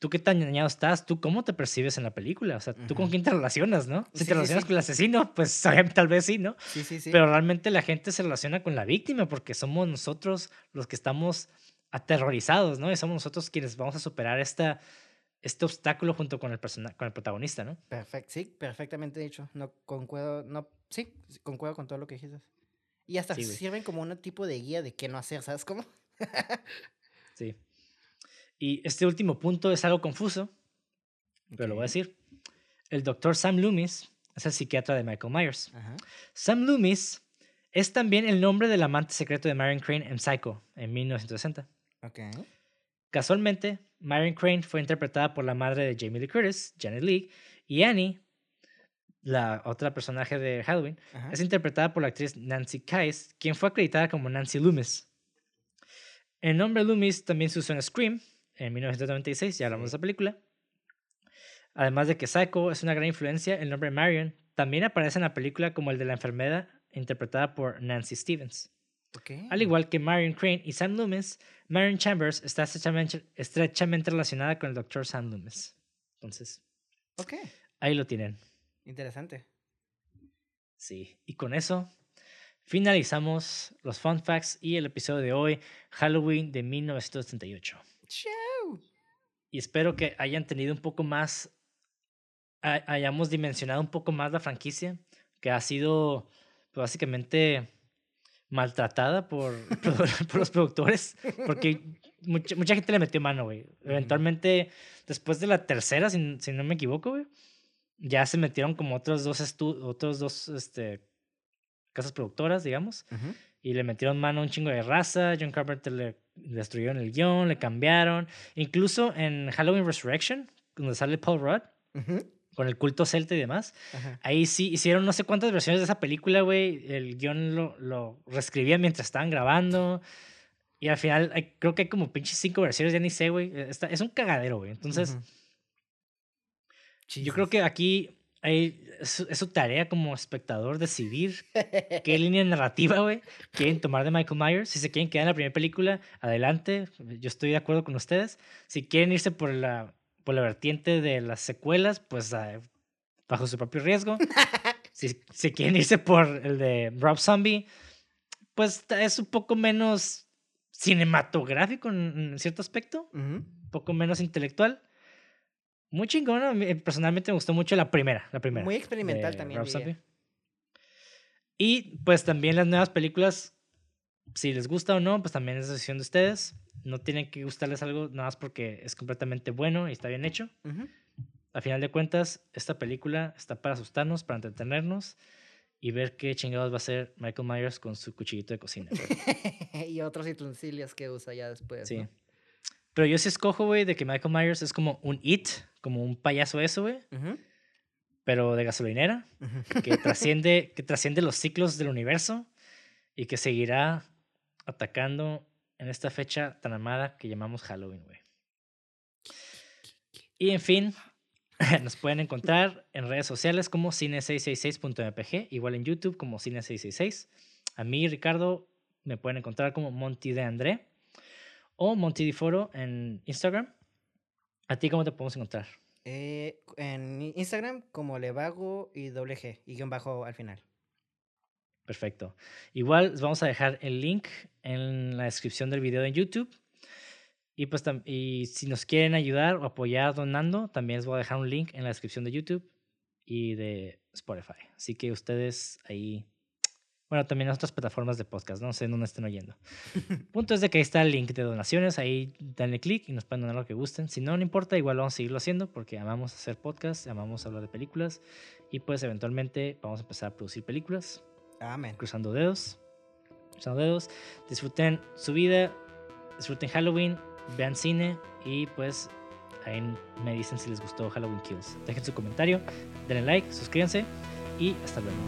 tú qué tan dañado estás, tú cómo te percibes en la película, o sea, tú con quién te relacionas, ¿no? Si te relacionas con el asesino, pues tal vez sí, ¿no? Sí, sí, sí. Pero realmente la gente se relaciona con la víctima porque somos nosotros los que estamos aterrorizados, ¿no? Y somos nosotros quienes vamos a superar esta, este obstáculo junto con el, con el protagonista, ¿no? Perfecto, sí, perfectamente dicho. No concuerdo, no, sí, concuerdo con todo lo que dijiste. Y hasta sirven como un tipo de guía de qué no hacer, ¿sabes cómo? sí. Y este último punto es algo confuso, pero lo voy a decir. El doctor Sam Loomis es el psiquiatra de Michael Myers. Sam Loomis es también el nombre del amante secreto de Marion Crane en Psycho en 1960. Okay. Casualmente, Marion Crane fue interpretada por la madre de Jamie Lee Curtis, Janet Leigh, y Annie la otra personaje de Halloween, es interpretada por la actriz Nancy Kais, quien fue acreditada como Nancy Loomis. El nombre Loomis también se usó en Scream en 1996, ya hablamos de esa película. Además de que Psycho es una gran influencia, el nombre Marion también aparece en la película como el de la enfermera interpretada por Nancy Stevens. Al igual que Marion Crane y Sam Loomis, Marion Chambers está estrechamente, estrechamente relacionada con el Dr. Sam Loomis. Entonces, ahí lo tienen. Interesante. Sí, y con eso finalizamos los fun facts y el episodio de hoy, Halloween de 1978. ¡Chau! Y espero que hayan tenido un poco más, hayamos dimensionado un poco más la franquicia, que ha sido pues, básicamente maltratada por, por, los productores, porque mucha, mucha gente le metió mano, güey. Eventualmente, después de la tercera, si, si no me equivoco, güey, ya se metieron como otros dos, otros dos este, casas productoras, digamos, y le metieron mano a un chingo de raza. John Carpenter le destruyeron el guion, le cambiaron. Incluso en Halloween Resurrection, donde sale Paul Rudd, con el culto celta y demás, ahí sí hicieron no sé cuántas versiones de esa película, güey. El guion lo, lo reescribían mientras estaban grabando. Y al final, creo que hay como pinches cinco versiones, ya ni sé, güey. Es un cagadero, güey. Entonces. Yo creo que aquí hay, es, su tarea como espectador decidir qué línea narrativa, güey, quieren tomar de Michael Myers. Si se quieren quedar en la primera película, adelante. Yo estoy de acuerdo con ustedes. Si quieren irse por la, por la vertiente de las secuelas, pues ah, bajo su propio riesgo. si, si quieren irse por el de Rob Zombie, pues es un poco menos cinematográfico en, cierto aspecto, un poco menos intelectual. Muy chingona. Personalmente me gustó mucho la primera. La primera Muy experimental también. Y pues también las nuevas películas, si les gusta o no, pues también es decisión de ustedes. No tienen que gustarles algo nada más porque es completamente bueno y está bien hecho. A final de cuentas, esta película está para asustarnos, para entretenernos y ver qué chingados va a hacer Michael Myers con su cuchillito de cocina. y otros utensilios que usa ya después. Sí. Pero yo sí escojo, güey, de que Michael Myers es como un it, como un payaso eso, güey. Pero de gasolinera, que, trasciende, que trasciende los ciclos del universo y que seguirá atacando en esta fecha tan amada que llamamos Halloween, güey. Y en fin, Nos pueden encontrar en redes sociales como cine666.mpg, igual en YouTube como cine666. A mí, Ricardo, me pueden encontrar como Monty de André o Monty de Foro en Instagram. ¿A ti cómo te podemos encontrar? Eh, en Instagram como Levago y doble G y guion bajo al final. Perfecto. Igual les vamos a dejar el link en la descripción del video en YouTube y pues y si nos quieren ayudar o apoyar donando, también les voy a dejar un link en la descripción de YouTube y de Spotify. Así que ustedes ahí, bueno, también en otras plataformas de podcast, no sé en dónde estén oyendo. Punto es de que ahí está el link de donaciones, ahí denle clic y nos pueden donar lo que gusten. Si no, no importa, igual vamos a seguirlo haciendo porque amamos hacer podcast, amamos hablar de películas y pues eventualmente vamos a empezar a producir películas. Amén. Cruzando dedos. Cruzando dedos. Disfruten su vida, disfruten Halloween vean cine y pues ahí me dicen si les gustó Halloween Kills. Dejen su comentario, denle like, suscríbanse y hasta luego.